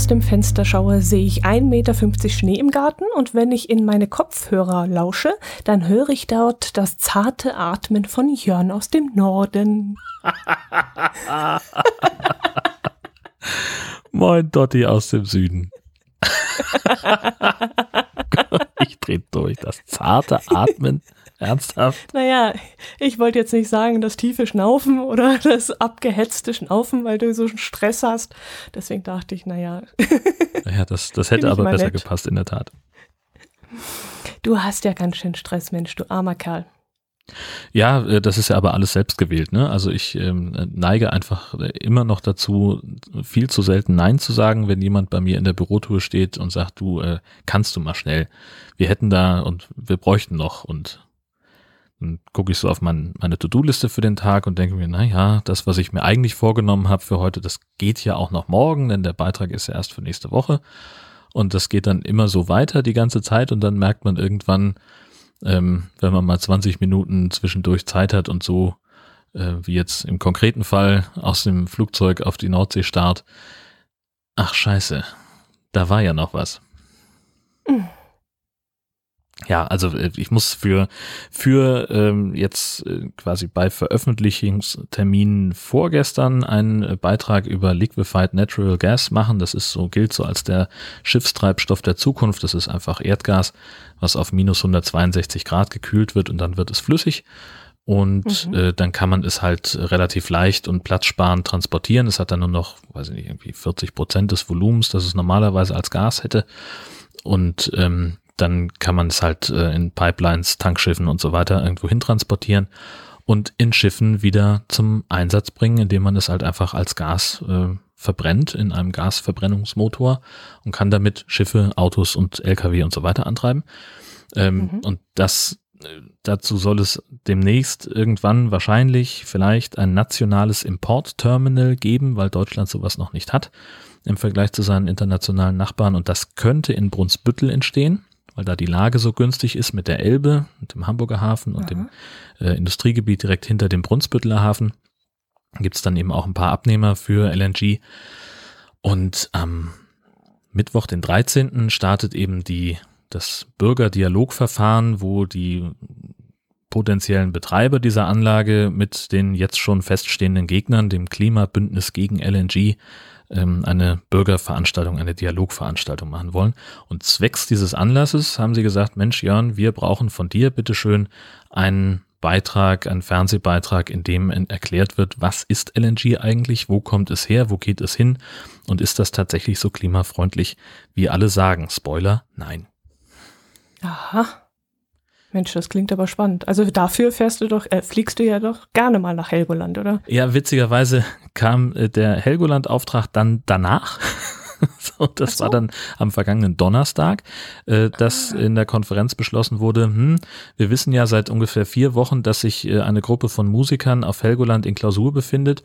aus dem Fenster schaue, sehe ich 1,50 Meter Schnee im Garten und wenn ich in meine Kopfhörer lausche, dann höre ich dort das zarte Atmen von Jörn aus dem Norden. Moin Dotti aus dem Süden. ich drehe durch. Das zarte Atmen. Ernsthaft? Naja, ich wollte jetzt nicht sagen, das tiefe Schnaufen oder das abgehetzte Schnaufen, weil du so einen Stress hast. Deswegen dachte ich, naja. Naja, das, das hätte aber besser nett. gepasst, in der Tat. Du hast ja ganz schön Stress, Mensch, du armer Kerl. Ja, äh, das ist ja aber alles selbst gewählt. Ne? Also ich ähm, neige einfach immer noch dazu, viel zu selten Nein zu sagen, wenn jemand bei mir in der Bürotour steht und sagt, du äh, kannst du mal schnell. Wir hätten da und wir bräuchten noch und dann gucke ich so auf mein, meine To-Do-Liste für den Tag und denke mir, na ja, das, was ich mir eigentlich vorgenommen habe für heute, das geht ja auch noch morgen, denn der Beitrag ist ja erst für nächste Woche. Und das geht dann immer so weiter die ganze Zeit und dann merkt man irgendwann, ähm, wenn man mal 20 Minuten zwischendurch Zeit hat und so, äh, wie jetzt im konkreten Fall aus dem Flugzeug auf die Nordsee start, ach scheiße, da war ja noch was. Mhm. Ja, also äh, ich muss für für ähm, jetzt äh, quasi bei Veröffentlichungsterminen vorgestern einen äh, Beitrag über Liquefied Natural Gas machen. Das ist so gilt so als der Schiffstreibstoff der Zukunft. Das ist einfach Erdgas, was auf minus 162 Grad gekühlt wird und dann wird es flüssig. Und mhm. äh, dann kann man es halt relativ leicht und platzsparend transportieren. Es hat dann nur noch, weiß ich nicht, irgendwie 40 Prozent des Volumens, das es normalerweise als Gas hätte. Und ähm, dann kann man es halt äh, in Pipelines, Tankschiffen und so weiter irgendwo hin transportieren und in Schiffen wieder zum Einsatz bringen, indem man es halt einfach als Gas äh, verbrennt in einem Gasverbrennungsmotor und kann damit Schiffe, Autos und Lkw und so weiter antreiben. Ähm, mhm. Und das äh, dazu soll es demnächst irgendwann wahrscheinlich vielleicht ein nationales Importterminal geben, weil Deutschland sowas noch nicht hat im Vergleich zu seinen internationalen Nachbarn. Und das könnte in Brunsbüttel entstehen weil da die Lage so günstig ist mit der Elbe und dem Hamburger Hafen und Aha. dem äh, Industriegebiet direkt hinter dem Brunsbütteler Hafen. Gibt es dann eben auch ein paar Abnehmer für LNG. Und am Mittwoch, den 13. startet eben die, das Bürgerdialogverfahren, wo die potenziellen Betreiber dieser Anlage mit den jetzt schon feststehenden Gegnern, dem Klimabündnis gegen LNG, ähm, eine Bürgerveranstaltung, eine Dialogveranstaltung machen wollen. Und zwecks dieses Anlasses haben sie gesagt, Mensch, Jörn, wir brauchen von dir bitteschön einen Beitrag, einen Fernsehbeitrag, in dem erklärt wird, was ist LNG eigentlich, wo kommt es her, wo geht es hin und ist das tatsächlich so klimafreundlich, wie alle sagen? Spoiler, nein. Aha. Mensch, das klingt aber spannend. Also dafür fährst du doch, äh, fliegst du ja doch gerne mal nach Helgoland, oder? Ja, witzigerweise kam äh, der Helgoland-Auftrag dann danach. so, das so. war dann am vergangenen Donnerstag, äh, dass ah. in der Konferenz beschlossen wurde, hm, wir wissen ja seit ungefähr vier Wochen, dass sich äh, eine Gruppe von Musikern auf Helgoland in Klausur befindet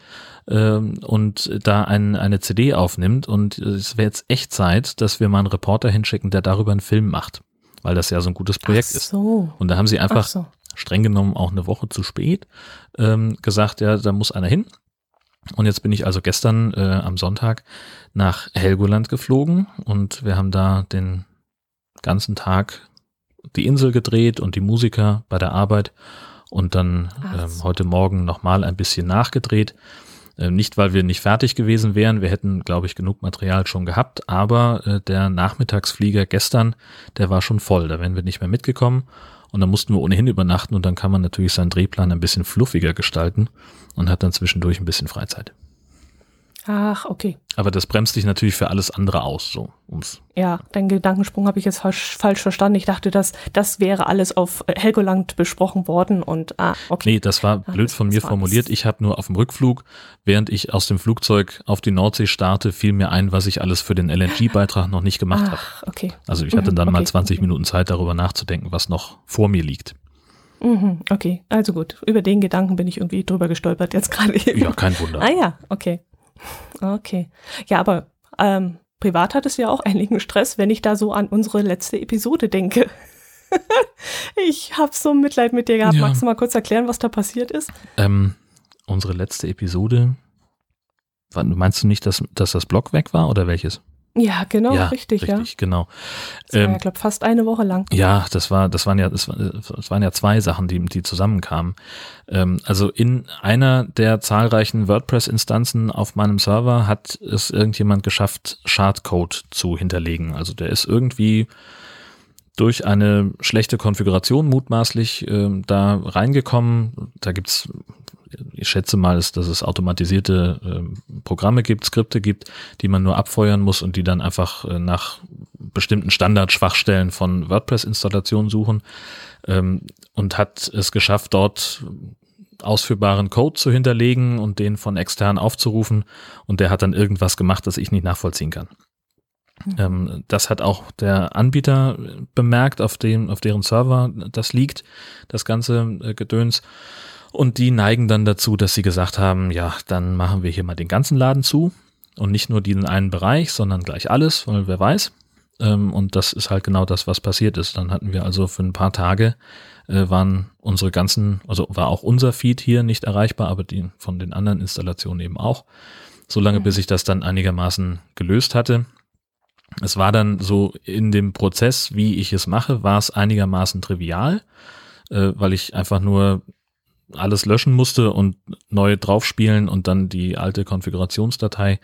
ähm, und da ein, eine CD aufnimmt und es wäre jetzt echt Zeit, dass wir mal einen Reporter hinschicken, der darüber einen Film macht weil das ja so ein gutes Projekt so. ist. Und da haben sie einfach so. streng genommen auch eine Woche zu spät ähm, gesagt, ja, da muss einer hin. Und jetzt bin ich also gestern äh, am Sonntag nach Helgoland geflogen und wir haben da den ganzen Tag die Insel gedreht und die Musiker bei der Arbeit und dann ähm, heute Morgen nochmal ein bisschen nachgedreht. Äh, nicht, weil wir nicht fertig gewesen wären, wir hätten, glaube ich, genug Material schon gehabt, aber äh, der Nachmittagsflieger gestern, der war schon voll, da wären wir nicht mehr mitgekommen. Und dann mussten wir ohnehin übernachten. Und dann kann man natürlich seinen Drehplan ein bisschen fluffiger gestalten und hat dann zwischendurch ein bisschen Freizeit. Ach, okay. Aber das bremst dich natürlich für alles andere aus, so ums. Ja, deinen Gedankensprung habe ich jetzt falsch, falsch verstanden. Ich dachte, dass das wäre alles auf Helgoland besprochen worden und ah, okay. Nee, das war blöd von mir formuliert. Ich habe nur auf dem Rückflug, während ich aus dem Flugzeug auf die Nordsee starte, fiel mir ein, was ich alles für den LNG-Beitrag noch nicht gemacht habe. Okay. Also ich hatte dann mhm, okay. mal 20 Minuten Zeit, darüber nachzudenken, was noch vor mir liegt. Mhm, okay, also gut. Über den Gedanken bin ich irgendwie drüber gestolpert jetzt gerade. Ja, kein Wunder. Ah ja, okay. Okay. Ja, aber ähm, privat hat es ja auch einigen Stress, wenn ich da so an unsere letzte Episode denke. ich habe so Mitleid mit dir gehabt. Ja. Magst du mal kurz erklären, was da passiert ist? Ähm, unsere letzte Episode. Meinst du nicht, dass, dass das Blog weg war oder welches? Ja, genau, ja, richtig, richtig, ja. genau. Das war Ähm, ja, glaube fast eine Woche lang. Ja, das war, das waren ja, das, war- waren ja zwei Sachen, die, die zusammenkamen. Ähm, also in einer der zahlreichen WordPress-Instanzen auf meinem Server hat es irgendjemand geschafft, Shardcode zu hinterlegen. Also der ist irgendwie durch eine schlechte Konfiguration mutmaßlich ähm, da reingekommen. Da gibt's, ich schätze mal, dass es automatisierte ähm, Programme gibt, Skripte gibt, die man nur abfeuern muss und die dann einfach äh, nach bestimmten Standardschwachstellen von WordPress-Installationen suchen ähm, und hat es geschafft, dort ausführbaren Code zu hinterlegen und den von extern aufzurufen und der hat dann irgendwas gemacht, das ich nicht nachvollziehen kann. Ähm, das hat auch der Anbieter bemerkt, auf dem, auf deren Server das liegt, das ganze äh, Gedöns. Und die neigen dann dazu, dass sie gesagt haben, ja, dann machen wir hier mal den ganzen Laden zu und nicht nur diesen einen Bereich, sondern gleich alles, weil wer weiß. Ähm, und das ist halt genau das, was passiert ist. Dann hatten wir also für ein paar Tage äh, waren unsere ganzen, also war auch unser Feed hier nicht erreichbar, aber die von den anderen Installationen eben auch. Solange bis ich das dann einigermaßen gelöst hatte. Es war dann so in dem Prozess, wie ich es mache, war es einigermaßen trivial, äh, weil ich einfach nur alles löschen musste und neu draufspielen und dann die alte Konfigurationsdatei,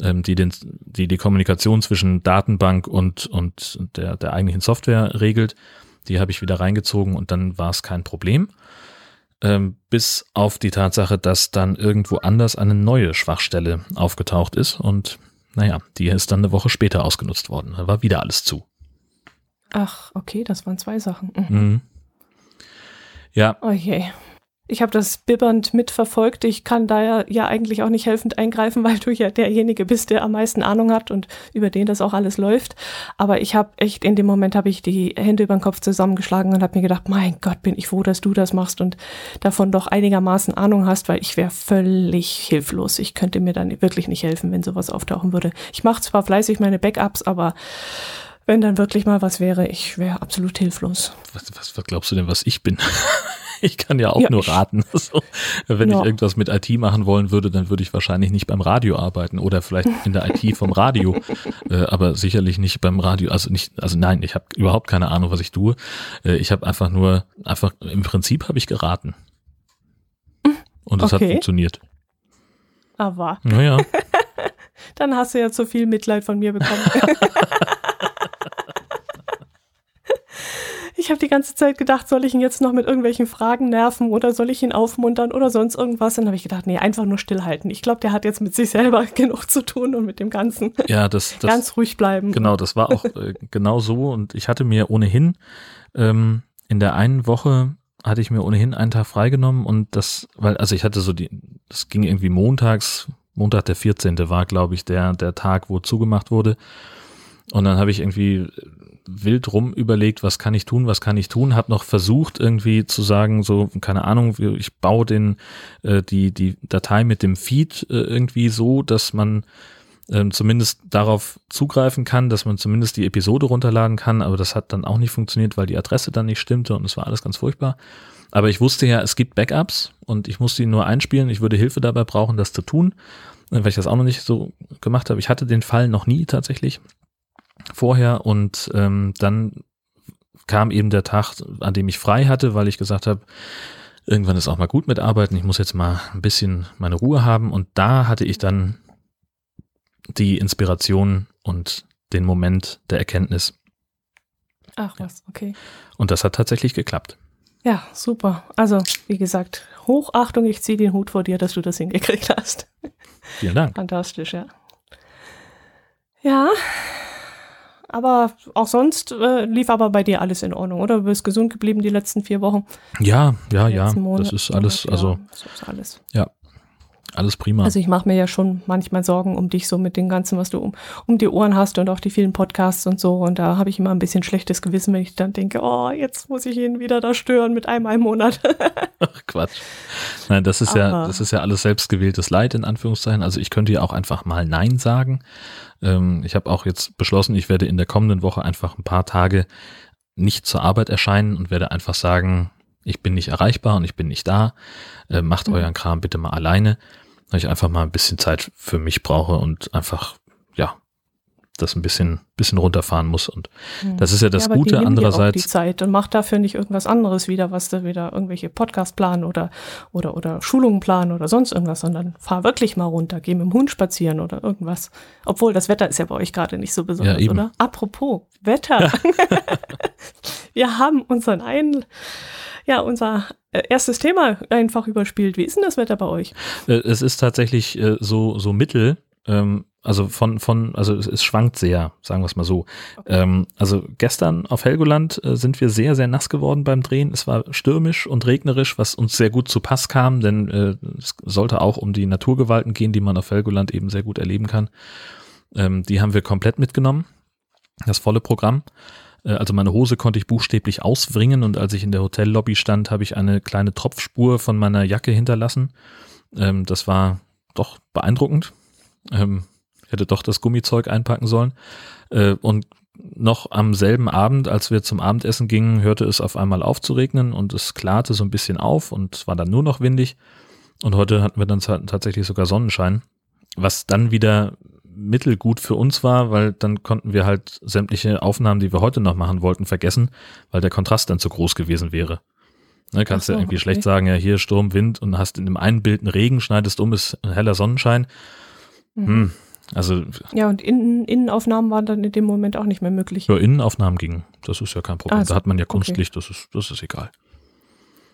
ähm, die, den, die die Kommunikation zwischen Datenbank und, und der, der eigentlichen Software regelt, die habe ich wieder reingezogen und dann war es kein Problem. Ähm, bis auf die Tatsache, dass dann irgendwo anders eine neue Schwachstelle aufgetaucht ist und naja, die ist dann eine Woche später ausgenutzt worden. Da war wieder alles zu. Ach, okay, das waren zwei Sachen. Mhm. Mhm. Ja, Oh je. Ich habe das bibbernd mitverfolgt. Ich kann da ja, ja eigentlich auch nicht helfend eingreifen, weil du ja derjenige bist, der am meisten Ahnung hat und über den das auch alles läuft. Aber ich habe echt in dem Moment habe ich die Hände über den Kopf zusammengeschlagen und habe mir gedacht, mein Gott, bin ich froh, dass du das machst und davon doch einigermaßen Ahnung hast, weil ich wäre völlig hilflos. Ich könnte mir dann wirklich nicht helfen, wenn sowas auftauchen würde. Ich mache zwar fleißig meine Backups, aber wenn dann wirklich mal was wäre, ich wäre absolut hilflos. was, was, was glaubst du denn, was ich bin? ich kann ja auch Ja, nur raten. So, wenn Ja. ich irgendwas mit IT machen wollen würde, dann würde ich wahrscheinlich nicht beim Radio arbeiten oder vielleicht in der IT vom Radio, äh, aber sicherlich nicht beim Radio. Also nicht, also nein, ich habe überhaupt keine Ahnung, was ich tue. Äh, ich habe einfach nur, einfach im Prinzip habe ich geraten. Und es hat Okay. funktioniert. Aber Naja, dann hast du ja zu viel Mitleid von mir bekommen. Ich habe die ganze Zeit gedacht, soll ich ihn jetzt noch mit irgendwelchen Fragen nerven oder soll ich ihn aufmuntern oder sonst irgendwas? Dann habe ich gedacht, nee, einfach nur stillhalten. Ich glaube, der hat jetzt mit sich selber genug zu tun und mit dem Ganzen. ja, das, das Ganz ruhig bleiben. Genau, das war auch äh, genau so. Und ich hatte mir ohnehin ähm, in der einen Woche hatte ich mir ohnehin einen Tag freigenommen und das, weil, also ich hatte so die, das ging irgendwie montags, Montag der 14. war, glaube ich, der, der Tag, wo zugemacht wurde. Und dann habe ich irgendwie wild rum überlegt, was kann ich tun, was kann ich tun, habe noch versucht irgendwie zu sagen, so, keine Ahnung, ich baue den, äh, die, die Datei mit dem Feed äh, irgendwie so, dass man ähm, zumindest darauf zugreifen kann, dass man zumindest die Episode runterladen kann, aber das hat dann auch nicht funktioniert, weil die Adresse dann nicht stimmte und es war alles ganz furchtbar. Aber ich wusste ja, es gibt Backups und ich musste ihn nur einspielen. Ich würde Hilfe dabei brauchen, das zu tun, äh, weil ich das auch noch nicht so gemacht habe. Ich hatte den Fall noch nie tatsächlich vorher und ähm, dann kam eben der Tag, an dem ich frei hatte, weil ich gesagt habe, irgendwann ist auch mal gut mit Arbeiten. Ich muss jetzt mal ein bisschen meine Ruhe haben und da hatte ich dann die Inspiration und den Moment der Erkenntnis. Ach was, okay. Und das hat tatsächlich geklappt. Ja, super. Also, wie gesagt, Hochachtung, ich ziehe den Hut vor dir, dass du das hingekriegt hast. Vielen Dank. Fantastisch, ja. Ja, aber auch sonst äh, lief aber bei dir alles in Ordnung, oder? Du bist gesund geblieben die letzten vier Wochen. Ja, ja, ja. Monat- Das ist alles, Monat, also Ja, das ist alles. alles prima. Also ich mache mir ja schon manchmal Sorgen um dich, so mit dem Ganzen, was du um, um die Ohren hast und auch die vielen Podcasts und so. Und da habe ich immer ein bisschen schlechtes Gewissen, wenn ich dann denke, oh, jetzt muss ich ihn wieder da stören mit einmal im Monat. Ach, Quatsch. Nein, das ist ja, Aber- das ist ja alles selbstgewähltes Leid in Anführungszeichen. Also ich könnte ja auch einfach mal Nein sagen. Ähm, ich habe auch jetzt beschlossen, ich werde in der kommenden Woche einfach ein paar Tage nicht zur Arbeit erscheinen und werde einfach sagen, ich bin nicht erreichbar und ich bin nicht da. Äh, macht Mhm. euren Kram bitte mal alleine, weil ich einfach mal ein bisschen Zeit für mich brauche und einfach, das ein bisschen, bisschen runterfahren muss. Und hm. das ist ja das ja, Gute. Die Andererseits. die Zeit und macht dafür nicht irgendwas anderes wieder, was da wieder irgendwelche Podcast planen oder, oder, oder Schulungen planen oder sonst irgendwas, sondern fahr wirklich mal runter, geh mit dem Hund spazieren oder irgendwas. Obwohl das Wetter ist ja bei euch gerade nicht so besonders, ja, oder? Apropos Wetter. Wir haben unseren einen, ja, unser äh, erstes Thema einfach überspielt. Wie ist denn das Wetter bei euch? Äh, es ist tatsächlich äh, so, so mittel. Ähm, also von, von, also es, es schwankt sehr, sagen wir es mal so. Okay. Ähm, also gestern auf Helgoland äh, sind wir sehr, sehr nass geworden beim Drehen. Es war stürmisch und regnerisch, was uns sehr gut zu Pass kam, denn äh, es sollte auch um die Naturgewalten gehen, die man auf Helgoland eben sehr gut erleben kann. Ähm, die haben wir komplett mitgenommen, das volle Programm. Äh, also meine Hose konnte ich buchstäblich auswringen und als ich in der Hotellobby stand, habe ich eine kleine Tropfspur von meiner Jacke hinterlassen. Ähm, das war doch beeindruckend. Hätte doch das Gummizeug einpacken sollen. Äh, und noch am selben Abend, als wir zum Abendessen gingen, hörte es auf einmal auf zu regnen und es klarte so ein bisschen auf und es war dann nur noch windig. Und heute hatten wir dann tatsächlich sogar Sonnenschein, was dann wieder mittelgut für uns war, weil dann konnten wir halt sämtliche Aufnahmen, die wir heute noch machen wollten, vergessen, weil der Kontrast dann zu groß gewesen wäre. Ne, kannst du so, ja irgendwie okay. schlecht sagen, ja, hier Sturm, Wind und hast in dem einen Bild einen Regen, schneidest um, ist ein heller Sonnenschein. Mhm. Hm, also ja, und Innen, Innenaufnahmen waren dann in dem Moment auch nicht mehr möglich. Ja, Innenaufnahmen gingen. Das ist ja kein Problem. Also, da hat man ja Kunstlicht, okay. das ist, das ist egal.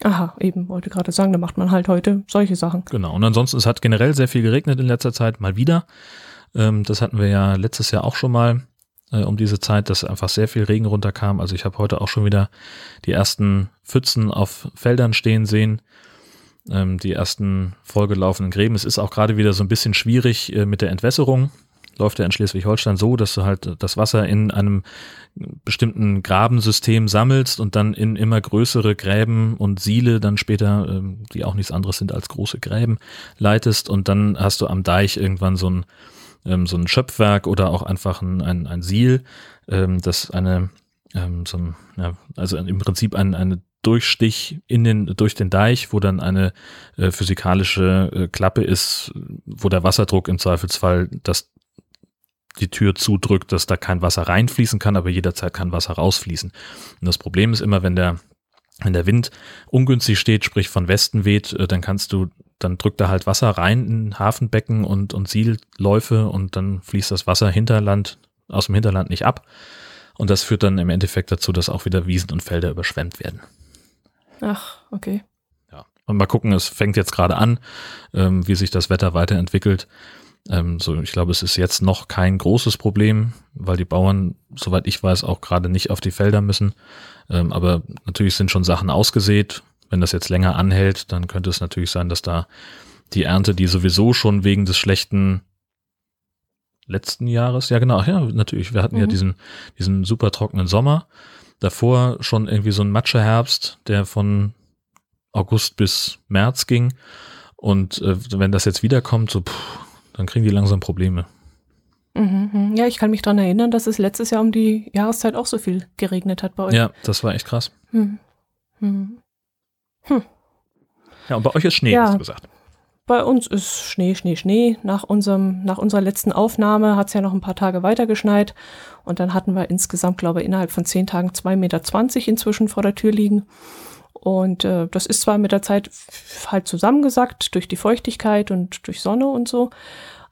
Aha, eben, wollte gerade sagen, da macht man halt heute solche Sachen. Genau. Und ansonsten, es hat generell sehr viel geregnet in letzter Zeit, mal wieder. Ähm, das hatten wir ja letztes Jahr auch schon mal äh, um diese Zeit, dass einfach sehr viel Regen runterkam. Also ich habe heute auch schon wieder die ersten Pfützen auf Feldern stehen sehen ähm, die ersten vollgelaufenen Gräben. Es ist auch gerade wieder so ein bisschen schwierig äh, mit der Entwässerung. Läuft ja in Schleswig-Holstein so, dass du halt das Wasser in einem bestimmten Grabensystem sammelst und dann in immer größere Gräben und Siele dann später, ähm, die auch nichts anderes sind als große Gräben, leitest und dann hast du am Deich irgendwann so ein, ähm, so ein Schöpfwerk oder auch einfach ein, ein, ein Siel, ähm, das eine so ein, also im Prinzip ein, eine Durchstich in den, durch den Deich, wo dann eine äh, physikalische äh, Klappe ist, wo der Wasserdruck im Zweifelsfall das die Tür zudrückt, dass da kein Wasser reinfließen kann, aber jederzeit kann Wasser rausfließen. Und das Problem ist immer, wenn der, wenn der Wind ungünstig steht, sprich von Westen weht, äh, dann kannst du, dann drückt da halt Wasser rein in Hafenbecken und, und Sielläufe und dann fließt das Wasser Hinterland, aus dem Hinterland nicht ab. Und das führt dann im Endeffekt dazu, dass auch wieder Wiesen und Felder überschwemmt werden. Ach, okay. Ja. Und mal gucken, es fängt jetzt gerade an, ähm, wie sich das Wetter weiterentwickelt. Ähm, so, ich glaube, es ist jetzt noch kein großes Problem, weil die Bauern, soweit ich weiß, auch gerade nicht auf die Felder müssen. Ähm, aber natürlich sind schon Sachen ausgesät. Wenn das jetzt länger anhält, dann könnte es natürlich sein, dass da die Ernte, die sowieso schon wegen des schlechten letzten Jahres, ja genau, ja, natürlich, wir hatten mhm. ja diesen, diesen super trockenen Sommer davor schon irgendwie so ein Matscheherbst, der von August bis März ging. Und äh, wenn das jetzt wiederkommt, so, pff, dann kriegen die langsam Probleme. Mhm, mhm. ja, ich kann mich daran erinnern, dass es letztes Jahr um die Jahreszeit auch so viel geregnet hat bei euch. Ja, das war echt krass. Hm. Hm. Hm. Ja, und bei euch ist Schnee, ja. hast du gesagt. Bei uns ist Schnee, Schnee, Schnee. Nach, unserem, nach unserer letzten Aufnahme hat es ja noch ein paar Tage weiter geschneit. Und dann hatten wir insgesamt, glaube ich, innerhalb von zehn Tagen 2,20 Meter inzwischen vor der Tür liegen. Und äh, das ist zwar mit der Zeit halt zusammengesackt durch die Feuchtigkeit und durch Sonne und so.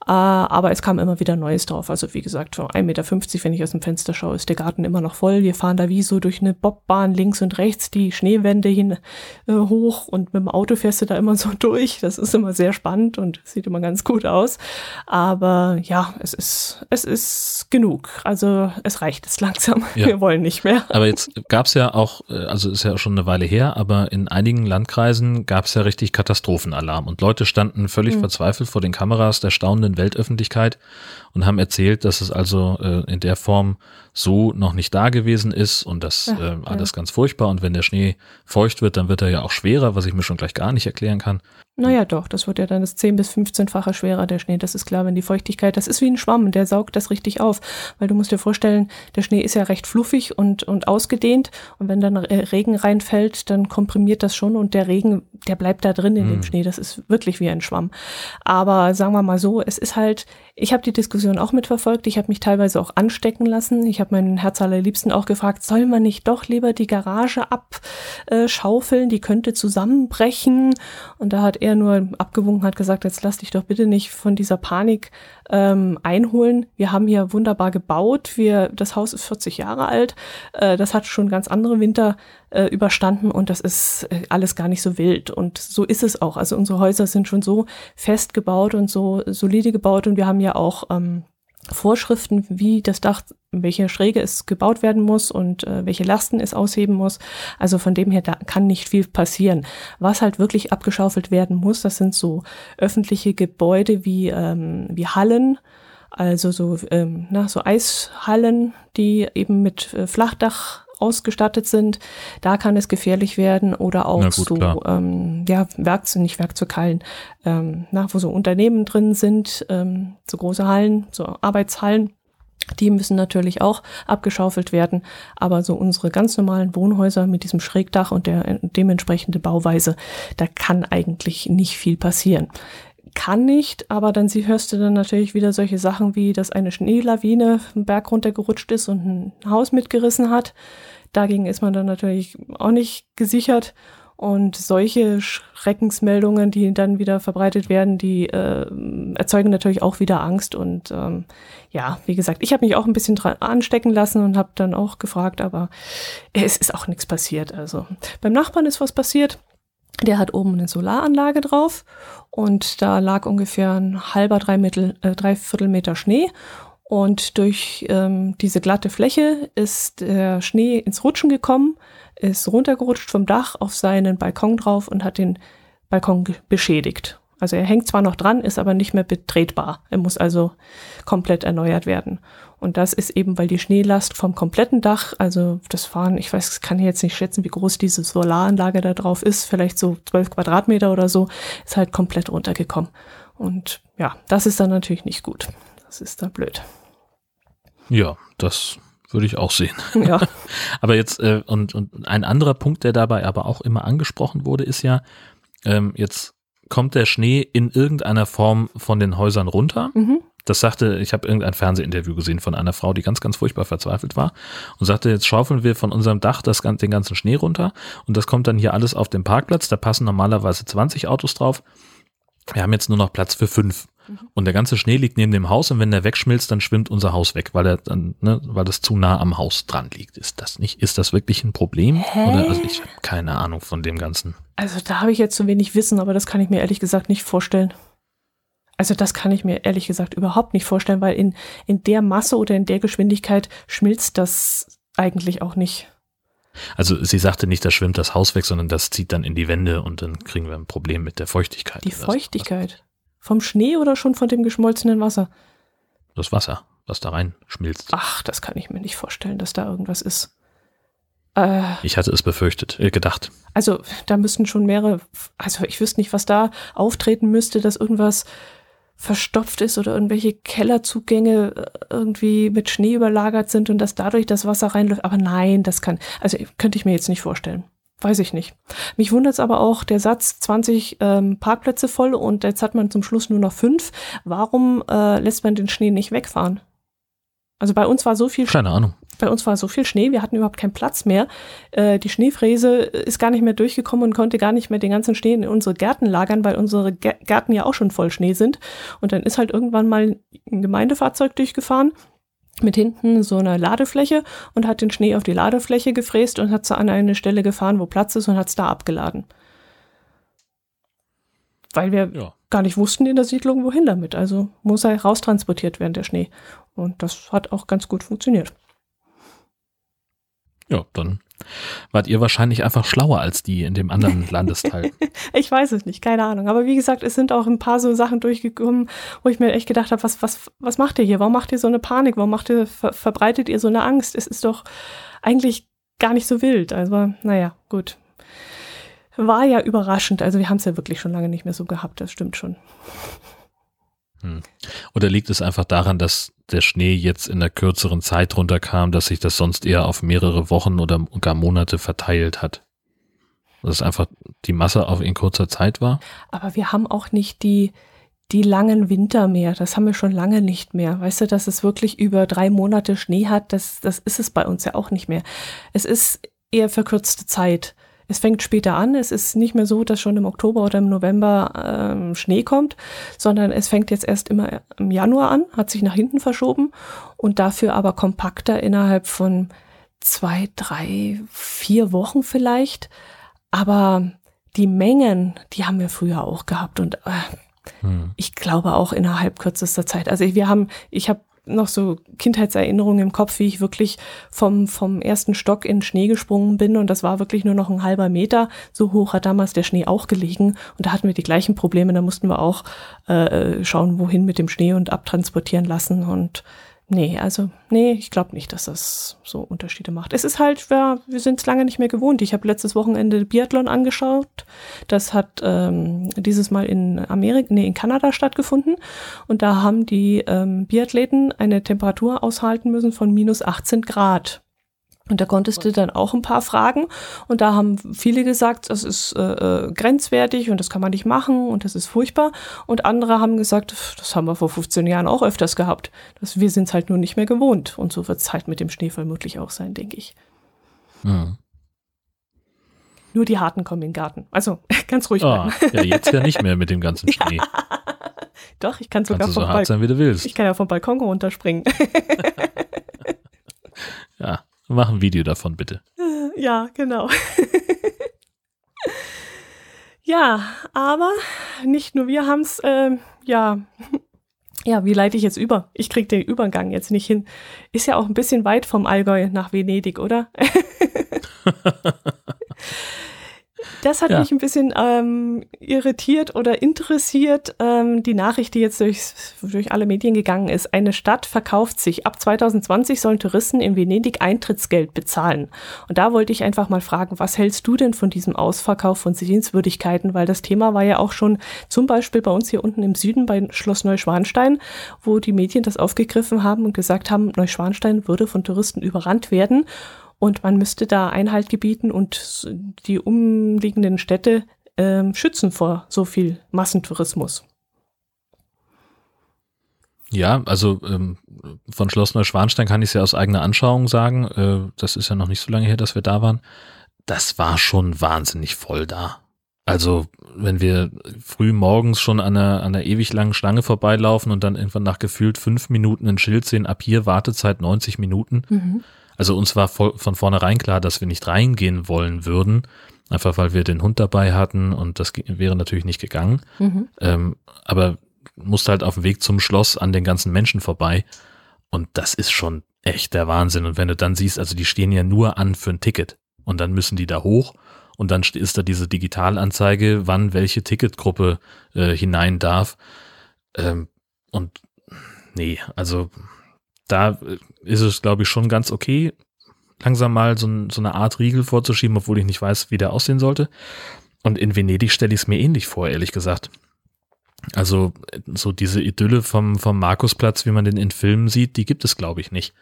Äh, aber es kam immer wieder Neues drauf. Also wie gesagt, von 1,50 Meter, wenn ich aus dem Fenster schaue, ist der Garten immer noch voll. Wir fahren da wie so durch eine Bobbahn links und rechts die Schneewände hin äh, hoch und mit dem Auto fährst du da immer so durch. Das ist immer sehr spannend und sieht immer ganz gut aus. Aber ja, es ist, es ist genug. Also es reicht jetzt langsam. Ja. Wir wollen nicht mehr. Aber jetzt gab es ja auch, äh, also ist ja schon eine Weile her, aber in einigen Landkreisen gab es ja richtig Katastrophenalarm und Leute standen völlig hm. verzweifelt vor den Kameras der staunenden Weltöffentlichkeit und haben erzählt, dass es also äh, in der Form so noch nicht da gewesen ist und das äh, alles ganz furchtbar. Und wenn der Schnee feucht wird, dann wird er ja auch schwerer, was ich mir schon gleich gar nicht erklären kann. Naja, doch, das wird ja dann das 10 bis 15-fache schwerer, der Schnee. Das ist klar, wenn die Feuchtigkeit, das ist wie ein Schwamm, der saugt das richtig auf. Weil du musst dir vorstellen, der Schnee ist ja recht fluffig und, und ausgedehnt. Und wenn dann Regen reinfällt, dann komprimiert das schon und der Regen, der bleibt da drin in mhm. dem Schnee. Das ist wirklich wie ein Schwamm. Aber sagen wir mal so, es ist halt, ich habe die Diskussion auch mitverfolgt. Ich habe mich teilweise auch anstecken lassen. Ich habe meinen Herz allerliebsten auch gefragt, soll man nicht doch lieber die Garage abschaufeln? Die könnte zusammenbrechen. Und da hat er nur abgewunken, hat gesagt, jetzt lass dich doch bitte nicht von dieser Panik ähm, einholen. Wir haben hier wunderbar gebaut. Wir, das Haus ist 40 Jahre alt. Äh, das hat schon ganz andere Winter äh, überstanden und das ist äh, alles gar nicht so wild. Und so ist es auch. Also unsere Häuser sind schon so fest gebaut und so solide gebaut und wir haben ja auch ähm, Vorschriften, wie das Dach, welche Schräge es gebaut werden muss und äh, welche Lasten es ausheben muss. Also von dem her, da kann nicht viel passieren. Was halt wirklich abgeschaufelt werden muss, das sind so öffentliche Gebäude wie, ähm, wie Hallen, also so, ähm, na, so Eishallen, die eben mit äh, Flachdach ausgestattet sind, da kann es gefährlich werden oder auch gut, so ähm, ja Werkzeug, nicht Werkzeughallen, ähm, na, wo so Unternehmen drin sind, ähm, so große Hallen, so Arbeitshallen. Die müssen natürlich auch abgeschaufelt werden, aber so unsere ganz normalen Wohnhäuser mit diesem Schrägdach und der dementsprechende Bauweise, da kann eigentlich nicht viel passieren kann nicht, aber dann sie hörst du dann natürlich wieder solche Sachen wie, dass eine Schneelawine einen Berg runtergerutscht ist und ein Haus mitgerissen hat. Dagegen ist man dann natürlich auch nicht gesichert. Und solche Schreckensmeldungen, die dann wieder verbreitet werden, die äh, erzeugen natürlich auch wieder Angst. Und ähm, ja, wie gesagt, ich habe mich auch ein bisschen dran anstecken lassen und habe dann auch gefragt, aber es ist auch nichts passiert. Also beim Nachbarn ist was passiert. Der hat oben eine Solaranlage drauf und da lag ungefähr ein halber, drei, Mittel, äh, drei Viertel Meter Schnee. Und durch ähm, diese glatte Fläche ist der Schnee ins Rutschen gekommen, ist runtergerutscht vom Dach auf seinen Balkon drauf und hat den Balkon beschädigt. Also er hängt zwar noch dran, ist aber nicht mehr betretbar. Er muss also komplett erneuert werden. Und das ist eben, weil die Schneelast vom kompletten Dach, also das waren, ich weiß, kann jetzt nicht schätzen, wie groß diese Solaranlage da drauf ist, vielleicht so zwölf Quadratmeter oder so, ist halt komplett runtergekommen. Und ja, das ist dann natürlich nicht gut. Das ist dann blöd. Ja, das würde ich auch sehen. Ja. aber jetzt, äh, und, und ein anderer Punkt, der dabei aber auch immer angesprochen wurde, ist ja, ähm, jetzt kommt der Schnee in irgendeiner Form von den Häusern runter. Mhm. Das sagte, ich habe irgendein Fernsehinterview gesehen von einer Frau, die ganz, ganz furchtbar verzweifelt war und sagte, jetzt schaufeln wir von unserem Dach das, den ganzen Schnee runter und das kommt dann hier alles auf den Parkplatz. Da passen normalerweise 20 Autos drauf. Wir haben jetzt nur noch Platz für fünf. Mhm. Und der ganze Schnee liegt neben dem Haus und wenn der wegschmilzt, dann schwimmt unser Haus weg, weil er dann, ne, weil das zu nah am Haus dran liegt. Ist das nicht? Ist das wirklich ein Problem? Hä? Oder also ich habe keine Ahnung von dem Ganzen. Also da habe ich jetzt zu wenig Wissen, aber das kann ich mir ehrlich gesagt nicht vorstellen. Also das kann ich mir ehrlich gesagt überhaupt nicht vorstellen, weil in, in der Masse oder in der Geschwindigkeit schmilzt das eigentlich auch nicht. Also sie sagte nicht, da schwimmt das Haus weg, sondern das zieht dann in die Wände und dann kriegen wir ein Problem mit der Feuchtigkeit. Die Feuchtigkeit? Vom Schnee oder schon von dem geschmolzenen Wasser? Das Wasser, was da rein schmilzt. Ach, das kann ich mir nicht vorstellen, dass da irgendwas ist. Äh, ich hatte es befürchtet, äh, gedacht. Also da müssten schon mehrere, also ich wüsste nicht, was da auftreten müsste, dass irgendwas verstopft ist oder irgendwelche Kellerzugänge äh, irgendwie mit Schnee überlagert sind und dass dadurch das Wasser reinläuft. Aber nein, das kann, also könnte ich mir jetzt nicht vorstellen. Weiß ich nicht. Mich wundert es aber auch, der Satz 20 ähm, Parkplätze voll und jetzt hat man zum Schluss nur noch fünf. Warum äh, lässt man den Schnee nicht wegfahren? Also bei uns war so viel Keine Ahnung. Bei uns war so viel Schnee, wir hatten überhaupt keinen Platz mehr. Äh, die Schneefräse ist gar nicht mehr durchgekommen und konnte gar nicht mehr den ganzen Schnee in unsere Gärten lagern, weil unsere Gärten ja auch schon voll Schnee sind. Und dann ist halt irgendwann mal ein Gemeindefahrzeug durchgefahren mit hinten so einer Ladefläche und hat den Schnee auf die Ladefläche gefräst und hat sie an eine Stelle gefahren, wo Platz ist und hat es da abgeladen. Weil wir ja. gar nicht wussten in der Siedlung, wohin damit. Also muss er raustransportiert werden, der Schnee. Und das hat auch ganz gut funktioniert. Ja, dann wart ihr wahrscheinlich einfach schlauer als die in dem anderen Landesteil. ich weiß es nicht, keine Ahnung. Aber wie gesagt, es sind auch ein paar so Sachen durchgekommen, wo ich mir echt gedacht habe, was, was, was macht ihr hier? Warum macht ihr so eine Panik? Warum macht ihr, ver verbreitet ihr so eine Angst? Es ist doch eigentlich gar nicht so wild. Also, naja, gut. war ja überraschend. Also wir haben es ja wirklich schon lange nicht mehr so gehabt, das stimmt schon. Hm. Oder liegt es einfach daran, dass der Schnee jetzt in der kürzeren Zeit runterkam, dass sich das sonst eher auf mehrere Wochen oder gar Monate verteilt hat? Dass es einfach die Masse auf in kurzer Zeit war? Aber wir haben auch nicht die, die langen Winter mehr. Das haben wir schon lange nicht mehr. Weißt du, dass es wirklich über drei Monate Schnee hat, das, das ist es bei uns ja auch nicht mehr. Es ist eher verkürzte Zeit. Es fängt später an. Es ist nicht mehr so, dass schon im Oktober oder im November ähm, Schnee kommt, sondern es fängt jetzt erst immer im Januar an, hat sich nach hinten verschoben und dafür aber kompakter innerhalb von zwei, drei, vier Wochen vielleicht. Aber die Mengen, die haben wir früher auch gehabt und äh, hm. ich glaube auch innerhalb kürzester Zeit. Also wir haben, ich habe noch so Kindheitserinnerungen im Kopf, wie ich wirklich vom, vom ersten Stock in Schnee gesprungen bin und das war wirklich nur noch ein halber Meter. So hoch hat damals der Schnee auch gelegen und da hatten wir die gleichen Probleme. Da mussten wir auch äh, schauen, wohin mit dem Schnee und abtransportieren lassen und Nee, also nee, ich glaube nicht, dass das so Unterschiede macht. Es ist halt, ja, wir sind es lange nicht mehr gewohnt. Ich habe letztes Wochenende Biathlon angeschaut. Das hat ähm, dieses Mal in Amerika, nee, in Kanada stattgefunden. Und da haben die ähm, Biathleten eine Temperatur aushalten müssen von minus 18 Grad. Und da konntest du dann auch ein paar fragen. Und da haben viele gesagt, das ist äh, äh, grenzwertig und das kann man nicht machen und das ist furchtbar. Und andere haben gesagt, das haben wir vor 15 Jahren auch öfters gehabt. Das, wir sind es halt nur nicht mehr gewohnt. Und so wird es halt mit dem Schnee vermutlich auch sein, denke ich. Mhm. Nur die Harten kommen in den Garten. Also ganz ruhig oh, Ja, jetzt ja nicht mehr mit dem ganzen Schnee. Ja. Doch, ich kann sogar Kannst du so hart sein, wie du willst. Ich kann ja vom Balkon runterspringen. ja. Mach ein Video davon, bitte. Ja, genau. ja, aber nicht nur wir haben es, äh, ja, ja, wie leite ich jetzt über? Ich kriege den Übergang jetzt nicht hin. Ist ja auch ein bisschen weit vom Allgäu nach Venedig, oder? Das hat ja. mich ein bisschen ähm, irritiert oder interessiert. Ähm, die Nachricht, die jetzt durch, durch alle Medien gegangen ist. Eine Stadt verkauft sich. Ab 2020 sollen Touristen in Venedig Eintrittsgeld bezahlen. Und da wollte ich einfach mal fragen, was hältst du denn von diesem Ausverkauf von Sehenswürdigkeiten? Weil das Thema war ja auch schon zum Beispiel bei uns hier unten im Süden bei Schloss Neuschwanstein, wo die Medien das aufgegriffen haben und gesagt haben, Neuschwanstein würde von Touristen überrannt werden. Und man müsste da Einhalt gebieten und die umliegenden Städte äh, schützen vor so viel Massentourismus. Ja, also ähm, von Schloss Neuschwanstein kann ich es ja aus eigener Anschauung sagen. Äh, das ist ja noch nicht so lange her, dass wir da waren. Das war schon wahnsinnig voll da. Also, wenn wir früh morgens schon an einer, an einer ewig langen Schlange vorbeilaufen und dann irgendwann nach gefühlt fünf Minuten ein Schild sehen, ab hier Wartezeit 90 Minuten, mhm. Also uns war von vornherein klar, dass wir nicht reingehen wollen würden, einfach weil wir den Hund dabei hatten und das wäre natürlich nicht gegangen. Mhm. Ähm, aber musste halt auf dem Weg zum Schloss an den ganzen Menschen vorbei und das ist schon echt der Wahnsinn. Und wenn du dann siehst, also die stehen ja nur an für ein Ticket und dann müssen die da hoch und dann ist da diese Digitalanzeige, wann welche Ticketgruppe äh, hinein darf. Ähm, und nee, also da äh, ist es, glaube ich, schon ganz okay, langsam mal so, so, eine Art Riegel vorzuschieben, obwohl ich nicht weiß, wie der aussehen sollte. Und in Venedig stelle ich es mir ähnlich vor, ehrlich gesagt. Also so diese Idylle vom, vom Markusplatz, wie man den in Filmen sieht, die gibt es, glaube ich, nicht.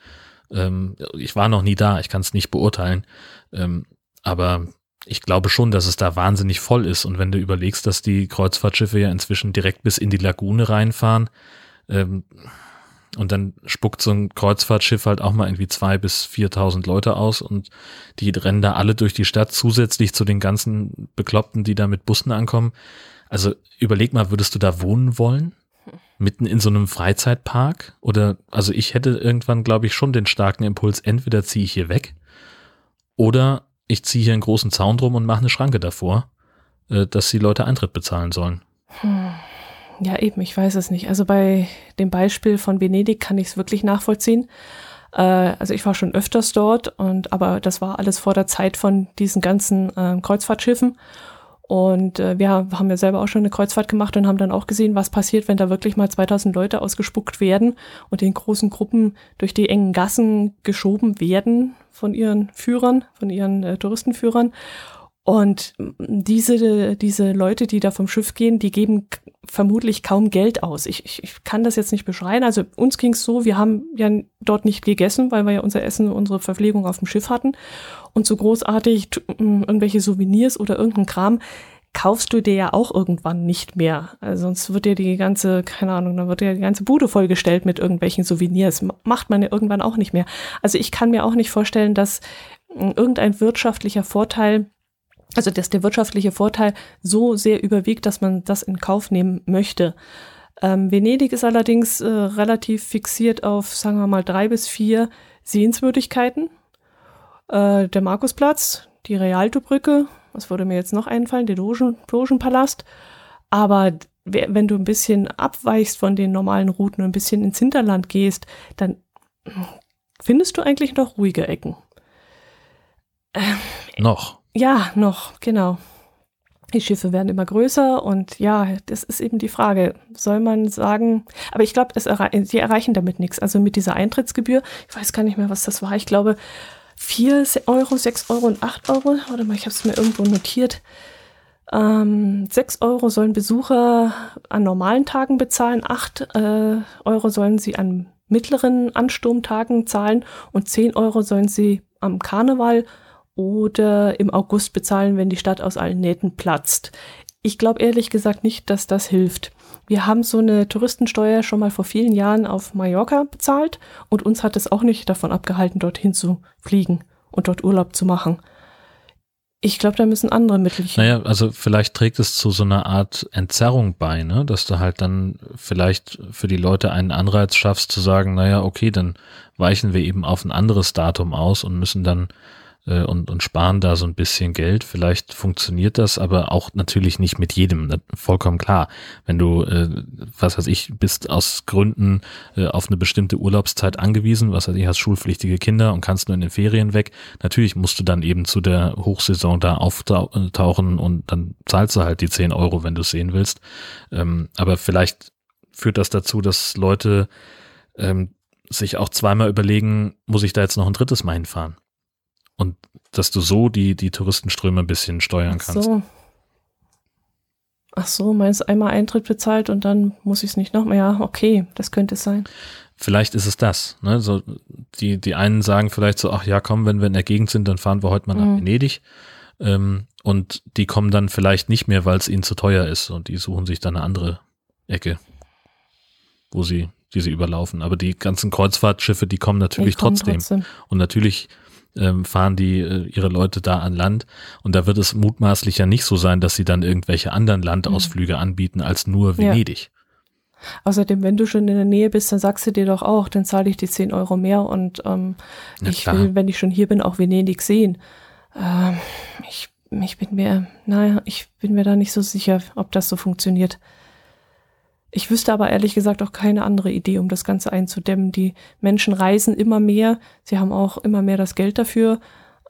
Ähm, ich war noch nie da, ich kann es nicht beurteilen. Ähm, aber ich glaube schon, dass es da wahnsinnig voll ist. Und wenn du überlegst, dass die Kreuzfahrtschiffe ja inzwischen direkt bis in die Lagune reinfahren, ähm, und dann spuckt so ein Kreuzfahrtschiff halt auch mal irgendwie zwei bis viertausend Leute aus und die rennen da alle durch die Stadt zusätzlich zu den ganzen Bekloppten, die da mit Bussen ankommen. Also überleg mal, würdest du da wohnen wollen? Mitten in so einem Freizeitpark? Oder, also ich hätte irgendwann, glaube ich, schon den starken Impuls, entweder ziehe ich hier weg oder ich ziehe hier einen großen Zaun drum und mache eine Schranke davor, äh, dass die Leute Eintritt bezahlen sollen. Hm. Ja, eben, ich weiß es nicht. Also bei dem Beispiel von Venedig kann ich es wirklich nachvollziehen. Äh, also ich war schon öfters dort und aber das war alles vor der Zeit von diesen ganzen äh, Kreuzfahrtschiffen. Und äh, wir haben ja selber auch schon eine Kreuzfahrt gemacht und haben dann auch gesehen, was passiert, wenn da wirklich mal 2000 Leute ausgespuckt werden und in großen Gruppen durch die engen Gassen geschoben werden von ihren Führern, von ihren äh, Touristenführern. Und diese, diese Leute, die da vom Schiff gehen, die geben vermutlich kaum Geld aus. Ich, ich, ich kann das jetzt nicht beschreiben. Also uns ging es so, wir haben ja dort nicht gegessen, weil wir ja unser Essen, unsere Verpflegung auf dem Schiff hatten. Und so großartig irgendwelche Souvenirs oder irgendein Kram kaufst du dir ja auch irgendwann nicht mehr. Also sonst wird dir die ganze, keine Ahnung, dann wird dir die ganze Bude vollgestellt mit irgendwelchen Souvenirs. Macht man ja irgendwann auch nicht mehr. Also ich kann mir auch nicht vorstellen, dass irgendein wirtschaftlicher Vorteil also, dass der wirtschaftliche Vorteil so sehr überwiegt, dass man das in Kauf nehmen möchte. Ähm, Venedig ist allerdings äh, relativ fixiert auf, sagen wir mal, drei bis vier Sehenswürdigkeiten. Äh, der Markusplatz, die Rialto-Brücke, was würde mir jetzt noch einfallen, der Dogen, Dogenpalast. Aber wenn du ein bisschen abweichst von den normalen Routen und ein bisschen ins Hinterland gehst, dann findest du eigentlich noch ruhige Ecken. Ähm, noch. Ja, noch, genau. Die Schiffe werden immer größer und ja, das ist eben die Frage. Soll man sagen, aber ich glaube, errei sie erreichen damit nichts. Also mit dieser Eintrittsgebühr, ich weiß gar nicht mehr, was das war. Ich glaube, 4 Euro, 6 Euro und 8 Euro. Warte mal, ich habe es mir irgendwo notiert. Ähm, 6 Euro sollen Besucher an normalen Tagen bezahlen, 8 äh, Euro sollen sie an mittleren Ansturmtagen zahlen und 10 Euro sollen sie am Karneval oder im August bezahlen, wenn die Stadt aus allen Nähten platzt. Ich glaube ehrlich gesagt nicht, dass das hilft. Wir haben so eine Touristensteuer schon mal vor vielen Jahren auf Mallorca bezahlt und uns hat es auch nicht davon abgehalten, dorthin zu fliegen und dort Urlaub zu machen. Ich glaube, da müssen andere Mittel. Naja, also vielleicht trägt es zu so einer Art Entzerrung bei, ne? dass du halt dann vielleicht für die Leute einen Anreiz schaffst zu sagen, naja, okay, dann weichen wir eben auf ein anderes Datum aus und müssen dann äh, und, und sparen da so ein bisschen Geld. Vielleicht funktioniert das, aber auch natürlich nicht mit jedem. Vollkommen klar. Wenn du, äh, was weiß ich, bist aus Gründen äh, auf eine bestimmte Urlaubszeit angewiesen, was weiß ich, hast schulpflichtige Kinder und kannst nur in den Ferien weg. Natürlich musst du dann eben zu der Hochsaison da auftauchen und dann zahlst du halt die 10 Euro, wenn du es sehen willst. Ähm, aber vielleicht führt das dazu, dass Leute ähm, sich auch zweimal überlegen, muss ich da jetzt noch ein drittes Mal hinfahren? Und dass du so die, die Touristenströme ein bisschen steuern kannst. Ach so. Ach so, meinst du einmal Eintritt bezahlt und dann muss ich es nicht noch mehr? Ja, okay, das könnte es sein. Vielleicht ist es das. Ne? So, die, die einen sagen vielleicht so, ach ja, komm, wenn wir in der Gegend sind, dann fahren wir heute mal nach mhm. Venedig. Ähm, und die kommen dann vielleicht nicht mehr, weil es ihnen zu teuer ist. Und die suchen sich dann eine andere Ecke, wo sie, die sie überlaufen. Aber die ganzen Kreuzfahrtschiffe, die kommen natürlich trotzdem. trotzdem. Und natürlich ähm, fahren die äh, ihre Leute da an Land. Und da wird es mutmaßlich ja nicht so sein, dass sie dann irgendwelche anderen Landausflüge mhm. anbieten als nur Venedig. Ja. Außerdem, wenn du schon in der Nähe bist, dann sagst du dir doch auch, dann zahle ich die 10 Euro mehr und ähm, ich klar. will, wenn ich schon hier bin, auch Venedig sehen. Ähm, ich, ich bin mir, naja, ich bin mir da nicht so sicher, ob das so funktioniert. Ich wüsste aber ehrlich gesagt auch keine andere Idee, um das Ganze einzudämmen. Die Menschen reisen immer mehr, sie haben auch immer mehr das Geld dafür.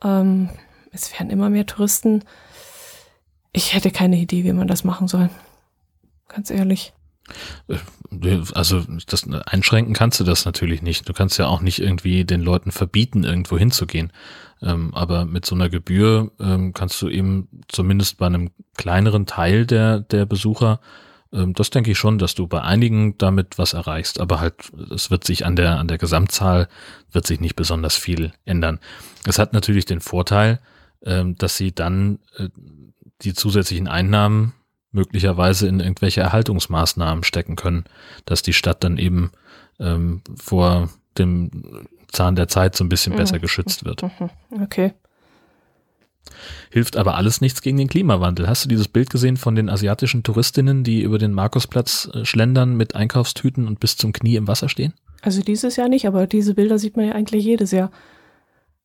Ähm, es werden immer mehr Touristen. Ich hätte keine Idee, wie man das machen soll. Ganz ehrlich. Äh, also das einschränken kannst du das natürlich nicht. Du kannst ja auch nicht irgendwie den Leuten verbieten, irgendwo hinzugehen. Ähm, aber mit so einer Gebühr ähm, kannst du eben zumindest bei einem kleineren Teil der, der Besucher das denke ich schon, dass du bei einigen damit was erreichst, aber halt, es wird sich an der, an der Gesamtzahl wird sich nicht besonders viel ändern. Es hat natürlich den Vorteil, ähm, dass sie dann äh, die zusätzlichen Einnahmen möglicherweise in irgendwelche Erhaltungsmaßnahmen stecken können, dass die Stadt dann eben ähm, vor dem Zahn der Zeit so ein bisschen besser mhm. geschützt wird. Mhm. Okay. Hilft aber alles nichts gegen den Klimawandel. Hast du dieses Bild gesehen von den asiatischen Touristinnen, die über den Markusplatz äh, schlendern mit Einkaufstüten und bis zum Knie im Wasser stehen? Also dieses Jahr nicht, aber diese Bilder sieht man ja eigentlich jedes Jahr.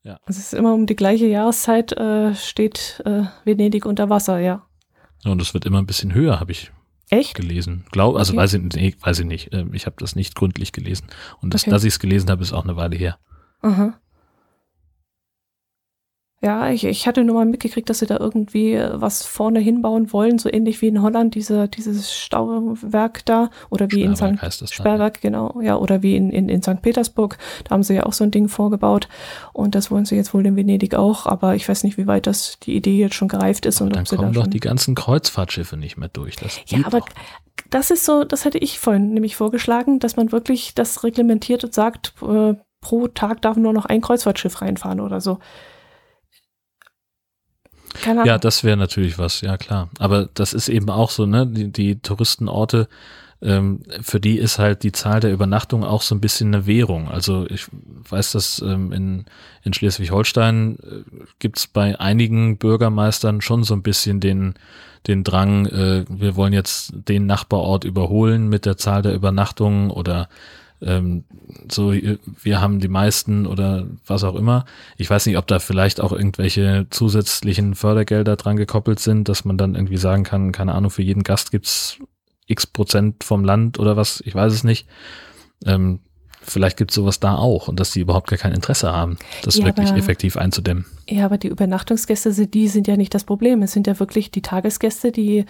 Ja. Es ist immer um die gleiche Jahreszeit äh, steht äh, Venedig unter Wasser, ja. Und es wird immer ein bisschen höher, habe ich Echt? gelesen. Glaub, also okay. weiß, ich, nee, weiß ich nicht. Ähm, ich habe das nicht gründlich gelesen. Und das, okay. dass ich es gelesen habe, ist auch eine Weile her. Aha. Ja, ich, ich hatte nur mal mitgekriegt, dass sie da irgendwie äh, was vorne hinbauen wollen, so ähnlich wie in Holland, diese, dieses Stauwerk da, oder wie Sperrwerk in St. Heißt das Sperrwerk, dann, ja. genau, ja, oder wie in, in, in St. Petersburg, da haben sie ja auch so ein Ding vorgebaut und das wollen sie jetzt wohl in Venedig auch, aber ich weiß nicht, wie weit das die Idee jetzt schon gereift ist. Aber und dann ob sie kommen da doch die ganzen Kreuzfahrtschiffe nicht mehr durch. Das ja, aber doch. das ist so, das hätte ich vorhin nämlich vorgeschlagen, dass man wirklich das reglementiert und sagt, äh, pro Tag darf nur noch ein Kreuzfahrtschiff reinfahren oder so. Keine Ahnung. Ja, das wäre natürlich was, ja klar. Aber das ist eben auch so, ne, die, die Touristenorte, ähm, für die ist halt die Zahl der Übernachtungen auch so ein bisschen eine Währung. Also ich weiß, dass ähm, in, in Schleswig-Holstein äh, gibt's bei einigen Bürgermeistern schon so ein bisschen den, den Drang, äh, wir wollen jetzt den Nachbarort überholen mit der Zahl der Übernachtungen oder ähm, so, wir haben die meisten oder was auch immer. Ich weiß nicht, ob da vielleicht auch irgendwelche zusätzlichen Fördergelder dran gekoppelt sind, dass man dann irgendwie sagen kann, keine Ahnung, für jeden Gast gibt's x Prozent vom Land oder was, ich weiß es nicht. Ähm, vielleicht gibt es sowas da auch und dass die überhaupt gar kein Interesse haben, das ja, wirklich aber, effektiv einzudämmen. Ja, aber die Übernachtungsgäste, die sind ja nicht das Problem. Es sind ja wirklich die Tagesgäste, die,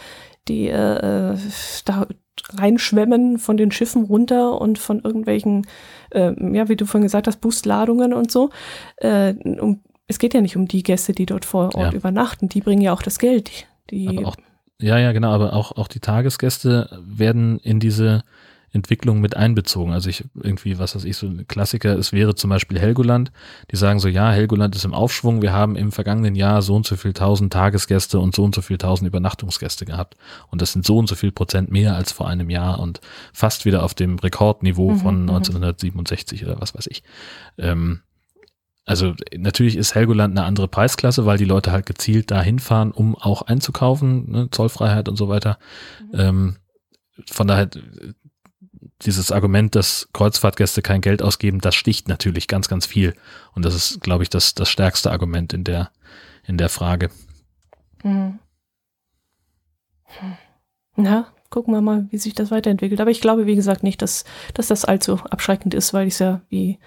die äh, da reinschwemmen von den Schiffen runter und von irgendwelchen, äh, ja, wie du vorhin gesagt hast, Busladungen und so. Äh, um, es geht ja nicht um die Gäste, die dort vor Ort ja. übernachten. Die bringen ja auch das Geld. Die, auch, ja, ja, genau, aber auch, auch die Tagesgäste werden in diese Entwicklung mit einbezogen. Also ich irgendwie, was weiß ich, so ein Klassiker, es wäre zum Beispiel Helgoland, die sagen so, ja, Helgoland ist im Aufschwung, wir haben im vergangenen Jahr so und so viel tausend Tagesgäste und so und so viel tausend Übernachtungsgäste gehabt. Und das sind so und so viel Prozent mehr als vor einem Jahr und fast wieder auf dem Rekordniveau mhm, von 1967 mhm. oder was weiß ich. Ähm, also natürlich ist Helgoland eine andere Preisklasse, weil die Leute halt gezielt da hinfahren, um auch einzukaufen, ne, Zollfreiheit und so weiter. Mhm. Ähm, von daher dieses Argument, dass Kreuzfahrtgäste kein Geld ausgeben, das sticht natürlich ganz, ganz viel. Und das ist, glaube ich, das, das stärkste Argument in der, in der Frage. Mhm. Na, gucken wir mal, wie sich das weiterentwickelt. Aber ich glaube, wie gesagt, nicht, dass, dass das allzu abschreckend ist, weil ich es ja, wie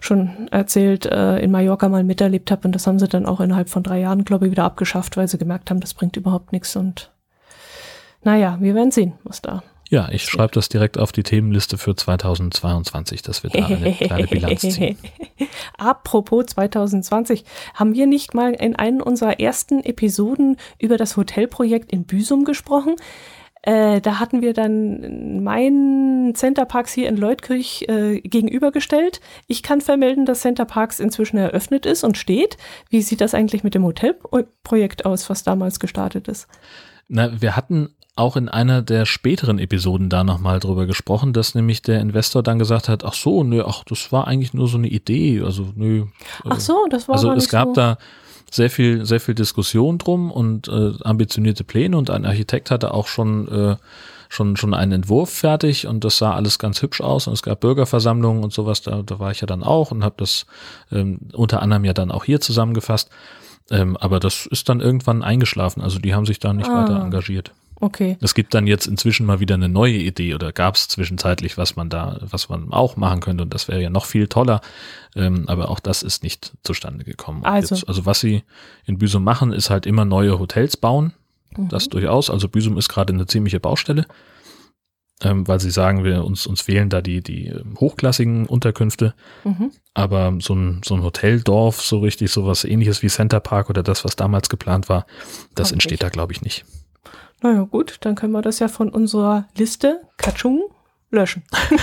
schon erzählt, äh, in Mallorca mal miterlebt habe. Und das haben sie dann auch innerhalb von drei Jahren, glaube ich, wieder abgeschafft, weil sie gemerkt haben, das bringt überhaupt nichts. Und naja, wir werden sehen, was da ja, ich schreibe das direkt auf die Themenliste für 2022, dass wir da eine kleine Bilanz ziehen. Apropos 2020, haben wir nicht mal in einem unserer ersten Episoden über das Hotelprojekt in Büsum gesprochen? Äh, da hatten wir dann meinen Centerparks hier in Leutkirch äh, gegenübergestellt. Ich kann vermelden, dass Centerparks inzwischen eröffnet ist und steht. Wie sieht das eigentlich mit dem Hotelprojekt aus, was damals gestartet ist? Na, wir hatten auch in einer der späteren Episoden da nochmal drüber gesprochen, dass nämlich der Investor dann gesagt hat, ach so, nö, ach, das war eigentlich nur so eine Idee, also nö. Ach so, das war Also es gab so. da sehr viel, sehr viel Diskussion drum und äh, ambitionierte Pläne und ein Architekt hatte auch schon äh, schon schon einen Entwurf fertig und das sah alles ganz hübsch aus und es gab Bürgerversammlungen und sowas, da, da war ich ja dann auch und habe das ähm, unter anderem ja dann auch hier zusammengefasst. Ähm, aber das ist dann irgendwann eingeschlafen, also die haben sich da nicht ah. weiter engagiert. Okay. Es gibt dann jetzt inzwischen mal wieder eine neue Idee oder gab es zwischenzeitlich, was man da, was man auch machen könnte und das wäre ja noch viel toller. Ähm, aber auch das ist nicht zustande gekommen. Also. Jetzt, also was sie in Büsum machen, ist halt immer neue Hotels bauen. Mhm. Das durchaus. Also Büsum ist gerade eine ziemliche Baustelle, ähm, weil sie sagen, wir uns, uns fehlen da die, die ähm, hochklassigen Unterkünfte. Mhm. Aber so ein, so ein Hoteldorf, so richtig sowas ähnliches wie Center Park oder das, was damals geplant war, das Kommt entsteht nicht. da, glaube ich, nicht. Naja, gut, dann können wir das ja von unserer Liste Katschung löschen.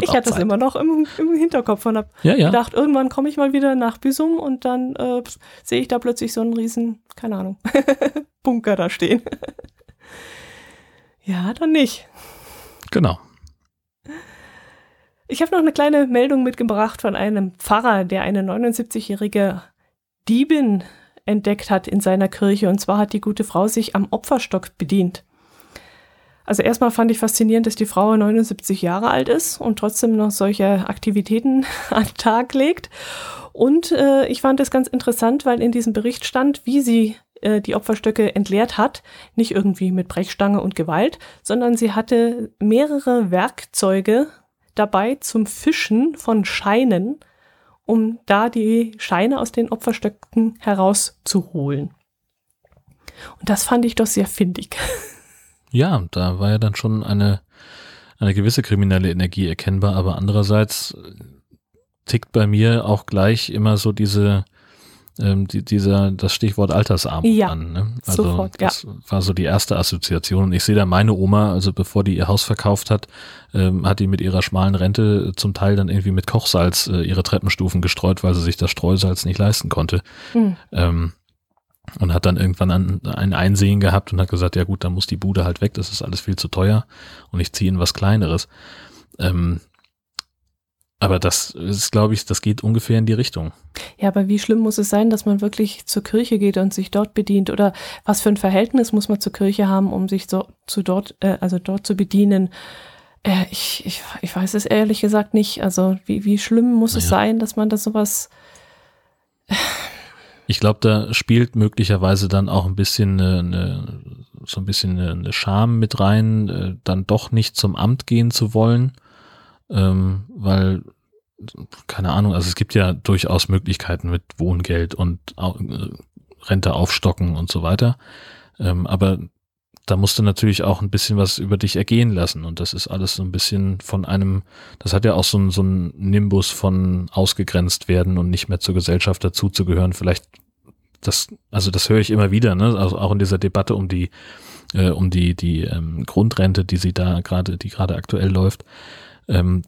ich hatte das immer noch im, im Hinterkopf und habe ja, ja. gedacht, irgendwann komme ich mal wieder nach Büsum und dann äh, sehe ich da plötzlich so einen riesen, keine Ahnung, Bunker da stehen. ja, dann nicht. Genau. Ich habe noch eine kleine Meldung mitgebracht von einem Pfarrer, der eine 79-jährige Diebin entdeckt hat in seiner Kirche. Und zwar hat die gute Frau sich am Opferstock bedient. Also erstmal fand ich faszinierend, dass die Frau 79 Jahre alt ist und trotzdem noch solche Aktivitäten an den Tag legt. Und äh, ich fand es ganz interessant, weil in diesem Bericht stand, wie sie äh, die Opferstöcke entleert hat. Nicht irgendwie mit Brechstange und Gewalt, sondern sie hatte mehrere Werkzeuge dabei zum Fischen von Scheinen um da die Scheine aus den Opferstöcken herauszuholen. Und das fand ich doch sehr findig. Ja, da war ja dann schon eine, eine gewisse kriminelle Energie erkennbar, aber andererseits tickt bei mir auch gleich immer so diese, ähm, die, dieser, das Stichwort Altersarmut Ja, an. Ne? Also sofort, ja. das war so die erste Assoziation. Und ich sehe da meine Oma, also bevor die ihr Haus verkauft hat, ähm, hat die mit ihrer schmalen Rente zum Teil dann irgendwie mit Kochsalz äh, ihre Treppenstufen gestreut, weil sie sich das Streusalz nicht leisten konnte. Hm. Ähm, und hat dann irgendwann ein, ein Einsehen gehabt und hat gesagt, ja gut, dann muss die Bude halt weg, das ist alles viel zu teuer und ich ziehe in was Kleineres. Ähm, aber das ist, glaube ich, das geht ungefähr in die Richtung. Ja, aber wie schlimm muss es sein, dass man wirklich zur Kirche geht und sich dort bedient? Oder was für ein Verhältnis muss man zur Kirche haben, um sich so zu dort, äh, also dort zu bedienen? Äh, ich, ich, ich weiß es ehrlich gesagt nicht. Also wie, wie schlimm muss es Naja. sein, dass man das sowas. Ich glaube, da spielt möglicherweise dann auch ein bisschen eine, eine, so ein bisschen eine, eine Scham mit rein, äh, dann doch nicht zum Amt gehen zu wollen, ähm, weil keine Ahnung, also es gibt ja durchaus Möglichkeiten mit Wohngeld und äh, Rente aufstocken und so weiter, ähm, aber da musst du natürlich auch ein bisschen was über dich ergehen lassen und das ist alles so ein bisschen von einem, das hat ja auch so ein, so ein Nimbus von ausgegrenzt werden und nicht mehr zur Gesellschaft dazuzugehören. Vielleicht das, also das höre ich immer wieder, ne? Also auch in dieser Debatte um die, äh, um die die ähm, Grundrente, die sie da gerade, die gerade aktuell läuft. Ähm,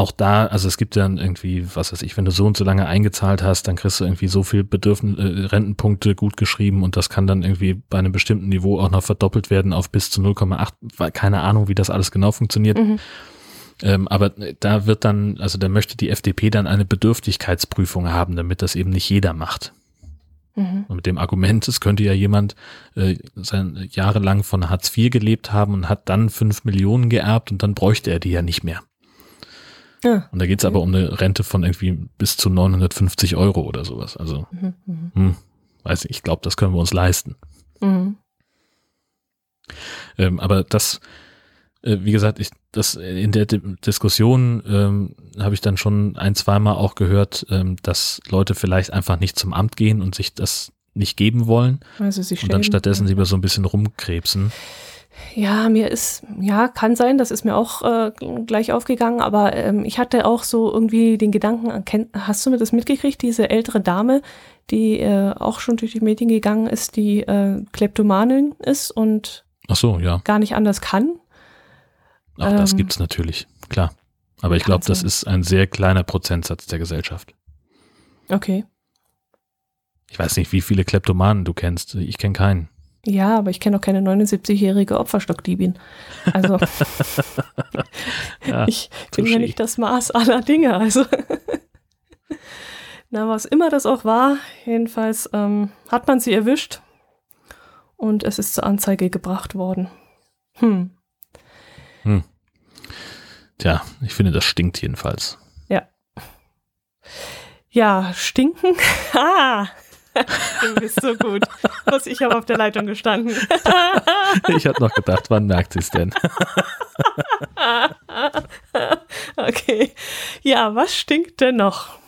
auch da, also es gibt dann irgendwie, was weiß ich, wenn du so und so lange eingezahlt hast, dann kriegst du irgendwie so viel Bedürfnis, äh, Rentenpunkte gut geschrieben und das kann dann irgendwie bei einem bestimmten Niveau auch noch verdoppelt werden auf bis zu 0,8, weil keine Ahnung, wie das alles genau funktioniert. Mhm. Ähm, aber da wird dann, also da möchte die FDP dann eine Bedürftigkeitsprüfung haben, damit das eben nicht jeder macht. Mhm. Mit dem Argument, es könnte ja jemand äh, sein, jahrelang von Hartz IV gelebt haben und hat dann fünf Millionen geerbt und dann bräuchte er die ja nicht mehr. Ja. Und da geht's aber um eine Rente von irgendwie bis zu 950 Euro oder sowas. Also, Mhm. Mhm. hm, weiß nicht, ich glaube, das können wir uns leisten. Mhm. Ähm, aber das, äh, wie gesagt, ich, das in der Di Diskussion ähm, habe ich dann schon ein, zweimal auch gehört, ähm, dass Leute vielleicht einfach nicht zum Amt gehen und sich das nicht geben wollen Also und dann stattdessen lieber so ein bisschen rumkrebsen. Ja, mir ist, ja, kann sein, das ist mir auch äh, gleich aufgegangen, aber ähm, ich hatte auch so irgendwie den Gedanken, hast du mir das mitgekriegt, diese ältere Dame, die äh, auch schon durch die Medien gegangen ist, die äh, Kleptomanin ist und Ach so, ja, gar nicht anders kann? auch das Ähm, gibt's natürlich, klar. Aber ich glaube, das ist ein sehr kleiner Prozentsatz der Gesellschaft. Okay. Ich weiß nicht, wie viele Kleptomanen du kennst. Ich kenne keinen. Ja, aber ich kenne auch keine 79-jährige Opferstockdiebin. Also Ja, ich bin ja nicht das Maß aller Dinge. Also na, was immer das auch war, jedenfalls ähm, hat man sie erwischt und es ist zur Anzeige gebracht worden. Hm. Tja, ich finde, das stinkt jedenfalls. Ja, stinken. Ah, du bist so gut. Was ich habe auf der Leitung gestanden. Ich hatte noch gedacht, wann merkt sie es denn? okay. Ja, was stinkt denn noch?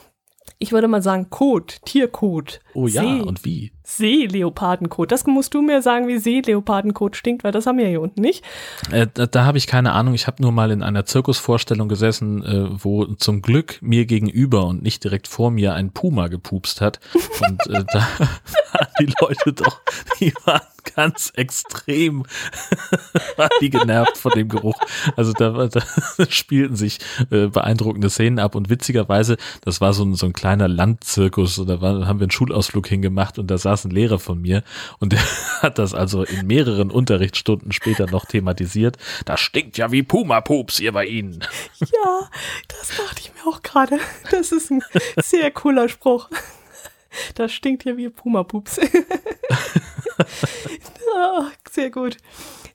Ich würde mal sagen Kot, Tierkot. Oh ja, See. und wie? Seeleopardenkot. Das musst du mir sagen, wie Seeleopardenkot stinkt, weil das haben wir hier unten nicht. Äh, da da habe ich keine Ahnung. Ich habe nur mal in einer Zirkusvorstellung gesessen, äh, wo zum Glück mir gegenüber und nicht direkt vor mir ein Puma gepupst hat. Und äh, da die Leute doch, die waren ganz extrem, waren die genervt von dem Geruch. Also da, da spielten sich äh, beeindruckende Szenen ab und witzigerweise, das war so ein, so ein kleiner Landzirkus und da war, haben wir einen Schulausflug hingemacht und da saß ein Lehrer von mir und der hat das also in mehreren Unterrichtsstunden später noch thematisiert. Das stinkt ja wie Puma-Pups hier bei Ihnen. Ja, das dachte ich mir auch gerade. Das ist ein sehr cooler Spruch. Das stinkt hier wie Pumapups. Ah, sehr gut.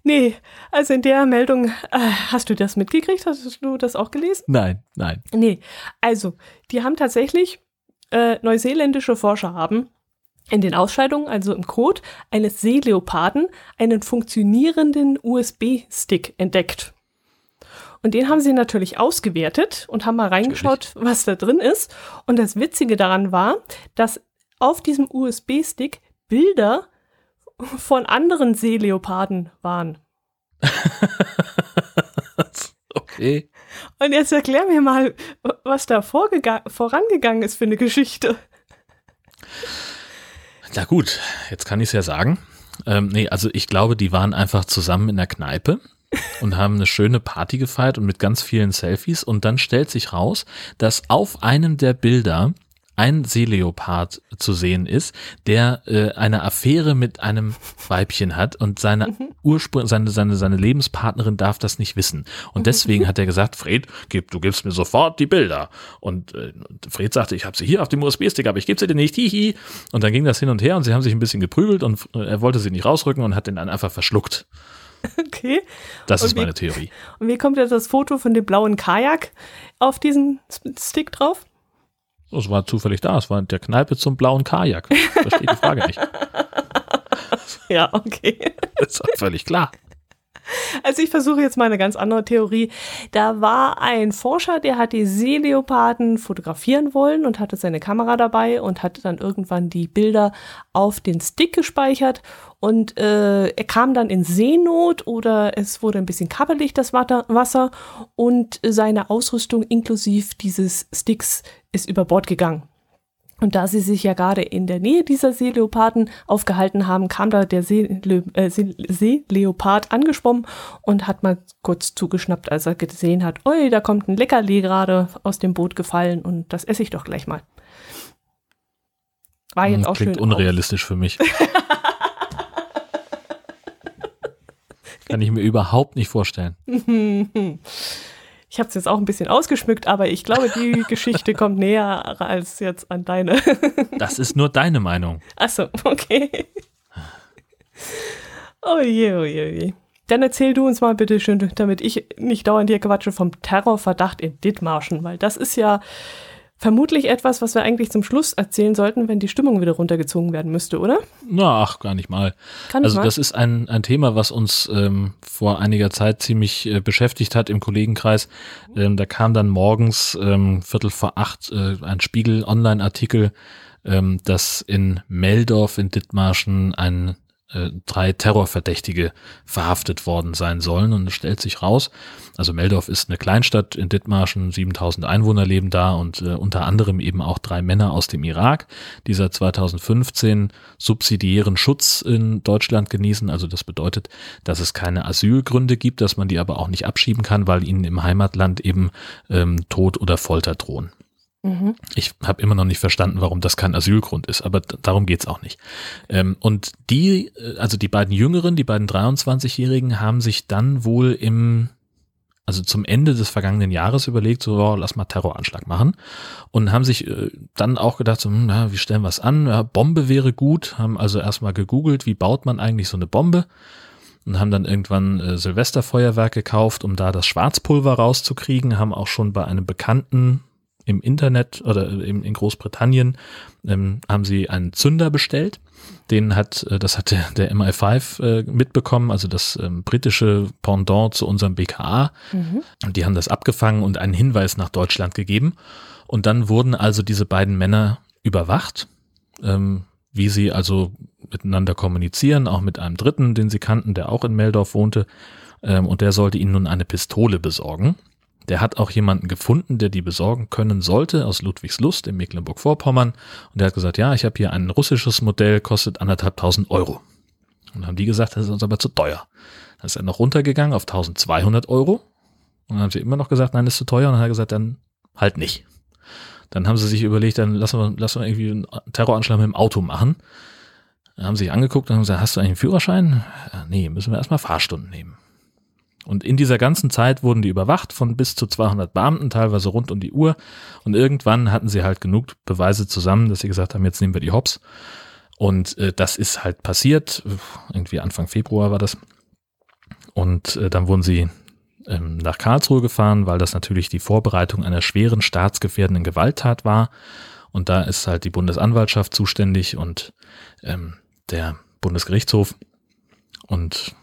Nee, also in der Meldung, äh, hast du das mitgekriegt? Hast du das auch gelesen? Nein, nein. Nee, also, die haben tatsächlich, äh, neuseeländische Forscher haben in den Ausscheidungen, also im Code, eines Seeleoparden einen funktionierenden USB-Stick entdeckt. Und den haben sie natürlich ausgewertet und haben mal reingeschaut, natürlich. was da drin ist. Und das Witzige daran war, dass auf diesem USB-Stick Bilder von anderen Seeleoparden waren. okay. Und jetzt erklär mir mal, was da vorangegangen ist für eine Geschichte. Na gut, jetzt kann ich es ja sagen. Ähm, nee, also ich glaube, die waren einfach zusammen in der Kneipe und haben eine schöne Party gefeiert und mit ganz vielen Selfies. Und dann stellt sich raus, dass auf einem der Bilder ein Seeleopard zu sehen ist, der äh, eine Affäre mit einem Weibchen hat und seine mhm. Ursprung, seine, seine, seine Lebenspartnerin darf das nicht wissen. Und deswegen hat er gesagt, Fred, gib, du gibst mir sofort die Bilder. Und äh, Fred sagte, ich habe sie hier auf dem USB-Stick, aber ich gebe sie dir nicht, hihi. Und dann ging das hin und her und sie haben sich ein bisschen geprügelt und äh, er wollte sie nicht rausrücken und hat den dann einfach verschluckt. Okay. Das und ist meine Theorie. Und wie kommt jetzt das Foto von dem blauen Kajak auf diesen Stick drauf? Es war zufällig da. Es war in der Kneipe zum blauen Kajak. Verstehe die Frage nicht. Ja, okay. Das ist völlig klar. Also ich versuche jetzt mal eine ganz andere Theorie. Da war ein Forscher, der hat die Seeleoparden fotografieren wollen und hatte seine Kamera dabei und hatte dann irgendwann die Bilder auf den Stick gespeichert und äh, er kam dann in Seenot oder es wurde ein bisschen kabbelig, das Wasser und seine Ausrüstung inklusive dieses Sticks ist über Bord gegangen. Und da sie sich ja gerade in der Nähe dieser Seeleoparden aufgehalten haben, kam da der Seele äh, Seeleopard angeschwommen und hat mal kurz zugeschnappt, als er gesehen hat, oi, da kommt ein Leckerli gerade aus dem Boot gefallen und das esse ich doch gleich mal. War jetzt hm, auch Klingt schön unrealistisch auf. für mich. Kann ich mir überhaupt nicht vorstellen. Ich habe es jetzt auch ein bisschen ausgeschmückt, aber ich glaube, die Geschichte kommt näher als jetzt an deine. das ist nur deine Meinung. Achso, okay. Oh je, oh je, oh je. Dann erzähl du uns mal bitte schön, damit ich nicht dauernd hier quatsche vom Terrorverdacht in Dithmarschen, weil das ist ja vermutlich etwas, was wir eigentlich zum Schluss erzählen sollten, wenn die Stimmung wieder runtergezogen werden müsste, oder? Na, ach, gar nicht mal. Kann also mal? das ist ein, ein Thema, was uns ähm, vor einiger Zeit ziemlich äh, beschäftigt hat im Kollegenkreis. Ähm, da kam dann morgens ähm, Viertel vor acht äh, ein Spiegel-Online-Artikel, ähm, dass in Meldorf in Dithmarschen ein äh, drei Terrorverdächtige verhaftet worden sein sollen. Und es stellt sich raus, also Meldorf ist eine Kleinstadt in Dithmarschen, 7000 Einwohner leben da und äh, unter anderem eben auch drei Männer aus dem Irak, die seit 2015 subsidiären Schutz in Deutschland genießen. Also das bedeutet, dass es keine Asylgründe gibt, dass man die aber auch nicht abschieben kann, weil ihnen im Heimatland eben ähm, Tod oder Folter drohen. Mhm. Ich habe immer noch nicht verstanden, warum das kein Asylgrund ist, aber darum geht's auch nicht. Ähm, und die, äh, also die beiden Jüngeren, die beiden 23-Jährigen, haben sich dann wohl im, also zum Ende des vergangenen Jahres überlegt, so oh, lass mal Terroranschlag machen und haben sich äh, dann auch gedacht, so, hm, na, wie stellen wir es an? Ja, Bombe wäre gut, haben also erstmal gegoogelt, wie baut man eigentlich so eine Bombe und haben dann irgendwann äh, Silvesterfeuerwerk gekauft, um da das Schwarzpulver rauszukriegen, haben auch schon bei einem Bekannten im Internet oder in, in Großbritannien ähm, haben sie einen Zünder bestellt. Den hat, äh, das hat der, der MI5 äh, mitbekommen, also das ähm, britische Pendant zu unserem BKA. Mhm. Und die haben das abgefangen und einen Hinweis nach Deutschland gegeben. Und dann wurden also diese beiden Männer überwacht, ähm, wie sie also miteinander kommunizieren, auch mit einem Dritten, den sie kannten, der auch in Meldorf wohnte. Ähm, und der sollte ihnen nun eine Pistole besorgen. Der hat auch jemanden gefunden, der die besorgen können sollte, aus Ludwigslust in Mecklenburg-Vorpommern. Und der hat gesagt, ja, ich habe hier ein russisches Modell, kostet anderthalbtausend Euro. Und haben die gesagt, das ist uns aber zu teuer. Dann ist er noch runtergegangen auf 1200 Euro. Und dann haben sie immer noch gesagt, nein, das ist zu teuer. Und dann hat er gesagt, dann halt nicht. Dann haben sie sich überlegt, dann lassen wir, lassen wir irgendwie einen Terroranschlag mit dem Auto machen. Dann haben sie sich angeguckt und haben gesagt, hast du eigentlich einen Führerschein? Nee, müssen wir erstmal Fahrstunden nehmen. Und in dieser ganzen Zeit wurden die überwacht von bis zu 200 Beamten, teilweise rund um die Uhr. Und irgendwann hatten sie halt genug Beweise zusammen, dass sie gesagt haben, jetzt nehmen wir die Hops. Und äh, das ist halt passiert. Irgendwie Anfang Februar war das. Und äh, dann wurden sie ähm, nach Karlsruhe gefahren, weil das natürlich die Vorbereitung einer schweren staatsgefährdenden Gewalttat war. Und da ist halt die Bundesanwaltschaft zuständig und ähm, der Bundesgerichtshof. Und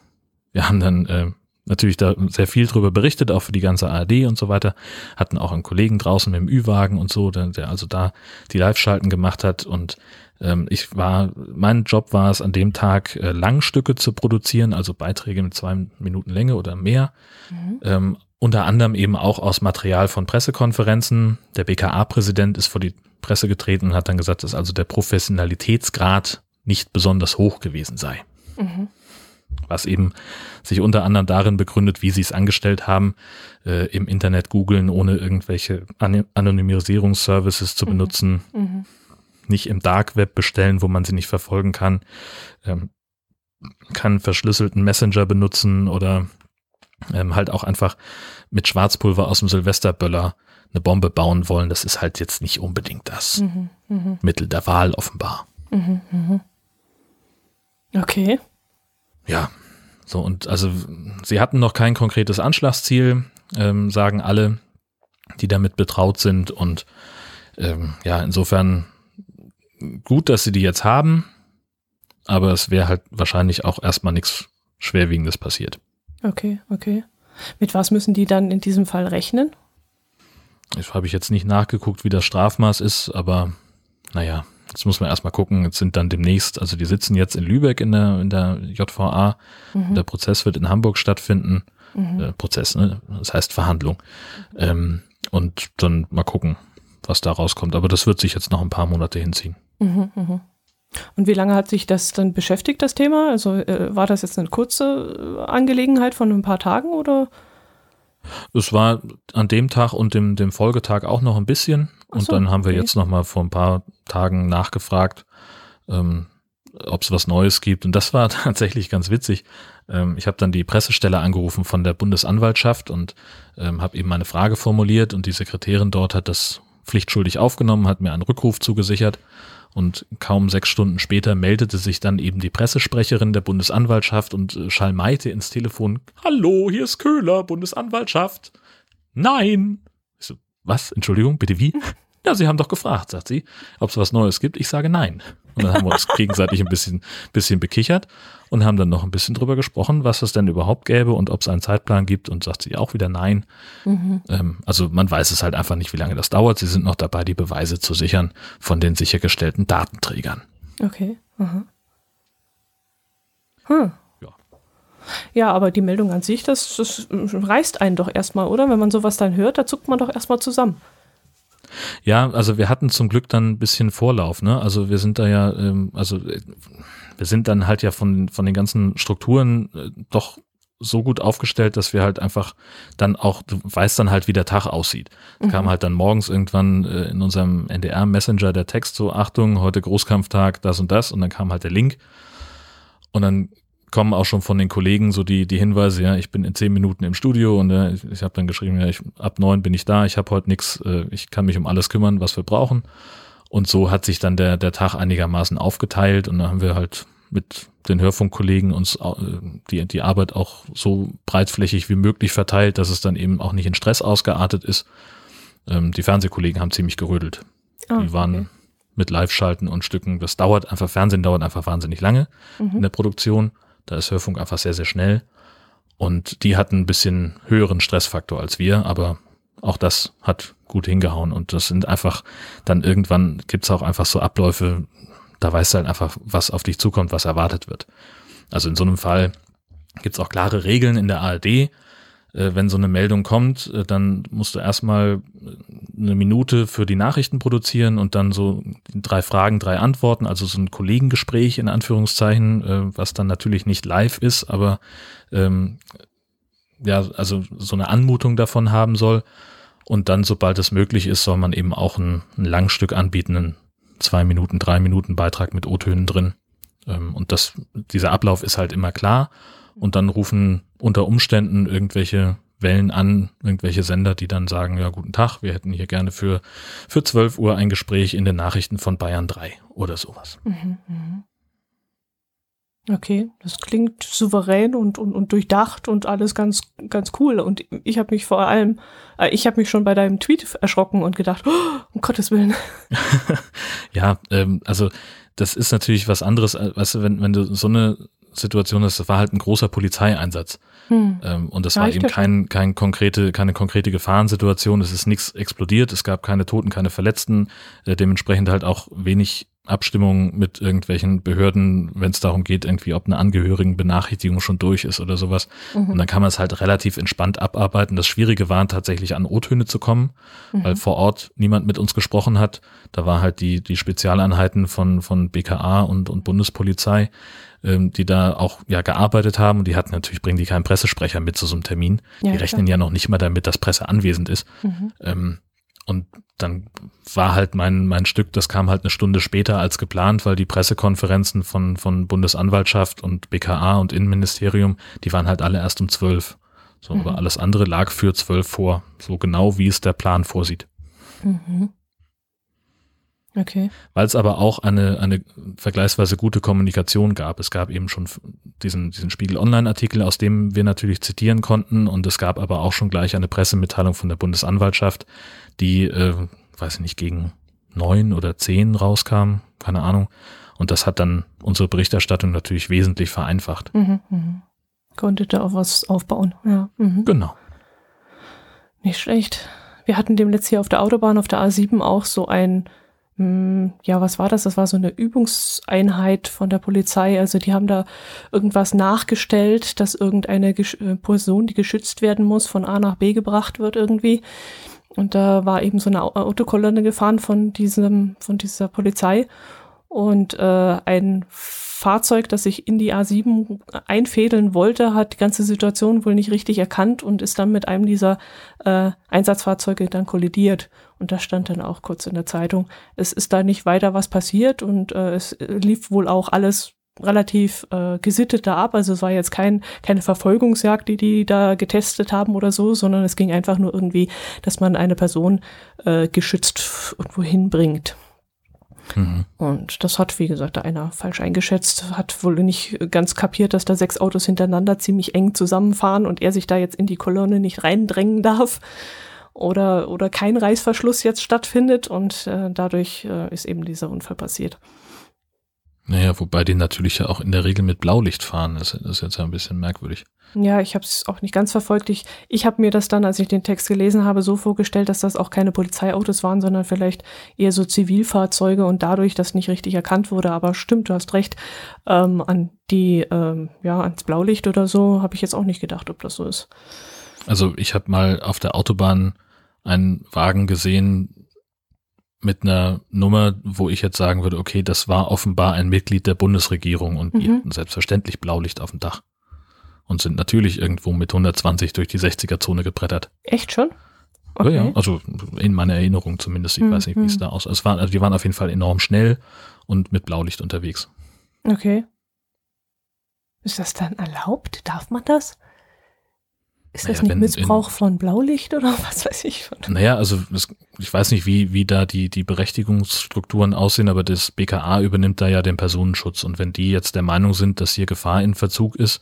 wir haben dann äh, natürlich da sehr viel drüber berichtet, auch für die ganze ARD und so weiter. Hatten auch einen Kollegen draußen mit dem Ü-Wagen und so, der, der also da die Live-Schalten gemacht hat und ähm, ich war, mein Job war es an dem Tag, äh, Langstücke zu produzieren, also Beiträge mit zwei Minuten Länge oder mehr. Mhm. Ähm, unter anderem eben auch aus Material von Pressekonferenzen. Der BKA-Präsident ist vor die Presse getreten und hat dann gesagt, dass also der Professionalitätsgrad nicht besonders hoch gewesen sei. Mhm. Was eben sich unter anderem darin begründet, wie sie es angestellt haben, äh, im Internet googeln, ohne irgendwelche An Anonymisierungsservices zu mhm. benutzen. Mhm nicht im Dark Web bestellen, wo man sie nicht verfolgen kann, ähm, kann verschlüsselten Messenger benutzen oder ähm, halt auch einfach mit Schwarzpulver aus dem Silvesterböller eine Bombe bauen wollen. Das ist halt jetzt nicht unbedingt das mhm, mh. Mittel der Wahl offenbar. Mhm, mh. Okay. Ja, so und also sie hatten noch kein konkretes Anschlagsziel, ähm, sagen alle, die damit betraut sind und ähm, ja, insofern gut, dass sie die jetzt haben, aber es wäre halt wahrscheinlich auch erstmal nichts Schwerwiegendes passiert. Okay, okay. Mit was müssen die dann in diesem Fall rechnen? Das habe ich jetzt nicht nachgeguckt, wie das Strafmaß ist, aber naja, jetzt muss man erstmal gucken. Jetzt sind dann demnächst, also die sitzen jetzt in Lübeck in der, in der JVA. Mhm. Der Prozess wird in Hamburg stattfinden. Mhm. Äh, Prozess, ne? Das heißt Verhandlung. Ähm, und dann mal gucken, was da rauskommt. Aber das wird sich jetzt noch ein paar Monate hinziehen. Mhm, mhm. Und wie lange hat sich das dann beschäftigt, das Thema? Also äh, war das jetzt eine kurze äh, Angelegenheit von ein paar Tagen oder? Es war an dem Tag und dem, dem Folgetag auch noch ein bisschen. So, und dann haben wir okay. jetzt noch mal vor ein paar Tagen nachgefragt, ähm, ob es was Neues gibt. Und das war tatsächlich ganz witzig. Ähm, ich habe dann die Pressestelle angerufen von der Bundesanwaltschaft und ähm, habe eben meine Frage formuliert und die Sekretärin dort hat das pflichtschuldig aufgenommen, hat mir einen Rückruf zugesichert und kaum sechs Stunden später meldete sich dann eben die Pressesprecherin der Bundesanwaltschaft und äh, schalmeite ins Telefon, Hallo, hier ist Köhler, Bundesanwaltschaft. Nein. So, was? Entschuldigung, bitte wie? Ja, Sie haben doch gefragt, sagt sie, ob es was Neues gibt. Ich sage nein. Und dann haben wir uns gegenseitig ein bisschen, bisschen bekichert und haben dann noch ein bisschen drüber gesprochen, was es denn überhaupt gäbe und ob es einen Zeitplan gibt und sagt sie auch wieder nein. Mhm. Ähm, also man weiß es halt einfach nicht, wie lange das dauert. Sie sind noch dabei, die Beweise zu sichern von den sichergestellten Datenträgern. Okay. Aha. Hm. Ja. Ja, aber die Meldung an sich, das, das reißt einen doch erstmal, oder? Wenn man sowas dann hört, da zuckt man doch erstmal zusammen. Ja, also wir hatten zum Glück dann ein bisschen Vorlauf, ne? Also wir sind da ja, ähm, also äh, wir sind dann halt ja von, von den ganzen Strukturen äh, doch so gut aufgestellt, dass wir halt einfach dann auch, du weißt dann halt, wie der Tag aussieht. Mhm. Kam halt dann morgens irgendwann äh, in unserem NDR-Messenger der Text so, Achtung, heute Großkampftag, das und das und dann kam halt der Link und dann kommen auch schon von den Kollegen so die, die Hinweise, ja, ich bin in zehn Minuten im Studio und äh, ich, ich habe dann geschrieben, ja, ich, ab neun bin ich da, ich habe heute nichts, äh, ich kann mich um alles kümmern, was wir brauchen. Und so hat sich dann der, der Tag einigermaßen aufgeteilt und dann haben wir halt mit den Hörfunkkollegen uns äh, die, die Arbeit auch so breitflächig wie möglich verteilt, dass es dann eben auch nicht in Stress ausgeartet ist. Ähm, die Fernsehkollegen haben ziemlich gerödelt. Oh, die waren okay. mit Live-Schalten und Stücken, das dauert einfach, Fernsehen dauert einfach wahnsinnig lange mhm. in der Produktion. Da ist Hörfunk einfach sehr, sehr schnell. Und die hatten ein bisschen höheren Stressfaktor als wir, aber auch das hat gut hingehauen. Und das sind einfach, dann irgendwann gibt's auch einfach so Abläufe, da weißt du halt einfach, was auf dich zukommt, was erwartet wird. Also in so einem Fall gibt's auch klare Regeln in der ARD, wenn so eine Meldung kommt, äh, dann musst du erstmal äh, eine Minute für die Nachrichten produzieren und dann so drei Fragen, drei Antworten, also so ein Kollegengespräch in Anführungszeichen, was dann natürlich nicht live ist, aber ähm, ja, also so eine Anmutung davon haben soll. Und dann, sobald es möglich ist, soll man eben auch ein, ein Langstück anbieten, einen zwei Minuten, drei Minuten Beitrag mit O-Tönen drin. Ähm, und das, dieser Ablauf ist halt immer klar. Und dann rufen unter Umständen irgendwelche Wellen an, irgendwelche Sender, die dann sagen, ja, guten Tag, wir hätten hier gerne für, für 12 Uhr ein Gespräch in den Nachrichten von Bayern 3 oder sowas. Mhm, mhm. Okay, das klingt souverän und, und, und durchdacht und alles ganz, ganz cool. Und ich habe mich vor allem, äh, ich habe mich schon bei deinem Tweet erschrocken und gedacht, oh, um Gottes Willen. ja, ähm, also das ist natürlich was anderes, äh, weißt du, wenn, wenn du so eine Situation, das war halt ein großer Polizeieinsatz. Hm. Ähm, und das ja, war eben kein, kein konkrete, keine konkrete Gefahrensituation. Es ist nichts explodiert, es gab keine Toten, keine Verletzten, äh, dementsprechend halt auch wenig Abstimmung mit irgendwelchen Behörden, wenn es darum geht, irgendwie, ob eine Angehörigenbenachrichtigung schon durch ist oder sowas. Mhm. Und dann kann man es halt relativ entspannt abarbeiten. Das Schwierige war tatsächlich an O-Töne zu kommen, mhm. weil vor Ort niemand mit uns gesprochen hat. Da war halt die, die Spezialeinheiten von, von BKA und, und Bundespolizei, ähm, die da auch ja gearbeitet haben. Und die hatten natürlich, bringen die keinen Pressesprecher mit zu so einem Termin. Ja, die rechnen klar. ja noch nicht mal damit, dass Presse anwesend ist. Mhm. Ähm, und dann war halt mein, mein Stück, das kam halt eine Stunde später als geplant, weil die Pressekonferenzen von, von Bundesanwaltschaft und BKA und Innenministerium, die waren halt alle erst um zwölf. So, mhm. aber alles andere lag für zwölf vor, so genau wie es der Plan vorsieht. Mhm. Okay. Weil es aber auch eine, eine vergleichsweise gute Kommunikation gab. Es gab eben schon diesen, diesen Spiegel Online-Artikel, aus dem wir natürlich zitieren konnten. Und es gab aber auch schon gleich eine Pressemitteilung von der Bundesanwaltschaft, die, äh, weiß ich nicht, gegen neun oder zehn rauskam, keine Ahnung. Und das hat dann unsere Berichterstattung natürlich wesentlich vereinfacht. Mhm, mh. Konnte da auch was aufbauen, ja. Mhm. Genau. Nicht schlecht. Wir hatten dem letztes hier auf der Autobahn, auf der A7 auch so ein ja, was war das? Das war so eine Übungseinheit von der Polizei. Also die haben da irgendwas nachgestellt, dass irgendeine äh, Person, die geschützt werden muss, von A nach B gebracht wird irgendwie. Und da war eben so eine Autokolonne gefahren von diesem, von dieser Polizei. Und äh, ein Fahrzeug, das sich in die A7 einfädeln wollte, hat die ganze Situation wohl nicht richtig erkannt und ist dann mit einem dieser äh, Einsatzfahrzeuge dann kollidiert. Und das stand dann auch kurz in der Zeitung. Es ist da nicht weiter was passiert und äh, es lief wohl auch alles relativ äh, gesittet da ab. Also es war jetzt kein, keine Verfolgungsjagd, die die da getestet haben oder so, sondern es ging einfach nur irgendwie, dass man eine Person äh, geschützt irgendwo hinbringt. Mhm. Und das hat, wie gesagt, einer falsch eingeschätzt, hat wohl nicht ganz kapiert, dass da sechs Autos hintereinander ziemlich eng zusammenfahren und er sich da jetzt in die Kolonne nicht reindrängen darf oder, oder kein Reißverschluss jetzt stattfindet und äh, dadurch äh, ist eben dieser Unfall passiert. Naja, wobei die natürlich ja auch in der Regel mit Blaulicht fahren. Das, ist jetzt ja ein bisschen merkwürdig. Ja, ich habe es auch nicht ganz verfolgt. Ich, ich habe mir das dann, als ich den Text gelesen habe, so vorgestellt, dass das auch keine Polizeiautos waren, sondern vielleicht eher so Zivilfahrzeuge und dadurch das nicht richtig erkannt wurde. Aber stimmt, du hast recht. Ähm, an die, ähm, ja, ans Blaulicht oder so habe ich jetzt auch nicht gedacht, ob das so ist. Also ich habe mal auf der Autobahn einen Wagen gesehen, mit einer Nummer, wo ich jetzt sagen würde, okay, das war offenbar ein Mitglied der Bundesregierung und mhm. die hatten selbstverständlich Blaulicht auf dem Dach und sind natürlich irgendwo mit 120 durch die 60er-Zone gebrettert. Echt schon? Okay. Ja, ja, also in meiner Erinnerung zumindest. Ich mhm. weiß nicht, wie es mhm. da aussah. Es war, also die waren auf jeden Fall enorm schnell und mit Blaulicht unterwegs. Okay. Ist das dann erlaubt? Darf man das? Ist das naja, nicht Missbrauch in, von Blaulicht oder was weiß ich? Naja, also das, ich weiß nicht, wie, wie da die, die Berechtigungsstrukturen aussehen, aber das BKA übernimmt da ja den Personenschutz. Und wenn die jetzt der Meinung sind, dass hier Gefahr in Verzug ist,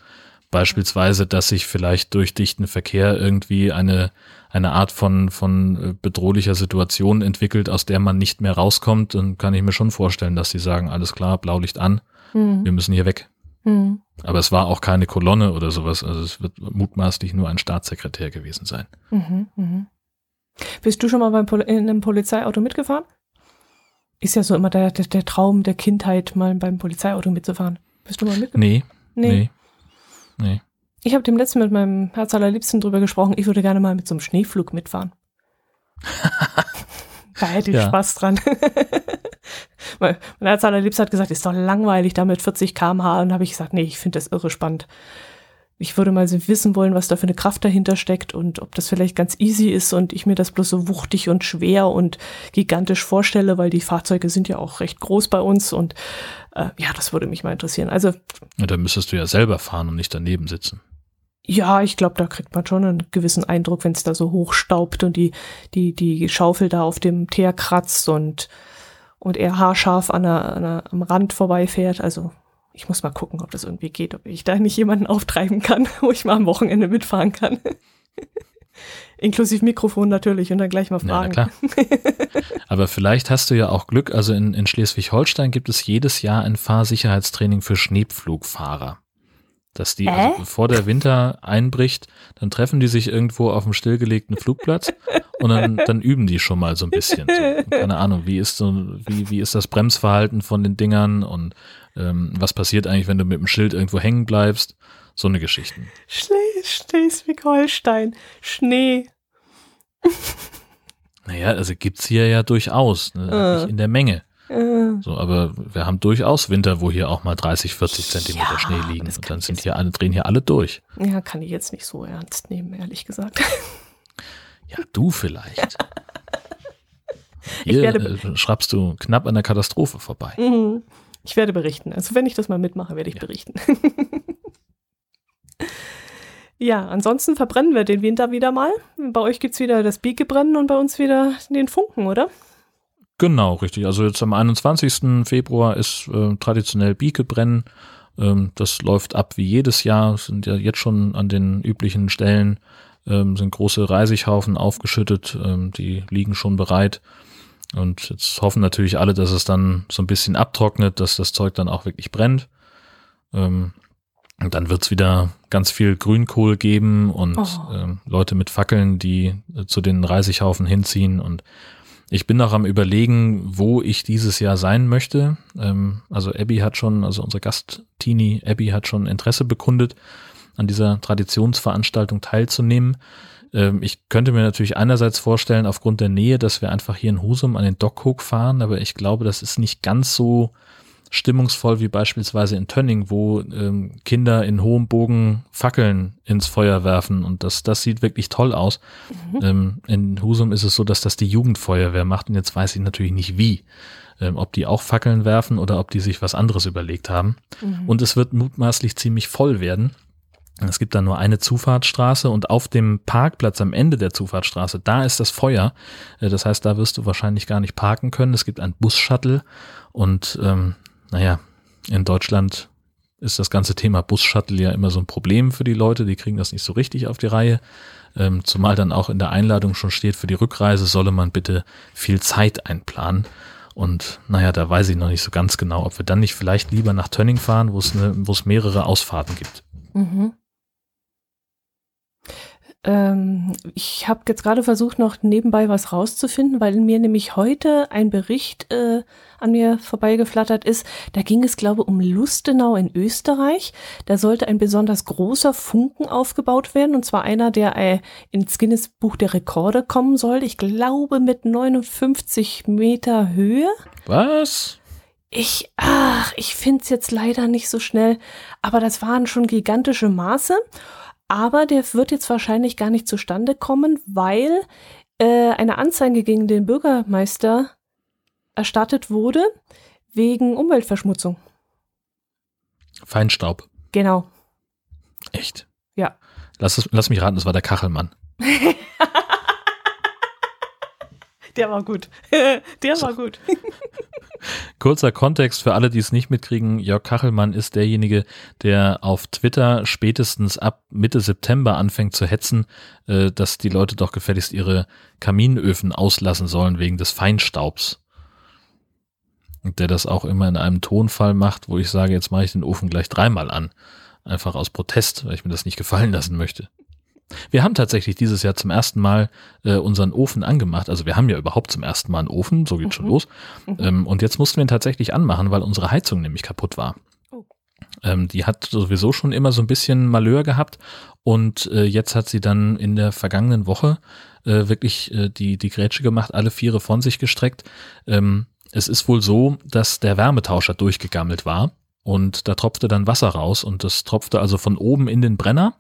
beispielsweise, dass sich vielleicht durch dichten Verkehr irgendwie eine, eine Art von, von äh, bedrohlicher Situation entwickelt, aus der man nicht mehr rauskommt, dann kann ich mir schon vorstellen, dass sie sagen, alles klar, Blaulicht an, mhm. wir müssen hier weg. Mhm. Aber es war auch keine Kolonne oder sowas. Also es wird mutmaßlich nur ein Staatssekretär gewesen sein. Mhm, mh. Bist du schon mal beim Pol in einem Polizeiauto mitgefahren? Ist ja so immer der, der, der, Traum der Kindheit, mal beim Polizeiauto mitzufahren. Bist du mal mitgefahren? Nee. Nee. Nee. nee. Ich habe dem letzten mit meinem Herz allerliebsten drüber gesprochen, ich würde gerne mal mit so einem Schneeflug mitfahren. da hätte ich ja. Spaß dran. mein Herz allerliebst hat gesagt, ist doch langweilig da mit 40 km/h. Und habe ich gesagt, nee, ich finde das irre spannend. Ich würde mal so wissen wollen, was da für eine Kraft dahinter steckt und ob das vielleicht ganz easy ist und ich mir das bloß so wuchtig und schwer und gigantisch vorstelle, weil die Fahrzeuge sind ja auch recht groß bei uns und äh, ja, das würde mich mal interessieren. Also. Ja, da müsstest du ja selber fahren und nicht daneben sitzen. Ja, ich glaube, da kriegt man schon einen gewissen Eindruck, wenn es da so hochstaubt und die, die, die Schaufel da auf dem Teer kratzt und und er haarscharf an der, an der, am Rand vorbeifährt. Also ich muss mal gucken, ob das irgendwie geht, ob ich da nicht jemanden auftreiben kann, wo ich mal am Wochenende mitfahren kann. Inklusive Mikrofon natürlich und dann gleich mal fragen. Ja, klar. Aber vielleicht hast du ja auch Glück. Also in, in Schleswig-Holstein gibt es jedes Jahr ein Fahrsicherheitstraining für Schneepflugfahrer. Dass die, also bevor der Winter einbricht, dann treffen die sich irgendwo auf dem stillgelegten Flugplatz und dann, dann üben die schon mal so ein bisschen. So, keine Ahnung, wie ist so, wie, wie ist das Bremsverhalten von den Dingern und ähm, was passiert eigentlich, wenn du mit dem Schild irgendwo hängen bleibst? So eine Geschichten. Schleswig-Holstein, Schnee. Naja, also gibt's hier ja durchaus, ne? Äh. nicht in der Menge. So, aber wir haben durchaus Winter, wo hier auch mal 30, 40 Zentimeter Ja, Schnee liegen. Und dann sind hier alle, drehen hier alle durch. Ja, kann ich jetzt nicht so ernst nehmen, ehrlich gesagt. Ja, du vielleicht. Ich Hier äh, schraubst du knapp an der Katastrophe vorbei. Mhm. Ich werde berichten. Also wenn ich das mal mitmache, werde ich berichten. ja, ansonsten verbrennen wir den Winter wieder mal. Bei euch gibt's wieder das Biegebrennen und bei uns wieder den Funken, oder? Genau, richtig. Also jetzt am 21. Februar ist äh, traditionell Biekebrennen. Ähm, das läuft ab wie jedes Jahr. Sind ja jetzt schon an den üblichen Stellen ähm, sind große Reisighaufen aufgeschüttet. Ähm, die liegen schon bereit. Und jetzt hoffen natürlich alle, dass es dann so ein bisschen abtrocknet, dass das Zeug dann auch wirklich brennt. Ähm, und dann wird's wieder ganz viel Grünkohl geben und Oh. ähm, Leute mit Fackeln, die äh, zu den Reisighaufen hinziehen. Und ich bin noch am überlegen, wo ich dieses Jahr sein möchte. Ähm, also Abby hat schon, also unsere Gast-Teenie Abby hat schon Interesse bekundet, an dieser Traditionsveranstaltung teilzunehmen. Ähm, ich könnte mir natürlich einerseits vorstellen, aufgrund der Nähe, dass wir einfach hier in Husum an den Dockhook fahren, aber ich glaube, das ist nicht ganz so stimmungsvoll wie beispielsweise in Tönning, wo ähm, Kinder in hohem Bogen Fackeln ins Feuer werfen und das, das sieht wirklich toll aus. Ähm, in Husum ist es so, dass das die Jugendfeuerwehr macht und jetzt weiß ich natürlich nicht wie. Ähm, ob die auch Fackeln werfen oder ob die sich was anderes überlegt haben. Und es wird mutmaßlich ziemlich voll werden. Es gibt da nur eine Zufahrtsstraße und auf dem Parkplatz am Ende der Zufahrtsstraße, da ist das Feuer. Äh, Das heißt, da wirst du wahrscheinlich gar nicht parken können. Es gibt ein Bus-Shuttle und ähm, naja, in Deutschland ist das ganze Thema Bus-Shuttle ja immer so ein Problem für die Leute. Die kriegen das nicht so richtig auf die Reihe. Ähm, zumal dann auch in der Einladung schon steht, für die Rückreise solle man bitte viel Zeit einplanen. Und naja, da weiß ich noch nicht so ganz genau, ob wir dann nicht vielleicht lieber nach Tönning fahren, wo es, es mehrere Ausfahrten gibt. Mhm. Ähm, ich habe jetzt gerade versucht, noch nebenbei was rauszufinden, weil mir nämlich heute ein Bericht äh, an mir vorbeigeflattert ist. Da ging es, glaube ich, um Lustenau in Österreich. Da sollte ein besonders großer Funken aufgebaut werden, und zwar einer, der äh, ins Guinness Buch der Rekorde kommen soll. Ich glaube mit 59 Meter Höhe. Was? Ich, ach, ich finde es jetzt leider nicht so schnell, aber das waren schon gigantische Maße. Aber der wird jetzt wahrscheinlich gar nicht zustande kommen, weil äh, eine Anzeige gegen den Bürgermeister erstattet wurde wegen Umweltverschmutzung. Feinstaub. Genau. Echt? Ja. Lass, es, lass mich raten, das war der Kachelmann. Der war gut. der war gut. Kurzer Kontext für alle, die es nicht mitkriegen. Jörg Kachelmann ist derjenige, der auf Twitter spätestens ab Mitte September anfängt zu hetzen, äh, dass die Leute doch gefälligst ihre Kaminöfen auslassen sollen wegen des Feinstaubs. Und der das auch immer in einem Tonfall macht, wo ich sage, jetzt mache ich den Ofen gleich dreimal an. Einfach aus Protest, weil ich mir das nicht gefallen lassen möchte. Wir haben tatsächlich dieses Jahr zum ersten Mal äh, unseren Ofen angemacht. Also wir haben ja überhaupt zum ersten Mal einen Ofen, so geht schon los. Ähm, und jetzt mussten wir ihn tatsächlich anmachen, weil unsere Heizung nämlich kaputt war. Oh. Ähm, die hat sowieso schon immer so ein bisschen Malheur gehabt und äh, jetzt hat sie dann in der vergangenen Woche äh, wirklich äh, die, die Grätsche gemacht, alle Viere von sich gestreckt. Ähm, es ist wohl so, dass der Wärmetauscher durchgegammelt war und da tropfte dann Wasser raus und das tropfte also von oben in den Brenner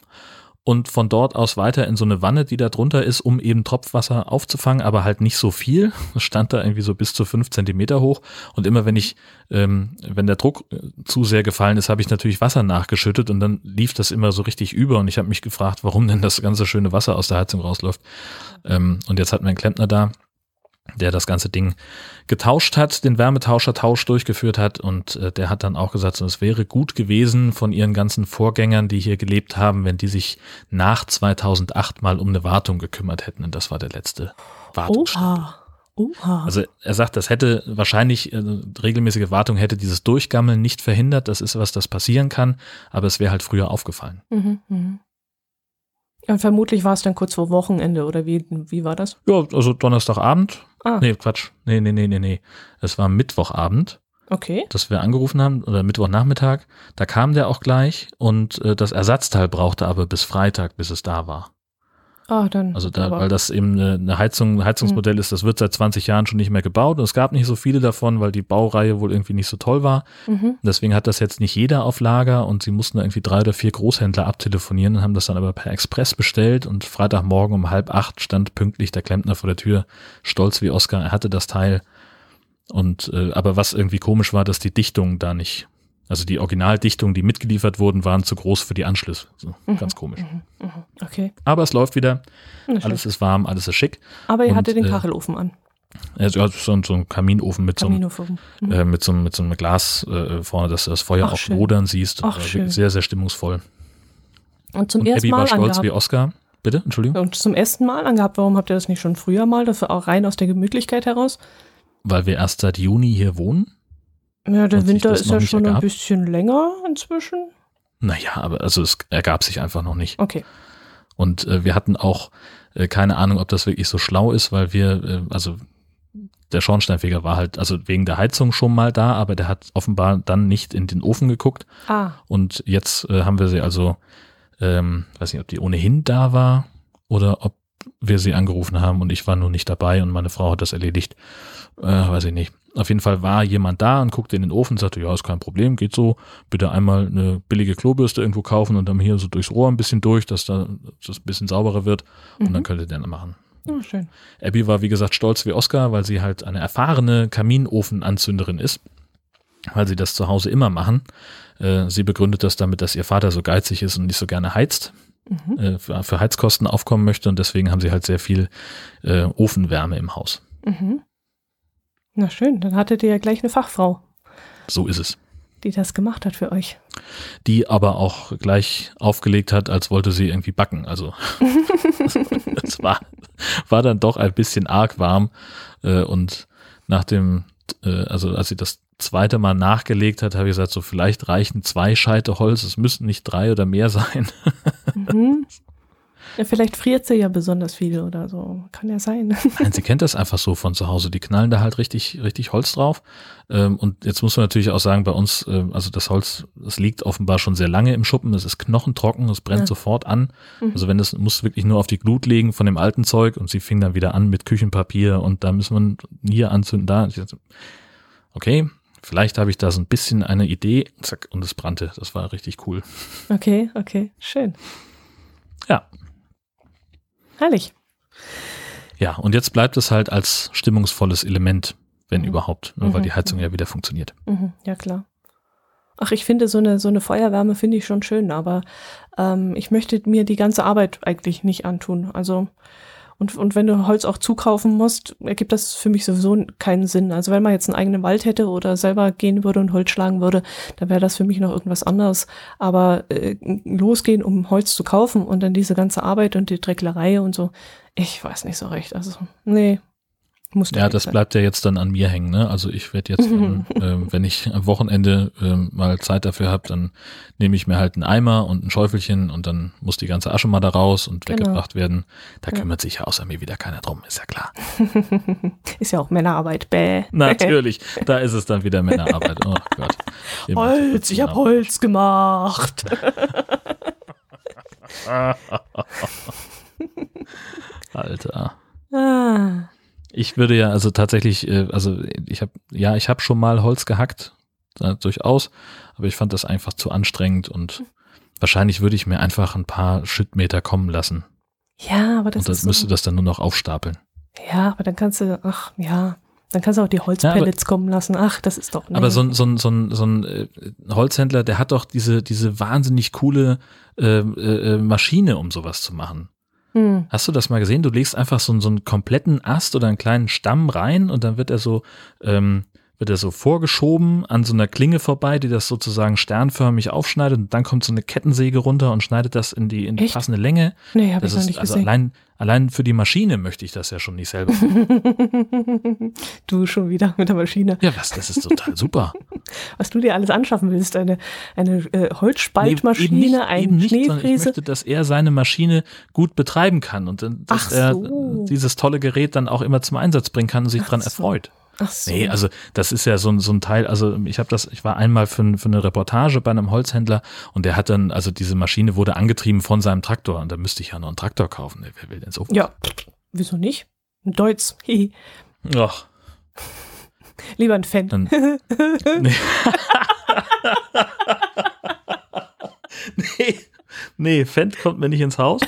und von dort aus weiter in so eine Wanne, die da drunter ist, um eben Tropfwasser aufzufangen, aber halt nicht so viel. Das stand da irgendwie so bis zu fünf Zentimeter hoch. Und immer wenn ich, ähm, wenn der Druck äh, zu sehr gefallen ist, habe ich natürlich Wasser nachgeschüttet und dann lief das immer so richtig über. Und ich habe mich gefragt, warum denn das ganze schöne Wasser aus der Heizung rausläuft. Ähm, und jetzt hat mein Klempner da, der das ganze Ding getauscht hat, den Wärmetauscher-Tausch durchgeführt hat und äh, der hat dann auch gesagt, so, es wäre gut gewesen von ihren ganzen Vorgängern, die hier gelebt haben, wenn die sich nach 2008 mal um eine Wartung gekümmert hätten und das war der letzte Wartungsstand. Oha. Oha. Also er sagt, das hätte wahrscheinlich, äh, regelmäßige Wartung hätte dieses Durchgammeln nicht verhindert. Das ist was, das passieren kann, aber es wäre halt früher aufgefallen. Mhm. Ja, und vermutlich war es dann kurz vor Wochenende oder wie, wie war das? Ja, also Donnerstagabend. Ah, Nee, Quatsch. Nee, nee, nee, nee, nee. Es war Mittwochabend, okay. dass wir angerufen haben, oder Mittwochnachmittag. Da kam der auch gleich und äh, das Ersatzteil brauchte aber bis Freitag, bis es da war. Ah, dann. Also da, weil das eben eine, eine Heizung, ein Heizungsmodell ist, das wird seit 20 Jahren schon nicht mehr gebaut und es gab nicht so viele davon, weil die Baureihe wohl irgendwie nicht so toll war. Mhm. Deswegen hat das jetzt nicht jeder auf Lager und sie mussten da irgendwie drei oder vier Großhändler abtelefonieren und haben das dann aber per Express bestellt und Freitagmorgen um halb acht stand pünktlich der Klempner vor der Tür, stolz wie Oscar, er hatte das Teil. Und äh, aber was irgendwie komisch war, dass die Dichtungen da nicht, also die Originaldichtungen, die mitgeliefert wurden, waren zu groß für die Anschlüsse. So, ganz komisch. Mhm. Mhm. Okay. Aber es läuft wieder, alles ist warm, alles ist schick. Aber ihr und, hattet den äh, Kachelofen an. Also ja, so, ein- so ein Kaminofen mit so einem. Mhm. äh, mit so, mit so einem Glas äh, vorne, dass du das Feuer Ach, auch schön. lodern siehst. Ach, Äh, schön. Sehr, sehr stimmungsvoll. Und zum Und ersten Abby war Mal stolz angehabt. wie Oscar. Bitte, Entschuldigung. Und zum ersten Mal angehabt. Warum habt ihr das nicht schon früher mal? Das war auch rein aus der Gemütlichkeit heraus. Weil wir erst seit Juni hier wohnen. Ja, der Winter ist ja schon ein ergab? bisschen länger inzwischen. Naja, aber also es ergab sich einfach noch nicht. Okay. Und äh, wir hatten auch äh, keine Ahnung, ob das wirklich so schlau ist, weil wir, äh, also der Schornsteinfeger war halt, also wegen der Heizung schon mal da, aber der hat offenbar dann nicht in den Ofen geguckt. Ah, Und jetzt äh, haben wir sie also, ähm, weiß nicht, ob die ohnehin da war oder ob wir sie angerufen haben und ich war nur nicht dabei und meine Frau hat das erledigt. Äh, weiß ich nicht. Auf jeden Fall war jemand da und guckte in den Ofen und sagte, ja, ist kein Problem, geht so. Bitte einmal eine billige Klobürste irgendwo kaufen und dann hier so durchs Rohr ein bisschen durch, dass da das ein bisschen sauberer wird und dann könnt ihr den machen. ja, schön. Abby war, wie gesagt, stolz wie Oscar, weil sie halt eine erfahrene Kaminofenanzünderin ist, weil sie das zu Hause immer machen. Äh, sie begründet das damit, dass ihr Vater so geizig ist und nicht so gerne heizt, Mhm. äh, für, für Heizkosten aufkommen möchte und deswegen haben sie halt sehr viel äh, Ofenwärme im Haus. Mhm. Na schön, dann hattet ihr ja gleich eine Fachfrau, So ist es. die das gemacht hat für euch. Die aber auch gleich aufgelegt hat, als wollte sie irgendwie backen. Also es war, war dann doch ein bisschen arg warm äh, und nach dem, äh, also als sie das zweite Mal nachgelegt hat, habe ich gesagt, so vielleicht reichen zwei Scheite Holz, es müssen nicht drei oder mehr sein. Mhm. Ja, vielleicht friert sie ja besonders viel oder so. Kann ja sein. Nein, sie kennt das einfach so von zu Hause. Die knallen da halt richtig, richtig Holz drauf. Ähm, und jetzt muss man natürlich auch sagen, bei uns, ähm, also das Holz, das liegt offenbar schon sehr lange im Schuppen. Es ist knochentrocken, es brennt Ja. sofort an. Mhm. Also wenn das muss wirklich nur auf die Glut legen von dem alten Zeug und sie fing dann wieder an mit Küchenpapier und da müssen wir hier anzünden, da. Okay, vielleicht habe ich da so ein bisschen eine Idee. Zack, und es brannte. Das war richtig cool. Okay, okay, schön. Ja. Herrlich. Ja, und jetzt bleibt es halt als stimmungsvolles Element, wenn Mhm. überhaupt, ne, weil Mhm. die Heizung ja wieder funktioniert. Mhm, ja, klar. Ach, ich finde so eine, so eine Feuerwärme finde ich schon schön, aber ähm, ich möchte mir die ganze Arbeit eigentlich nicht antun. Also, und, und wenn du Holz auch zukaufen musst, ergibt das für mich sowieso keinen Sinn. Also wenn man jetzt einen eigenen Wald hätte oder selber gehen würde und Holz schlagen würde, dann wäre das für mich noch irgendwas anderes. Aber äh, losgehen, um Holz zu kaufen und dann diese ganze Arbeit und die Drecklerei und so, ich weiß nicht so recht. Also, nee. Muss Ja, das bleibt ja jetzt dann an mir hängen. Ne? Also ich werde jetzt, ähm, ähm, wenn ich am Wochenende ähm, mal Zeit dafür habe, dann nehme ich mir halt einen Eimer und ein Schäufelchen und dann muss die ganze Asche mal da raus und Genau. weggebracht werden. Da Ja. kümmert sich ja außer mir wieder keiner drum, ist ja klar. Ist ja auch Männerarbeit, bäh. Natürlich, da ist es dann wieder Männerarbeit. Oh Gott. Immer. Holz, ich habe Holz gemacht. Alter. Ah, Ich würde ja also tatsächlich, äh, also ich habe, ja, ich habe schon mal Holz gehackt, durchaus, aber ich fand das einfach zu anstrengend und wahrscheinlich würde ich mir einfach ein paar Schrittmeter kommen lassen ja, aber das und dann ist müsste so, das dann nur noch aufstapeln. ja, aber dann kannst du, ach ja, dann kannst du auch die Holzpellets kommen lassen. Ach, das ist doch. nee. Aber so ein, so ein, so ein, so ein äh, Holzhändler, der hat doch diese, diese wahnsinnig coole äh, äh, Maschine, um sowas zu machen. Hm. Hast du das mal gesehen? Du legst einfach so, so einen kompletten Ast oder einen kleinen Stamm rein und dann wird er so, ähm, wird er so vorgeschoben an so einer Klinge vorbei, die das sozusagen sternförmig aufschneidet und dann kommt so eine Kettensäge runter und schneidet das in die, in die passende Länge. Nee, habe ich ist nicht also gesehen. allein, allein für die Maschine möchte ich das ja schon nicht selber. du schon wieder mit der Maschine. ja, was, das ist total super. Was du dir alles anschaffen willst, eine, eine äh, Nee, eben Holzspaltmaschine, nicht, ein eben nicht, sondern ich Schneefräse. möchte, dass er seine Maschine gut betreiben kann und dann, dass Ach er so. dieses tolle Gerät dann auch immer zum Einsatz bringen kann und sich Ach dran so. erfreut. Ach so. Nee, also das ist ja so ein, so ein Teil, also ich habe das, ich war einmal für, für eine Reportage bei einem Holzhändler und der hat dann, also diese Maschine wurde angetrieben von seinem Traktor und da müsste ich ja noch einen Traktor kaufen. Wer will denn so? ja, wieso nicht? Ein Deutsch. Hihi. Ach, Lieber ein Fan. dann. nee. nee, nee, Fendt kommt mir nicht ins Haus.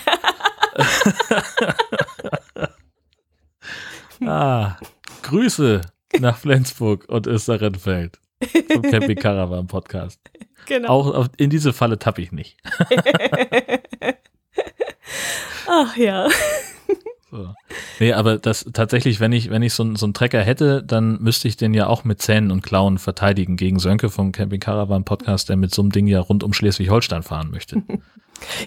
ah, Grüße nach Flensburg und Österreichfeld vom Camping Caravan Podcast. genau. Auch in diese Falle tappe ich nicht. Ach ja. So. Nee, aber das tatsächlich, wenn ich, wenn ich so, einen- so einen Trecker hätte, dann müsste ich den ja auch mit Zähnen und Klauen verteidigen gegen Sönke vom Camping Caravan Podcast, der mit so einem Ding ja rund um Schleswig-Holstein fahren möchte.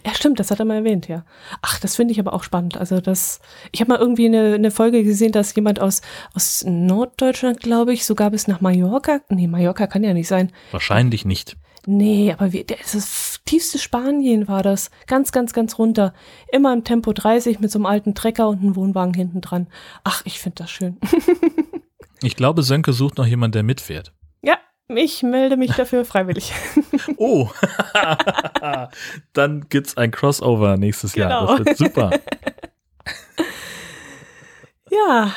Ja, stimmt, das hat er mal erwähnt, ja. Ach, das finde ich aber auch spannend. Also das, ich habe mal irgendwie eine, eine Folge gesehen, dass jemand aus, aus Norddeutschland, glaube ich, sogar bis nach Mallorca, nee, Mallorca kann ja nicht sein. Wahrscheinlich nicht. Nee, aber wie, der, das tiefste Spanien war das. Ganz, ganz, ganz runter. Immer im Tempo 30 mit so einem alten Trecker und einem Wohnwagen hinten dran. Ach, ich finde das schön. Ich glaube, Sönke sucht noch jemanden, der mitfährt. ja, ich melde mich dafür freiwillig. Oh, dann gibt's ein Crossover nächstes Jahr. Genau. Das wird super. ja,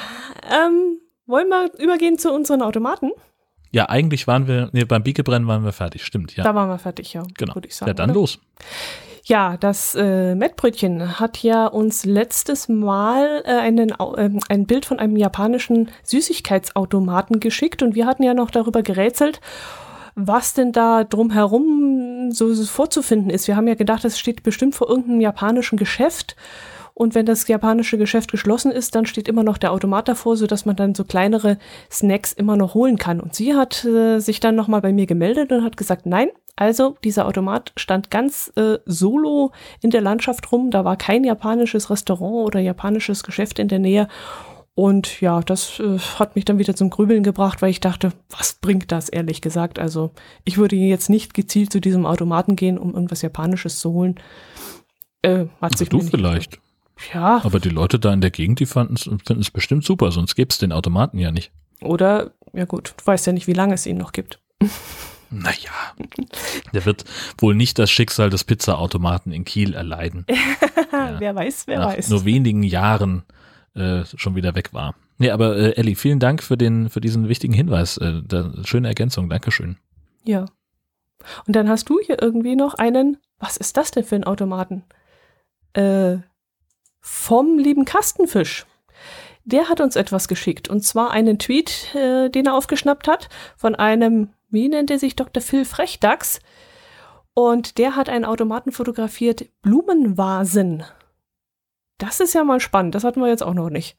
ähm, wollen wir übergehen zu unseren Automaten? Ja, eigentlich waren wir, nee, beim Biegebrennen waren wir fertig, stimmt, ja. Da waren wir fertig, ja. genau. Würde ich sagen. ja, dann oder? los. Ja, das äh, Mettbrötchen hat ja uns letztes Mal äh, einen, ähm, ein Bild von einem japanischen Süßigkeitsautomaten geschickt und wir hatten ja noch darüber gerätselt, was denn da drumherum so so vorzufinden ist. Wir haben ja gedacht, es steht bestimmt vor irgendeinem japanischen Geschäft und wenn das japanische Geschäft geschlossen ist, dann steht immer noch der Automat davor, sodass man dann so kleinere Snacks immer noch holen kann. Und sie hat äh, sich dann nochmal bei mir gemeldet und hat gesagt, nein, also dieser Automat stand ganz äh, solo in der Landschaft rum. Da war kein japanisches Restaurant oder japanisches Geschäft in der Nähe. Und ja, das äh, hat mich dann wieder zum Grübeln gebracht, weil ich dachte, was bringt das, ehrlich gesagt? Also ich würde jetzt nicht gezielt zu diesem Automaten gehen, um irgendwas Japanisches zu holen. Äh, hat Also sich du mir nicht vielleicht. Ja, Aber die Leute da in der Gegend, die fanden es finden es bestimmt super, sonst gäbe es den Automaten ja nicht. oder, ja gut, du weißt ja nicht, wie lange es ihn noch gibt. Naja, der wird wohl nicht das Schicksal des Pizzaautomaten in Kiel erleiden. Ja. wer weiß, wer nach weiß. nur wenigen Jahren äh, schon wieder weg war. Nee, aber äh, Elli, vielen Dank für den für diesen wichtigen Hinweis. Äh, da, schöne Ergänzung, Dankeschön. Ja. Und dann hast du hier irgendwie noch einen, was ist das denn für ein Automaten? Äh, vom lieben Kastenfisch. Der hat uns etwas geschickt und zwar einen Tweet, äh, den er aufgeschnappt hat von einem, wie nennt er sich, Dr. Phil Frechdachs. Und der hat einen Automaten fotografiert, Blumenvasen. Das ist ja mal spannend, das hatten wir jetzt auch noch nicht.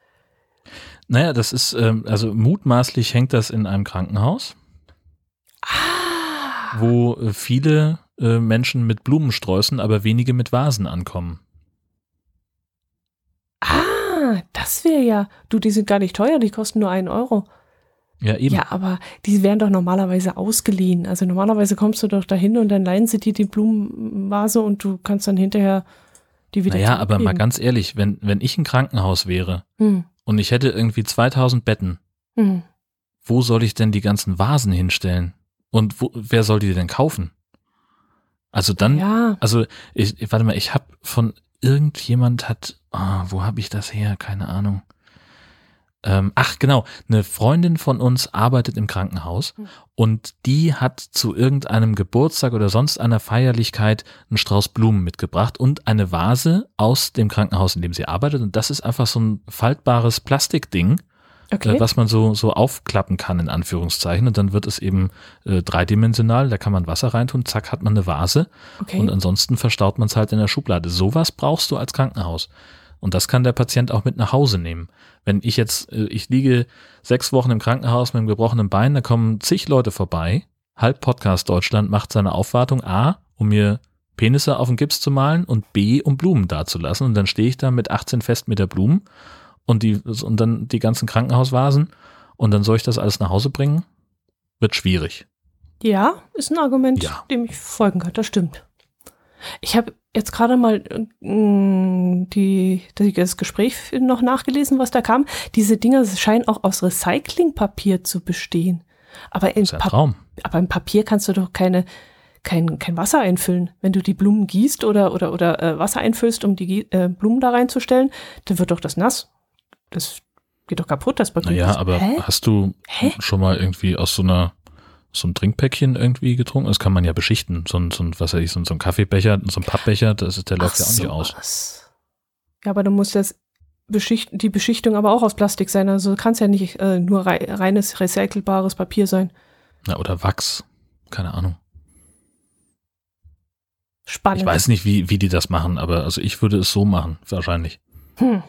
Naja, das ist, ähm, also mutmaßlich hängt das in einem Krankenhaus, Ah, wo äh, viele äh, Menschen mit Blumensträußen, aber wenige mit Vasen ankommen. Ah das wäre ja, du, die sind gar nicht teuer, die kosten nur einen Euro. Ja, eben. Ja, aber die werden doch normalerweise ausgeliehen. Also normalerweise kommst du doch dahin und dann leihen sie dir die Blumenvase und du kannst dann hinterher die wieder naja, aber mal ganz ehrlich, wenn, wenn ich ein Krankenhaus wäre Hm, und ich hätte irgendwie 2000 Betten, hm. wo soll ich denn die ganzen Vasen hinstellen? Und wo, wer soll die denn kaufen? Also dann, Ja, also ich- warte mal, ich habe von irgendjemand hat, ah, wo habe ich das her? Keine Ahnung. Ähm, ach genau, eine Freundin von uns arbeitet im Krankenhaus Hm. und die hat zu irgendeinem Geburtstag oder sonst einer Feierlichkeit einen Strauß Blumen mitgebracht und eine Vase aus dem Krankenhaus, in dem sie arbeitet. Und das ist einfach so ein faltbares Plastikding, okay. äh, was man so, so aufklappen kann, in Anführungszeichen. Und dann wird es eben äh, dreidimensional, da kann man Wasser reintun, zack, hat man eine Vase. okay. Und ansonsten verstaut man es halt in der Schublade. Sowas brauchst du als Krankenhaus. Und das kann der Patient auch mit nach Hause nehmen. Wenn ich jetzt, äh, ich liege sechs Wochen im Krankenhaus mit einem gebrochenen Bein, da kommen zig Leute vorbei. Halb Podcast Deutschland macht seine Aufwartung A, um mir Penisse auf den Gips zu malen und B, um Blumen dazulassen. Und dann stehe ich da mit 18 Festmeter Blumen und die, und dann die ganzen Krankenhausvasen und dann soll ich das alles nach Hause bringen? Wird schwierig. Ja, ist ein Argument, ja. dem ich folgen kann, das stimmt. Ich habe jetzt gerade mal äh, die, das Gespräch noch nachgelesen, was da kam. Diese Dinger scheinen auch aus Recyclingpapier zu bestehen. Aber in, ja aber im Papier kannst du doch keine, kein, kein Wasser einfüllen. Wenn du die Blumen gießt oder, oder, oder äh, Wasser einfüllst, um die äh, Blumen da reinzustellen, dann wird doch das nass. Das geht doch kaputt, das Papier. Ja, aber Hä? hast du Hä? schon mal irgendwie aus so einer so ein Trinkpäckchen irgendwie getrunken? Das kann man ja beschichten. So ein, so ein was weiß ich, so ein, so ein Kaffeebecher, so ein Pappbecher, das ist, der läuft Ach ja auch nicht aus. Was. Ja, aber du musst das Beschicht, die Beschichtung aber auch aus Plastik sein. Also kann es ja nicht äh, nur rei reines recycelbares Papier sein. Na, oder Wachs. Keine Ahnung. Spannend. Ich weiß nicht, wie, wie die das machen, aber also ich würde es so machen, wahrscheinlich. Hm.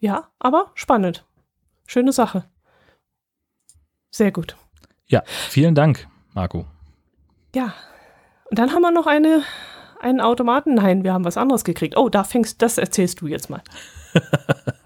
Ja, aber spannend. Schöne Sache. Sehr gut. Ja, vielen Dank, Marco. Ja. Und dann haben wir noch eine, einen Automaten. Nein, wir haben was anderes gekriegt. Oh, da fängst, das erzählst du jetzt mal.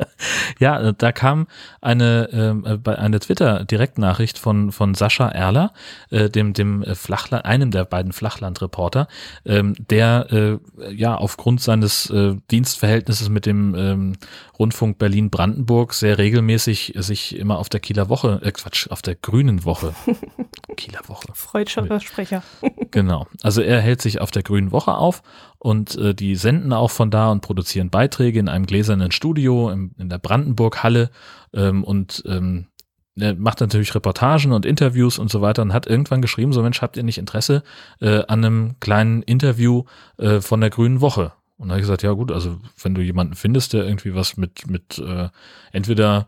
ja, äh, da kam eine, ähm, äh, eine Twitter-Direktnachricht von, von Sascha Erler, äh, dem, dem Flachland, einem der beiden Flachlandreporter, ähm, der äh, ja aufgrund seines äh, Dienstverhältnisses mit dem ähm, Rundfunk Berlin-Brandenburg sehr regelmäßig sich immer auf der Kieler Woche, äh Quatsch, auf der Grünen Woche. Kieler Woche. Freudscher Sprecher. genau. Also er hält sich auf der Grünen Woche auf und äh, die senden auch von da und produzieren Beiträge in einem gläsernen Studio im, in der Brandenburg-Halle ähm, und ähm, er macht natürlich Reportagen und Interviews und so weiter und hat irgendwann geschrieben, so Mensch, habt ihr nicht Interesse äh, an einem kleinen Interview äh, von der Grünen Woche? Und da habe ich gesagt, ja gut, also wenn du jemanden findest, der irgendwie was mit, mit äh, entweder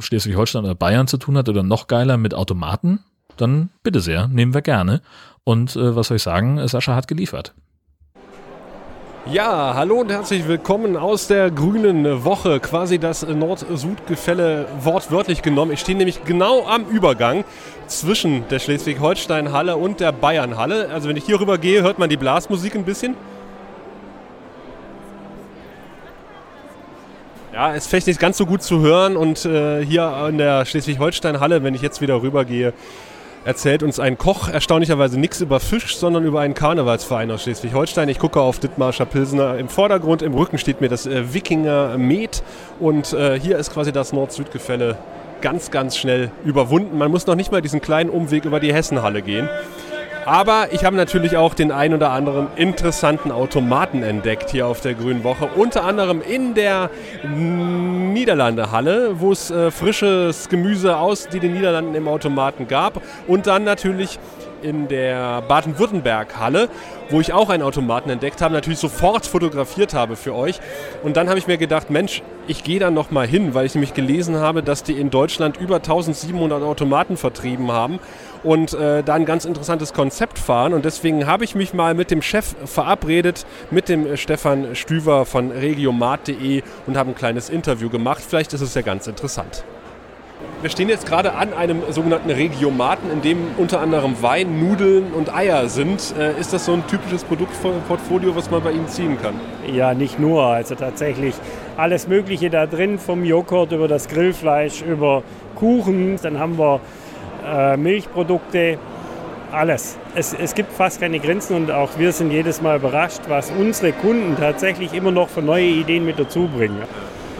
Schleswig-Holstein oder Bayern zu tun hat oder noch geiler mit Automaten, dann bitte sehr, nehmen wir gerne. Und äh, was soll ich sagen, Sascha hat geliefert. Ja, hallo und herzlich willkommen aus der grünen Woche. Quasi das Nord-Süd-Gefälle wortwörtlich genommen. Ich stehe nämlich genau am Übergang zwischen der Schleswig-Holstein-Halle und der Bayern-Halle. Also wenn ich hier rüber gehe, hört man die Blasmusik ein bisschen. Ja, ist vielleicht nicht ganz so gut zu hören und äh, hier in der Schleswig-Holstein-Halle, wenn ich jetzt wieder rübergehe, erzählt uns ein Koch erstaunlicherweise nichts über Fisch, sondern über einen Karnevalsverein aus Schleswig-Holstein. Ich gucke auf Dittmarscher Pilsner im Vordergrund, im Rücken steht mir das äh, Wikinger Met und äh, hier ist quasi das Nord-Süd-Gefälle ganz, ganz schnell überwunden. Man muss noch nicht mal diesen kleinen Umweg über die Hessenhalle gehen. Aber ich habe natürlich auch den ein oder anderen interessanten Automaten entdeckt hier auf der Grünen Woche. Unter anderem in der Niederlandehalle, wo es äh, frisches Gemüse aus die den Niederlanden im Automaten gab. Und dann natürlich in der Baden-Württemberg-Halle, wo ich auch einen Automaten entdeckt habe, natürlich sofort fotografiert habe für euch. Und dann habe ich mir gedacht, Mensch, ich gehe da noch mal hin, weil ich nämlich gelesen habe, dass die in Deutschland über 1700 Automaten vertrieben haben und äh, da ein ganz interessantes Konzept fahren. Und deswegen habe ich mich mal mit dem Chef verabredet, mit dem Stefan Stüver von regiomat.de und habe ein kleines Interview gemacht. Vielleicht ist es ja ganz interessant. Wir stehen jetzt gerade an einem sogenannten Regiomaten, in dem unter anderem Wein, Nudeln und Eier sind. Äh, ist das so ein typisches Produktportfolio, was man bei Ihnen ziehen kann? Ja, nicht nur. Also tatsächlich alles Mögliche da drin, vom Joghurt über das Grillfleisch, über Kuchen. Dann haben wir äh, Milchprodukte, alles. Es, es gibt fast keine Grenzen und auch wir sind jedes Mal überrascht, was unsere Kunden tatsächlich immer noch für neue Ideen mit dazu bringen.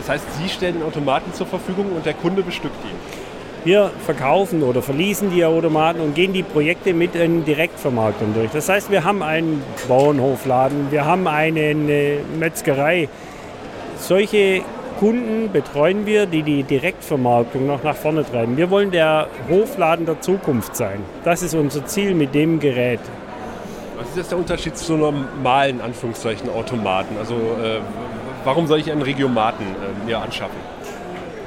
Das heißt, Sie stellen Automaten zur Verfügung und der Kunde bestückt die? Wir verkaufen oder verließen die Automaten und gehen die Projekte mit in Direktvermarktung durch. Das heißt, wir haben einen Bauernhofladen, wir haben eine Metzgerei. Solche Kunden betreuen wir, die die Direktvermarktung noch nach vorne treiben. Wir wollen der Hofladen der Zukunft sein. Das ist unser Ziel mit dem Gerät. Was ist jetzt der Unterschied zu normalen Anführungszeichen Automaten? Also äh, warum soll ich einen Regiomaten äh, mir anschaffen?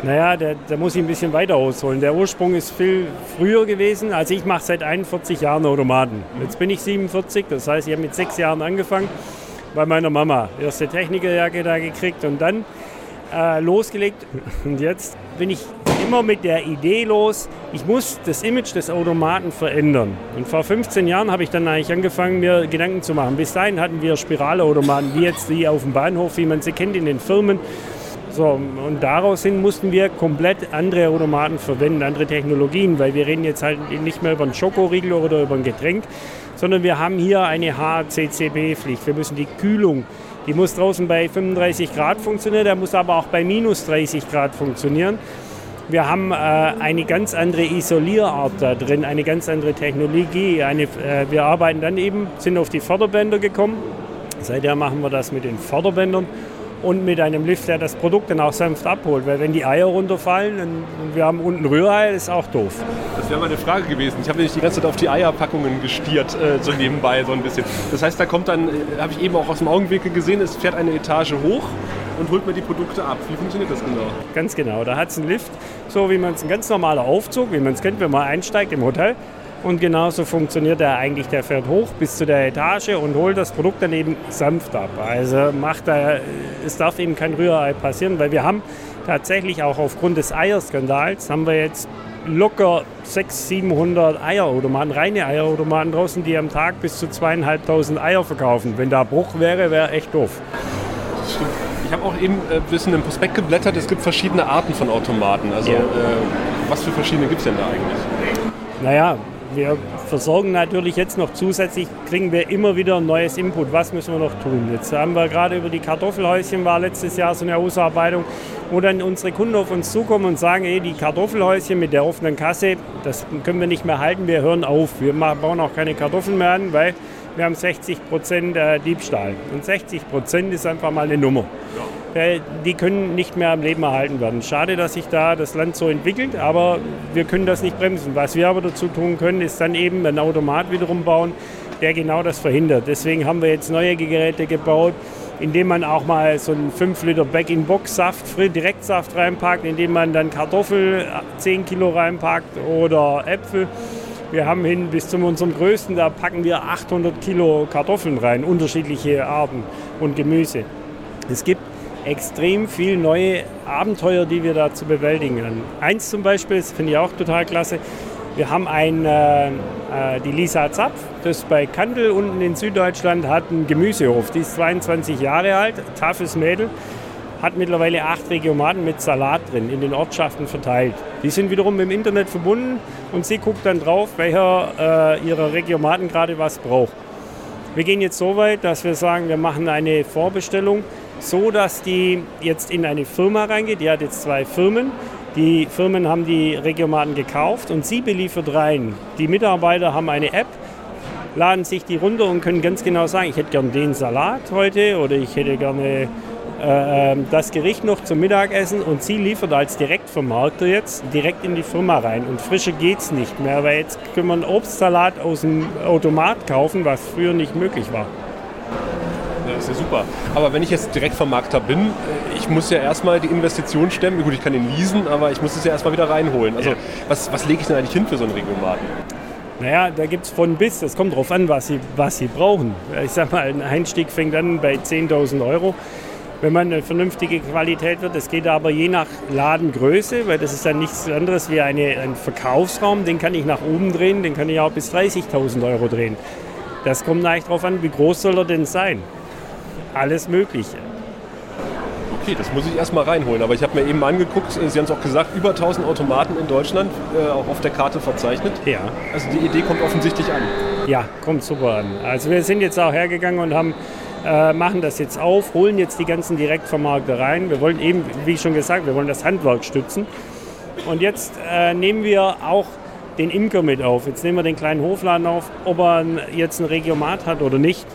Naja, da, da muss ich ein bisschen weiter ausholen. Der Ursprung ist viel früher gewesen. Also ich mache seit 41 Jahren Automaten. Jetzt bin ich 47, das heißt, ich habe mit sechs Jahren angefangen bei meiner Mama. Erste Technikerjacke da gekriegt und dann äh, losgelegt. Und jetzt bin ich immer mit der Idee los, ich muss das Image des Automaten verändern. Und vor 15 Jahren habe ich dann eigentlich angefangen, mir Gedanken zu machen. Bis dahin hatten wir Spiralautomaten, wie jetzt die auf dem Bahnhof, wie man sie kennt in den Firmen. So, und daraus hin mussten wir komplett andere Automaten verwenden, andere Technologien, weil wir reden jetzt halt nicht mehr über einen Schokoriegel oder über ein Getränk, sondern wir haben hier eine HCCB-Pflicht. Wir müssen die Kühlung, die muss draußen bei 35 Grad funktionieren, der muss aber auch bei minus 30 Grad funktionieren. Wir haben äh, eine ganz andere Isolierart da drin, eine ganz andere Technologie. Eine, äh, wir arbeiten dann eben, sind auf die Förderbänder gekommen. Seither machen wir das mit den Förderbändern und mit einem Lift, der das Produkt dann auch sanft abholt. Weil wenn die Eier runterfallen und wir haben unten Rührei, ist auch doof. Das wäre meine Frage gewesen. Ich habe nämlich die ganze Zeit auf die Eierpackungen gestiert, äh, so nebenbei so ein bisschen. Das heißt, da kommt dann, äh, habe ich eben auch aus dem Augenwinkel gesehen, es fährt eine Etage hoch und holt mir die Produkte ab. Wie funktioniert das genau? Ganz genau. Da hat es einen Lift, so wie man es ein ganz normaler Aufzug, wie man es kennt, wenn man einsteigt im Hotel. Und genauso funktioniert er eigentlich. Der fährt hoch bis zu der Etage und holt das Produkt dann eben sanft ab. Also macht er, es darf eben kein Rührei passieren, weil wir haben tatsächlich auch aufgrund des Eierskandals haben wir jetzt locker 600, 700 Eierautomaten, reine Eierautomaten draußen, die am Tag bis zu zweieinhalbtausend Eier verkaufen. Wenn da Bruch wäre, wäre echt doof. Ich habe auch eben ein bisschen im Prospekt geblättert. Es gibt verschiedene Arten von Automaten. Also ja. äh, was für verschiedene gibt es denn da eigentlich? Naja, wir versorgen natürlich jetzt noch zusätzlich, kriegen wir immer wieder ein neues Input. Was müssen wir noch tun? Jetzt haben wir gerade über die Kartoffelhäuschen, war letztes Jahr so eine Ausarbeitung, wo dann unsere Kunden auf uns zukommen und sagen, hey, die Kartoffelhäuschen mit der offenen Kasse, das können wir nicht mehr halten, wir hören auf. Wir bauen auch keine Kartoffeln mehr an, weil wir haben 60 Prozent äh, Diebstahl. Und 60 Prozent ist einfach mal eine Nummer. Ja. Die können nicht mehr am Leben erhalten werden. Schade, dass sich da das Land so entwickelt, aber wir können das nicht bremsen. Was wir aber dazu tun können, ist dann eben einen Automat wiederum bauen, der genau das verhindert. Deswegen haben wir jetzt neue Geräte gebaut, indem man auch mal so einen 5 Liter Back-in-Box-Saft, Direktsaft reinpackt, indem man dann Kartoffel 10 Kilo reinpackt oder Äpfel wir haben hin bis zu unserem größten, da packen wir 800 Kilo Kartoffeln rein, unterschiedliche Arten und Gemüse. Es gibt extrem viele neue Abenteuer, die wir da zu bewältigen haben. Eins zum Beispiel, das finde ich auch total klasse, wir haben ein, äh, äh, die Lisa Zapf, das bei Kandel unten in Süddeutschland hat einen Gemüsehof. Die ist 22 Jahre alt, taffes Mädel hat mittlerweile acht Regiomaten mit Salat drin, in den Ortschaften verteilt. Die sind wiederum mit dem Internet verbunden und sie guckt dann drauf, welcher äh, ihrer Regiomaten gerade was braucht. Wir gehen jetzt so weit, dass wir sagen, wir machen eine Vorbestellung, so dass die jetzt in eine Firma reingeht. Die hat jetzt zwei Firmen. Die Firmen haben die Regiomaten gekauft und sie beliefert rein. Die Mitarbeiter haben eine App, laden sich die runter und können ganz genau sagen, ich hätte gern den Salat heute oder ich hätte gerne äh, ähm, das Gericht noch zum Mittagessen und sie liefert als Direktvermarkter jetzt direkt in die Firma rein. Und frische geht es nicht mehr, weil jetzt können wir einen Obstsalat aus dem Automat kaufen, was früher nicht möglich war. Ja, ist ja super. Aber wenn ich jetzt Direktvermarkter bin, ich muss ja erstmal die Investition stemmen. Gut, ich kann den leasen, aber ich muss es ja erstmal wieder reinholen. Also, ja. was, was lege ich denn eigentlich hin für so einen Regiomaten? Naja, da gibt es von bis. Es kommt darauf an, was sie, was sie brauchen. Ich sag mal, ein Einstieg fängt an bei 10.000 Euro wenn man eine vernünftige Qualität wird. Es geht aber je nach Ladengröße, weil das ist dann nichts anderes wie eine, ein Verkaufsraum. Den kann ich nach oben drehen, den kann ich auch bis 30.000 Euro drehen. Das kommt eigentlich darauf an, wie groß soll er denn sein. Alles Mögliche. Okay, das muss ich erstmal reinholen. Aber ich habe mir eben angeguckt, Sie haben es auch gesagt, über 1000 Automaten in Deutschland, äh, auch auf der Karte verzeichnet. Ja. Also die Idee kommt offensichtlich an. Ja, kommt super an. Also wir sind jetzt auch hergegangen und haben äh, machen das jetzt auf, holen jetzt die ganzen Direktvermarkter rein. Wir wollen eben, wie schon gesagt, wir wollen das Handwerk stützen. Und jetzt äh, nehmen wir auch den Imker mit auf. Jetzt nehmen wir den kleinen Hofladen auf, ob er jetzt ein Regiomat hat oder nicht.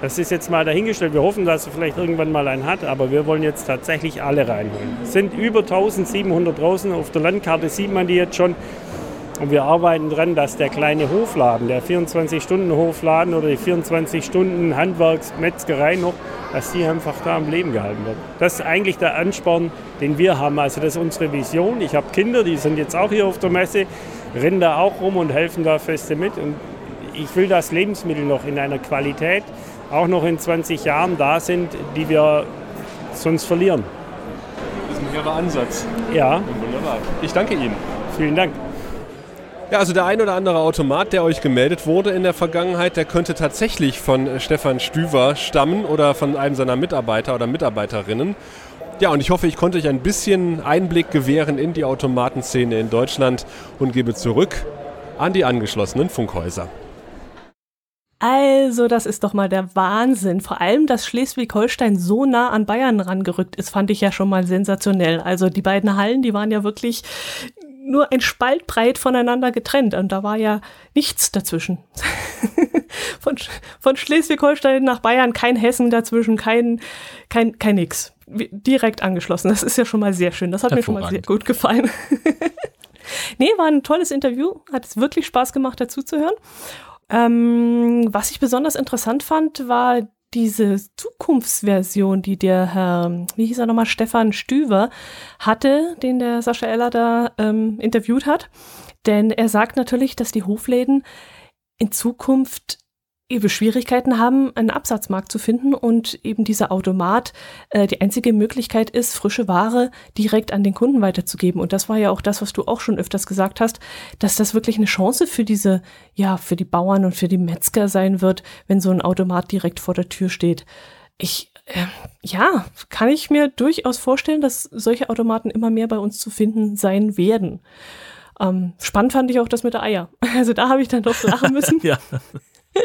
Das ist jetzt mal dahingestellt. Wir hoffen, dass er vielleicht irgendwann mal einen hat, aber wir wollen jetzt tatsächlich alle reinholen. Es sind über 1700 draußen. Auf der Landkarte sieht man die jetzt schon. Und wir arbeiten daran, dass der kleine Hofladen, der 24-Stunden-Hofladen oder die 24-Stunden-Handwerksmetzgerei noch, dass die einfach da am Leben gehalten wird. Das ist eigentlich der Ansporn, den wir haben. Also das ist unsere Vision. Ich habe Kinder, die sind jetzt auch hier auf der Messe, rennen da auch rum und helfen da feste mit. Und ich will das Lebensmittel noch in einer Qualität auch noch in 20 Jahren da sind, die wir sonst verlieren. Das ist ein hehrer Ansatz. Ja. Wunderbar. Ich danke Ihnen. Vielen Dank. Ja, also der ein oder andere Automat, der euch gemeldet wurde in der Vergangenheit, der könnte tatsächlich von äh, Stefan Stüver stammen oder von einem seiner Mitarbeiter oder Mitarbeiterinnen. Ja, und ich hoffe, ich konnte euch ein bisschen Einblick gewähren in die Automatenszene in Deutschland und gebe zurück an die angeschlossenen Funkhäuser. Also, das ist doch mal der Wahnsinn. Vor allem, dass Schleswig-Holstein so nah an Bayern rangerückt ist, fand ich ja schon mal sensationell. Also die beiden Hallen, die waren ja wirklich nur ein Spalt breit voneinander getrennt und da war ja nichts dazwischen. von, von Schleswig-Holstein nach Bayern kein Hessen dazwischen, kein, kein, kein nix. Direkt angeschlossen. Das ist ja schon mal sehr schön. Das hat mir schon mal sehr gut gefallen. nee, war ein tolles Interview. Hat es wirklich Spaß gemacht, dazu zu hören. Ähm, was ich besonders interessant fand, war diese Zukunftsversion, die der Herr, wie hieß er nochmal, Stefan Stüver hatte, den der Sascha Eller da ähm, interviewt hat. Denn er sagt natürlich, dass die Hofläden in Zukunft eben Schwierigkeiten haben, einen Absatzmarkt zu finden und eben dieser Automat äh, die einzige Möglichkeit ist, frische Ware direkt an den Kunden weiterzugeben. Und das war ja auch das, was du auch schon öfters gesagt hast, dass das wirklich eine Chance für diese, ja, für die Bauern und für die Metzger sein wird, wenn so ein Automat direkt vor der Tür steht. Ich, äh, ja, kann ich mir durchaus vorstellen, dass solche Automaten immer mehr bei uns zu finden sein werden. Ähm, spannend fand ich auch das mit der Eier. Also da habe ich dann doch lachen müssen. ja.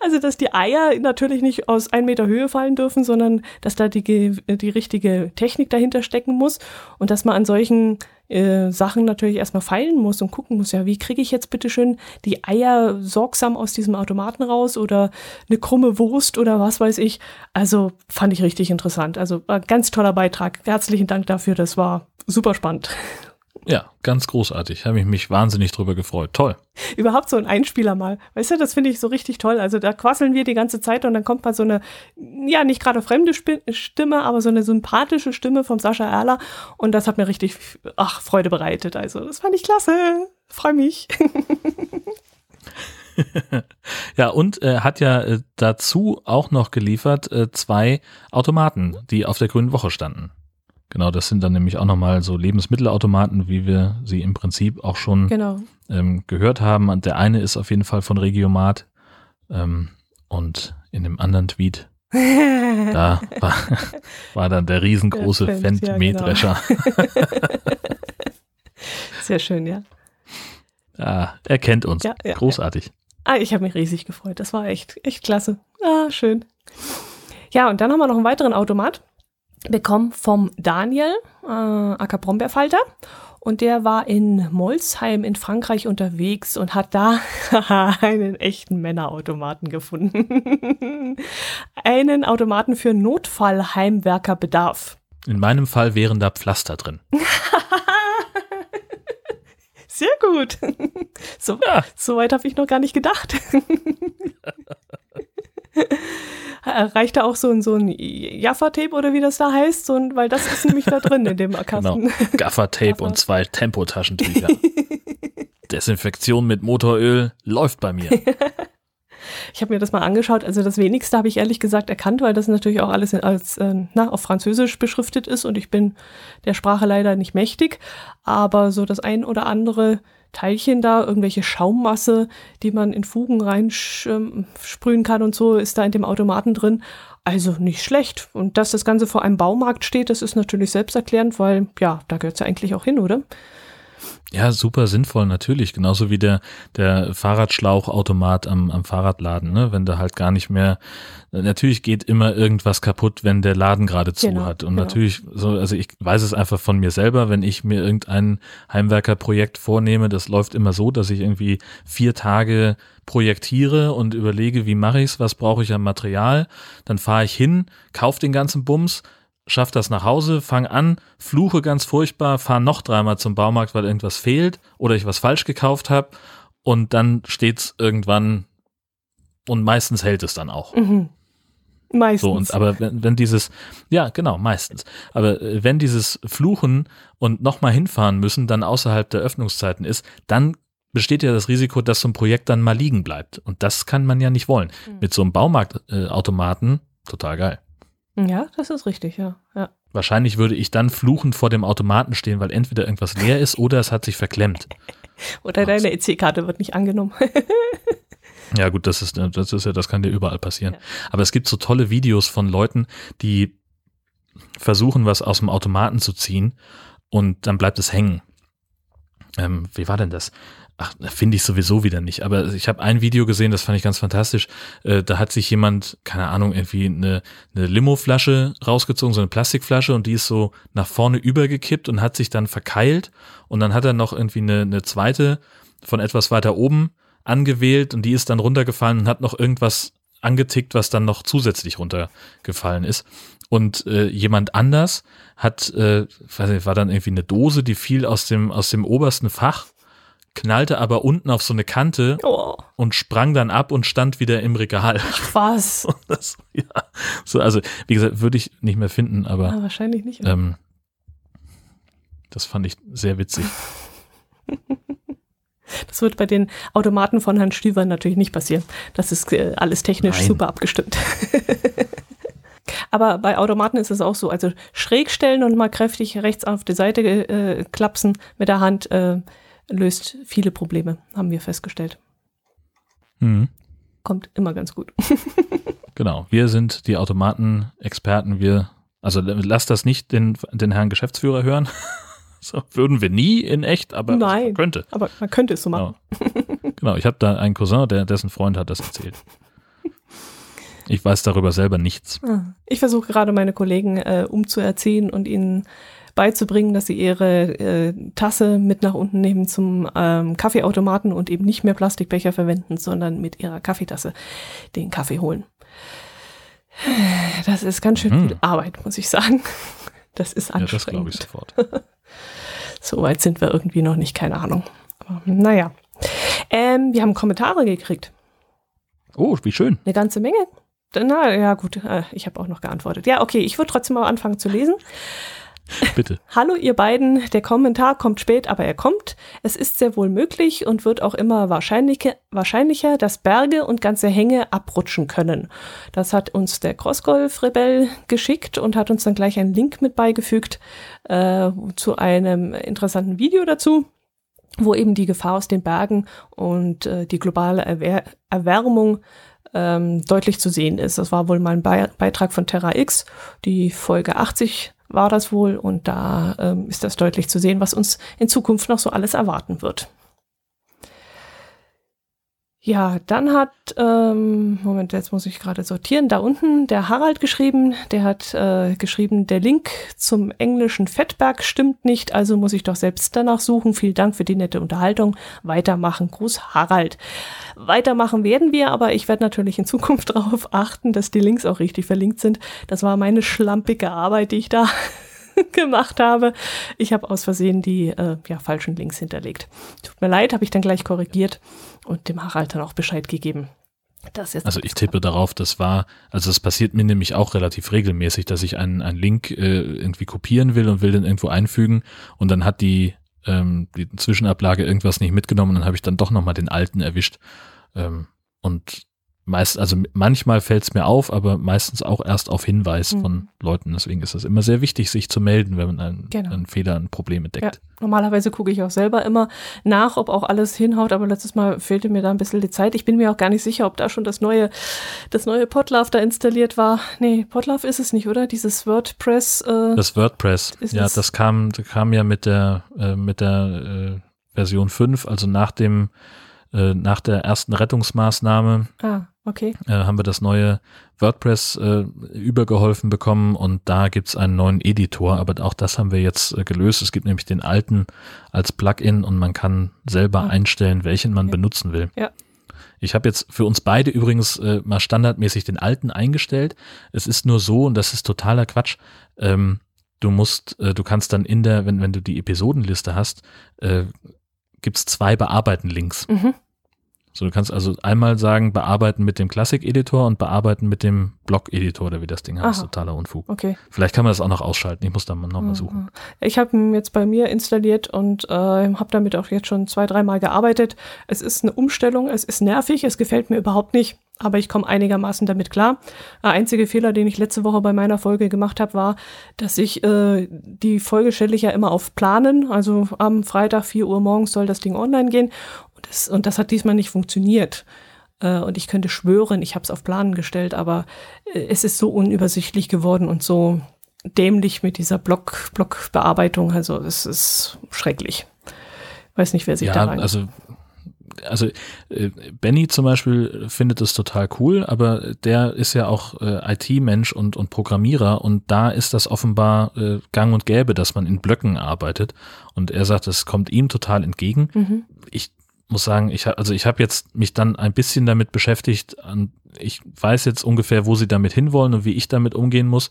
Also, dass die Eier natürlich nicht aus ein Meter Höhe fallen dürfen, sondern dass da die, die richtige Technik dahinter stecken muss und dass man an solchen äh, Sachen natürlich erstmal feilen muss und gucken muss, ja, wie kriege ich jetzt bitte schön die Eier sorgsam aus diesem Automaten raus oder eine krumme Wurst oder was weiß ich. Also fand ich richtig interessant. Also war ein ganz toller Beitrag. Herzlichen Dank dafür, das war super spannend. Ja, ganz großartig. Habe ich mich wahnsinnig drüber gefreut. Toll. Überhaupt so ein Einspieler mal. Weißt du, das finde ich so richtig toll. Also da quasseln wir die ganze Zeit und dann kommt mal so eine, ja, nicht gerade fremde Stimme, aber so eine sympathische Stimme vom Sascha Erler. Und das hat mir richtig, ach, Freude bereitet. Also das fand ich klasse. Freue mich. ja, und äh, hat ja äh, dazu auch noch geliefert äh, zwei Automaten, die auf der Grünen Woche standen. Genau, das sind dann nämlich auch nochmal so Lebensmittelautomaten, wie wir sie im Prinzip auch schon genau. ähm, gehört haben. Und der eine ist auf jeden Fall von Regiomat ähm, und in dem anderen Tweet, da war, war dann der riesengroße der Fendt ja, Mähdrescher. Genau. Sehr schön, ja. Ja, er kennt uns. Ja, ja, Großartig. Ah, ich habe mich riesig gefreut. Das war echt, echt klasse. Ah, schön. Ja, und dann haben wir noch einen weiteren Automat bekommen vom Daniel, äh, Acker Brombeerfalter. Und der war in Molsheim in Frankreich unterwegs und hat da einen echten Männerautomaten gefunden. einen Automaten für Notfallheimwerkerbedarf. In meinem Fall wären da Pflaster drin. Sehr gut. So, ja. so weit habe ich noch gar nicht gedacht. Reicht da auch so ein, so ein Jaffa-Tape oder wie das da heißt? So ein, weil das ist nämlich da drin in dem Kasten. Genau. Gaffer-Tape und zwei Tempotaschentücher. Desinfektion mit Motoröl läuft bei mir. Ich habe mir das mal angeschaut. Also das wenigste habe ich ehrlich gesagt erkannt, weil das natürlich auch alles als äh, na, auf Französisch beschriftet ist und ich bin der Sprache leider nicht mächtig. Aber so das ein oder andere Teilchen da, irgendwelche Schaummasse, die man in Fugen reinsprühen kann und so, ist da in dem Automaten drin. Also nicht schlecht. Und dass das Ganze vor einem Baumarkt steht, das ist natürlich selbsterklärend, weil ja, da gehört es ja eigentlich auch hin, oder? Ja, super sinnvoll, natürlich. Genauso wie der, der Fahrradschlauchautomat am, am Fahrradladen, ne? Wenn da halt gar nicht mehr, natürlich geht immer irgendwas kaputt, wenn der Laden gerade zu genau, hat. Und genau. natürlich, so, also ich weiß es einfach von mir selber, wenn ich mir irgendein Heimwerkerprojekt vornehme, das läuft immer so, dass ich irgendwie vier Tage projektiere und überlege, wie mache ich's, was brauche ich an Material. Dann fahre ich hin, kaufe den ganzen Bums, schaff das nach Hause, fang an, fluche ganz furchtbar, fahr noch dreimal zum Baumarkt, weil irgendwas fehlt oder ich was falsch gekauft habe und dann steht's irgendwann und meistens hält es dann auch. Mhm. Meistens. So, und, aber wenn, wenn dieses, ja, genau, meistens. Aber äh, wenn dieses Fluchen und nochmal hinfahren müssen dann außerhalb der Öffnungszeiten ist, dann besteht ja das Risiko, dass so ein Projekt dann mal liegen bleibt. Und das kann man ja nicht wollen. Mhm. Mit so einem Baumarktautomaten, äh, total geil. Ja, das ist richtig, ja. ja. Wahrscheinlich würde ich dann fluchend vor dem Automaten stehen, weil entweder irgendwas leer ist oder es hat sich verklemmt. oder deine EC-Karte wird nicht angenommen. ja, gut, das ist, das ist ja, das kann dir überall passieren. Ja. Aber es gibt so tolle Videos von Leuten, die versuchen, was aus dem Automaten zu ziehen und dann bleibt es hängen. Ähm, wie war denn das? Ach, finde ich sowieso wieder nicht. Aber ich habe ein Video gesehen, das fand ich ganz fantastisch. Äh, da hat sich jemand, keine Ahnung, irgendwie eine, eine Limo-Flasche rausgezogen, so eine Plastikflasche, und die ist so nach vorne übergekippt und hat sich dann verkeilt. Und dann hat er noch irgendwie eine, eine zweite von etwas weiter oben angewählt und die ist dann runtergefallen und hat noch irgendwas angetickt, was dann noch zusätzlich runtergefallen ist. Und äh, jemand anders hat, äh, weiß nicht, war dann irgendwie eine Dose, die fiel aus dem, aus dem obersten Fach knallte aber unten auf so eine Kante oh. und sprang dann ab und stand wieder im Regal. Was? Das, ja, so, also wie gesagt, würde ich nicht mehr finden, aber ja, wahrscheinlich nicht. Ähm, das fand ich sehr witzig. Das wird bei den Automaten von Herrn Stüver natürlich nicht passieren. Das ist äh, alles technisch Nein. super abgestimmt. Aber bei Automaten ist es auch so. Also schräg stellen und mal kräftig rechts auf die Seite äh, klapsen mit der Hand. Äh, löst viele Probleme, haben wir festgestellt. Mhm. Kommt immer ganz gut. genau, wir sind die Automaten-Experten. Wir, also lasst das nicht den, den Herrn Geschäftsführer hören. so, würden wir nie in echt, aber Nein, man könnte. Aber man könnte es so machen. Genau, genau ich habe da einen Cousin, der, dessen Freund hat das erzählt. Ich weiß darüber selber nichts. Ah, ich versuche gerade meine Kollegen äh, umzuerziehen und ihnen beizubringen, dass sie ihre äh, Tasse mit nach unten nehmen zum ähm, Kaffeeautomaten und eben nicht mehr Plastikbecher verwenden, sondern mit ihrer Kaffeetasse den Kaffee holen. Das ist ganz schön hm. viel Arbeit, muss ich sagen. Das ist anstrengend. Ja, das glaube ich sofort. so weit sind wir irgendwie noch nicht, keine Ahnung. Aber naja. Ähm, wir haben Kommentare gekriegt. Oh, wie schön. Eine ganze Menge. Na ja, gut, äh, ich habe auch noch geantwortet. Ja, okay, ich würde trotzdem mal anfangen zu lesen. Bitte. Hallo ihr beiden, der Kommentar kommt spät, aber er kommt. Es ist sehr wohl möglich und wird auch immer wahrscheinlicher, wahrscheinlicher dass Berge und ganze Hänge abrutschen können. Das hat uns der Crossgolf-Rebell geschickt und hat uns dann gleich einen Link mit beigefügt äh, zu einem interessanten Video dazu wo eben die Gefahr aus den Bergen und äh, die globale Erwär Erwärmung ähm, deutlich zu sehen ist. Das war wohl mal ein Be Beitrag von Terra X, die Folge 80 war das wohl und da ähm, ist das deutlich zu sehen, was uns in Zukunft noch so alles erwarten wird. Ja, dann hat, ähm, Moment, jetzt muss ich gerade sortieren, da unten der Harald geschrieben, der hat äh, geschrieben, der Link zum englischen Fettberg stimmt nicht, also muss ich doch selbst danach suchen. Vielen Dank für die nette Unterhaltung. Weitermachen. Gruß Harald. Weitermachen werden wir, aber ich werde natürlich in Zukunft darauf achten, dass die Links auch richtig verlinkt sind. Das war meine schlampige Arbeit, die ich da gemacht habe. Ich habe aus Versehen die äh, ja, falschen Links hinterlegt. Tut mir leid, habe ich dann gleich korrigiert und dem Harald dann auch Bescheid gegeben. also ich tippe darauf, das war, also es passiert mir nämlich auch relativ regelmäßig, dass ich einen, einen Link äh, irgendwie kopieren will und will den irgendwo einfügen und dann hat die, ähm, die Zwischenablage irgendwas nicht mitgenommen und dann habe ich dann doch nochmal den alten erwischt. Ähm, und meist, also manchmal fällt es mir auf, aber meistens auch erst auf Hinweis mhm. von Leuten. Deswegen ist es immer sehr wichtig, sich zu melden, wenn man einen, genau. einen Fehler, ein Problem entdeckt. Ja, normalerweise gucke ich auch selber immer nach, ob auch alles hinhaut, aber letztes Mal fehlte mir da ein bisschen die Zeit. Ich bin mir auch gar nicht sicher, ob da schon das neue, das neue Podlove da installiert war. Nee, Podlove ist es nicht, oder? Dieses WordPress. Äh, das WordPress, ja, das kam, das kam ja mit der, äh, mit der äh, Version 5, also nach dem äh, nach der ersten Rettungsmaßnahme ah, okay. äh, haben wir das neue WordPress äh, übergeholfen bekommen und da gibt's einen neuen Editor, aber auch das haben wir jetzt äh, gelöst. Es gibt nämlich den alten als Plugin und man kann selber ah. einstellen, welchen man okay. benutzen will. Ja. Ich habe jetzt für uns beide übrigens äh, mal standardmäßig den alten eingestellt. Es ist nur so, und das ist totaler Quatsch, ähm, du musst, äh, du kannst dann in der, wenn, wenn du die Episodenliste hast, äh, gibt es zwei Bearbeiten-Links. Mhm. So, du kannst also einmal sagen, bearbeiten mit dem Classic-Editor und bearbeiten mit dem Block-Editor oder wie das Ding heißt. Aha. Totaler Unfug. Okay. Vielleicht kann man das auch noch ausschalten. Ich muss da mal nochmal Mhm. suchen. Ich habe ihn jetzt bei mir installiert und äh, habe damit auch jetzt schon zwei, dreimal gearbeitet. Es ist eine Umstellung, es ist nervig, es gefällt mir überhaupt nicht, aber ich komme einigermaßen damit klar. Der einzige Fehler, den ich letzte Woche bei meiner Folge gemacht habe, war, dass ich äh, die Folge stelle ich ja immer auf Planen. Also am Freitag 4 Uhr morgens soll das Ding online gehen das, und das hat diesmal nicht funktioniert. Äh, Und ich könnte schwören, ich habe es auf Planen gestellt, aber äh, es ist so unübersichtlich geworden und so dämlich mit dieser Block, Blockbearbeitung. Also es ist schrecklich. Weiß nicht, wer sich da Ja, rein. also, also äh, Benny zum Beispiel findet es total cool, aber der ist ja auch äh, IT-Mensch und, und Programmierer und da ist das offenbar äh, gang und gäbe, dass man in Blöcken arbeitet. Und er sagt, es kommt ihm total entgegen. Mhm. Ich muss sagen, ich also ich habe jetzt mich dann ein bisschen damit beschäftigt. Ich weiß jetzt ungefähr, wo sie damit hinwollen und wie ich damit umgehen muss.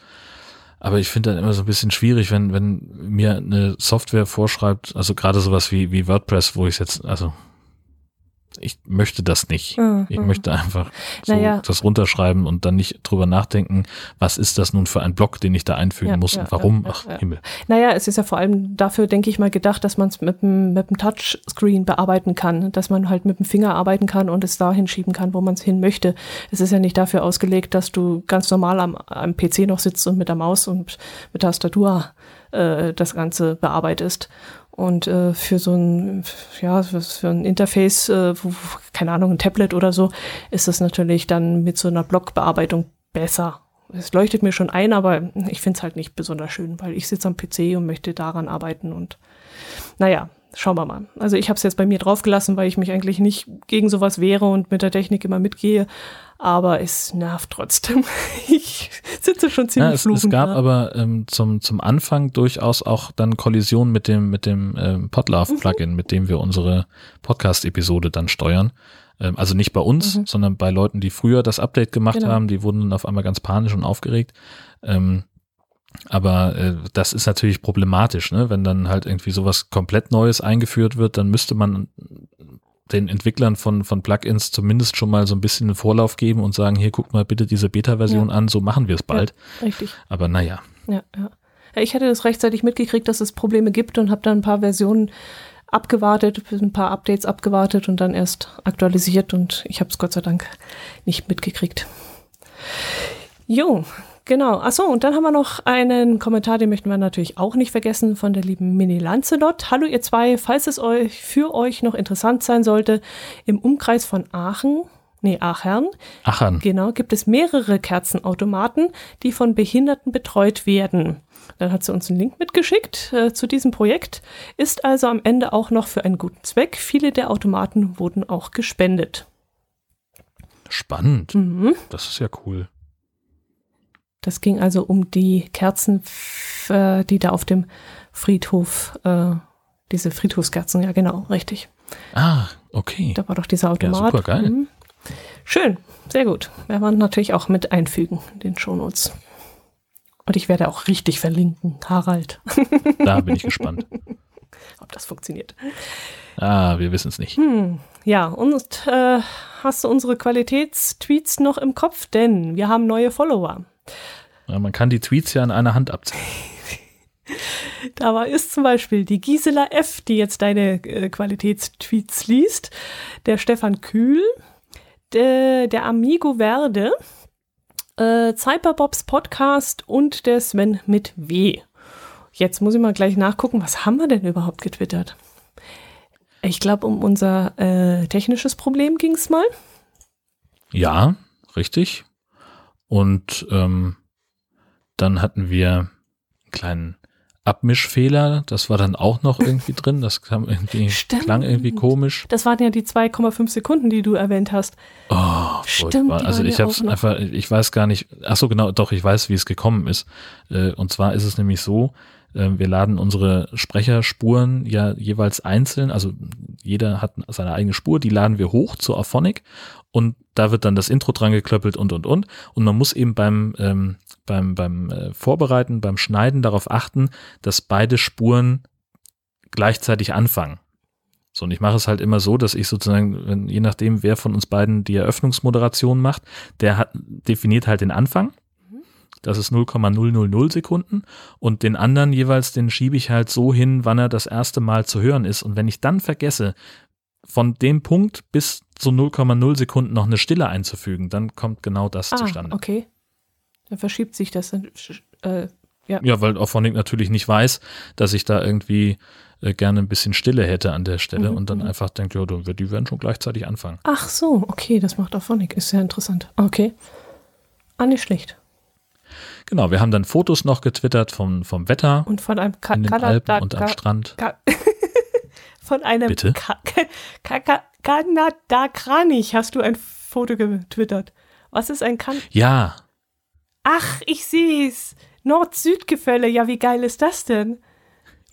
Aber ich finde dann immer so ein bisschen schwierig, wenn, wenn mir eine Software vorschreibt, also gerade sowas wie, wie WordPress, wo ich jetzt, also ich möchte das nicht. Mhm. Ich möchte einfach so Naja. das runterschreiben und dann nicht drüber nachdenken, was ist das nun für ein Block, den ich da einfügen Ja, muss ja, und warum. ja, Ach. Himmel. Naja, es ist ja vor allem dafür, denke ich mal, gedacht, dass man es mit dem, mit dem Touchscreen bearbeiten kann, dass man halt mit dem Finger arbeiten kann und es da hinschieben kann, wo man es hin möchte. Es ist ja nicht dafür ausgelegt, dass du ganz normal am, am PC noch sitzt und mit der Maus und mit Tastatur äh, das Ganze bearbeitest. Und äh, für so ein, ja, für, ein Interface, äh, wo, keine Ahnung, ein Tablet oder so, ist das natürlich dann mit so einer Blockbearbeitung besser. Es leuchtet mir schon ein, aber ich finde es halt nicht besonders schön, weil ich sitze am PC und möchte daran arbeiten und naja, schauen wir mal. Also ich habe es jetzt bei mir draufgelassen, weil ich mich eigentlich nicht gegen sowas wehre und mit der Technik immer mitgehe, aber es nervt trotzdem. Ich sitze schon ziemlich Ja, es, es fluchend gab da. aber ähm, zum, zum Anfang durchaus auch dann Kollisionen mit dem, mit dem ähm, Mhm. Podlove-Plugin, mit dem wir unsere Podcast-Episode dann steuern. Ähm, also nicht bei uns, Mhm. sondern bei Leuten, die früher das Update gemacht Genau. haben, die wurden dann auf einmal ganz panisch und aufgeregt. Ähm, aber äh, das ist natürlich problematisch, ne? wenn dann halt irgendwie sowas komplett Neues eingeführt wird, dann müsste man den Entwicklern von, von Plugins zumindest schon mal so ein bisschen einen Vorlauf geben und sagen, hier guckt mal bitte diese Beta-Version an, so machen wir es bald. Richtig. Aber naja, Ja, ja. Ja, Ich hatte das rechtzeitig mitgekriegt, dass es Probleme gibt und habe dann ein paar Versionen abgewartet, ein paar Updates abgewartet und dann erst aktualisiert und ich habe es Gott sei Dank nicht mitgekriegt. Jo, genau. Achso, und dann haben wir noch einen Kommentar, den möchten wir natürlich auch nicht vergessen, von der lieben Mini Lancelot. Hallo ihr zwei, falls es euch für euch noch interessant sein sollte, im Umkreis von Aachen, nee, Aachern, Achern. Genau, gibt es mehrere Kerzenautomaten, die von Behinderten betreut werden. Dann hat sie uns einen Link mitgeschickt äh, zu diesem Projekt, ist also am Ende auch noch für einen guten Zweck. Viele der Automaten wurden auch gespendet. Spannend. Mhm. Das ist ja cool. Das ging also um die Kerzen, äh, die da auf dem Friedhof, äh, diese Friedhofskerzen, ja genau, richtig. Ah, okay. Da war doch dieser Automat. super geil. Mhm. Schön, sehr gut. Werden wir natürlich auch mit einfügen in den Shownotes. Und ich werde auch richtig verlinken, Harald, Da bin ich gespannt. ob das funktioniert. Ah, wir wissen es nicht. Hm, ja, und äh, hast du unsere Qualitätstweets noch im Kopf? Denn wir haben neue Follower. Ja, man kann die Tweets ja an einer Hand abzählen. Da war ist zum Beispiel die Gisela F., die jetzt deine äh, Qualitätstweets liest, der Stefan Kühl, der, der Amigo Verde, äh, Cyberbobs Podcast und der Sven mit W. Jetzt muss ich mal gleich nachgucken, was haben wir denn überhaupt getwittert? Ich glaube, um unser äh, technisches Problem ging es mal. Ja, richtig. Und ähm, dann hatten wir einen kleinen Abmischfehler. Das war dann auch noch irgendwie drin. Das kam irgendwie, Stimmt. klang irgendwie komisch. Das waren ja die 2,5 Sekunden, die du erwähnt hast. Oh, Stimmt, Also ich habe einfach, ich weiß gar nicht, ach so genau, doch, ich weiß, wie es gekommen ist. Äh, Und zwar ist es nämlich so, wir laden unsere Sprecherspuren ja jeweils einzeln, also jeder hat seine eigene Spur, die laden wir hoch zur Auphonic und da wird dann das Intro dran geklöppelt und und und und man muss eben beim ähm, beim beim äh, Vorbereiten, beim Schneiden darauf achten, dass beide Spuren gleichzeitig anfangen. So, und ich mache es halt immer so, dass ich sozusagen, wenn, je nachdem, wer von uns beiden die Eröffnungsmoderation macht, der hat, definiert halt den Anfang. Das ist 0,000 Sekunden. Und den anderen jeweils, den schiebe ich halt so hin, wann er das erste Mal zu hören ist. Und wenn ich dann vergesse, von dem Punkt bis zu 0,0 Sekunden noch eine Stille einzufügen, dann kommt genau das Ah, zustande. okay. Dann verschiebt sich das. Dann, äh, Ja, weil Auphonic natürlich nicht weiß, dass ich da irgendwie äh, gerne ein bisschen Stille hätte an der Stelle Mhm, und dann mhm. einfach denkt, ja, die werden schon gleichzeitig anfangen. ach so, okay, das macht auch Phonic. Ist ja interessant. Okay. Ah, nicht schlecht. Genau, wir haben dann Fotos noch getwittert vom, vom Wetter Und von einem Ka in den Kanada- Alpen und am Strand. Ka von einem Bitte? Ka Ka Ka Kanada-Kranich hast du ein Foto getwittert. Was ist ein kan Ja, Ach, ich sehe es. Nord-Süd-Gefälle. Ja, wie geil ist das denn?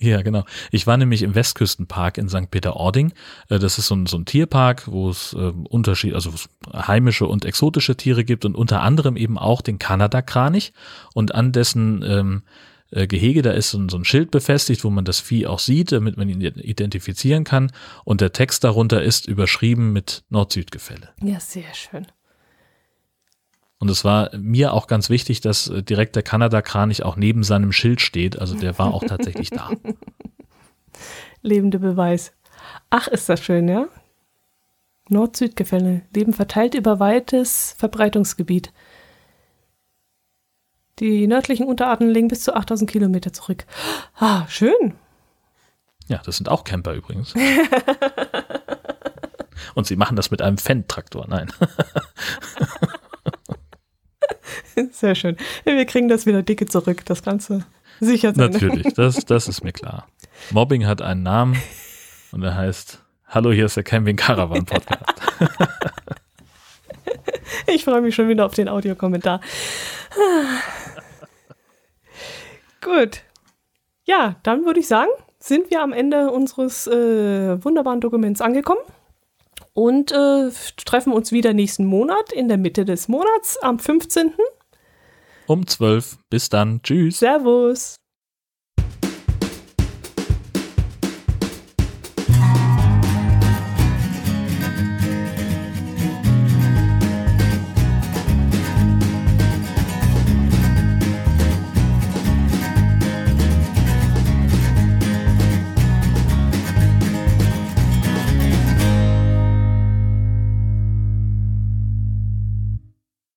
Ja, genau. Ich war nämlich im Westküstenpark in St. Peter-Ording. Äh, Das ist so ein, so ein Tierpark, wo es äh, Unterschied, also heimische und exotische Tiere gibt und unter anderem eben auch den Kanadakranich. Und an dessen ähm, äh, Gehege, da ist so ein, so ein Schild befestigt, wo man das Vieh auch sieht, damit man ihn identifizieren kann. Und der Text darunter ist überschrieben mit Nord-Süd-Gefälle. Ja, sehr schön. Und es war mir auch ganz wichtig, dass äh, direkt der Kanadakranich auch neben seinem Schild steht. Also der war auch tatsächlich da. Lebende Beweis. Ach, ist das schön, ja? Nord-Süd-Gefälle leben verteilt über weites Verbreitungsgebiet. Die nördlichen Unterarten liegen bis zu 8000 Kilometer zurück. Ah, schön. Ja, das sind auch Camper übrigens. Und sie machen das mit einem Fendt-Traktor. Nein. Sehr schön. Wir kriegen das wieder dicke zurück, das Ganze. Sicher sein. Natürlich, das, das ist mir klar. Mobbing hat einen Namen und er heißt Hallo, hier ist der Camping Caravan Podcast. Ich freue mich schon wieder auf den Audiokommentar. Gut. Ja, dann würde ich sagen, sind wir am Ende unseres äh, wunderbaren Dokuments angekommen und äh, treffen uns wieder nächsten Monat in der Mitte des Monats am 15. Um 12. Bis dann. Tschüss. Servus.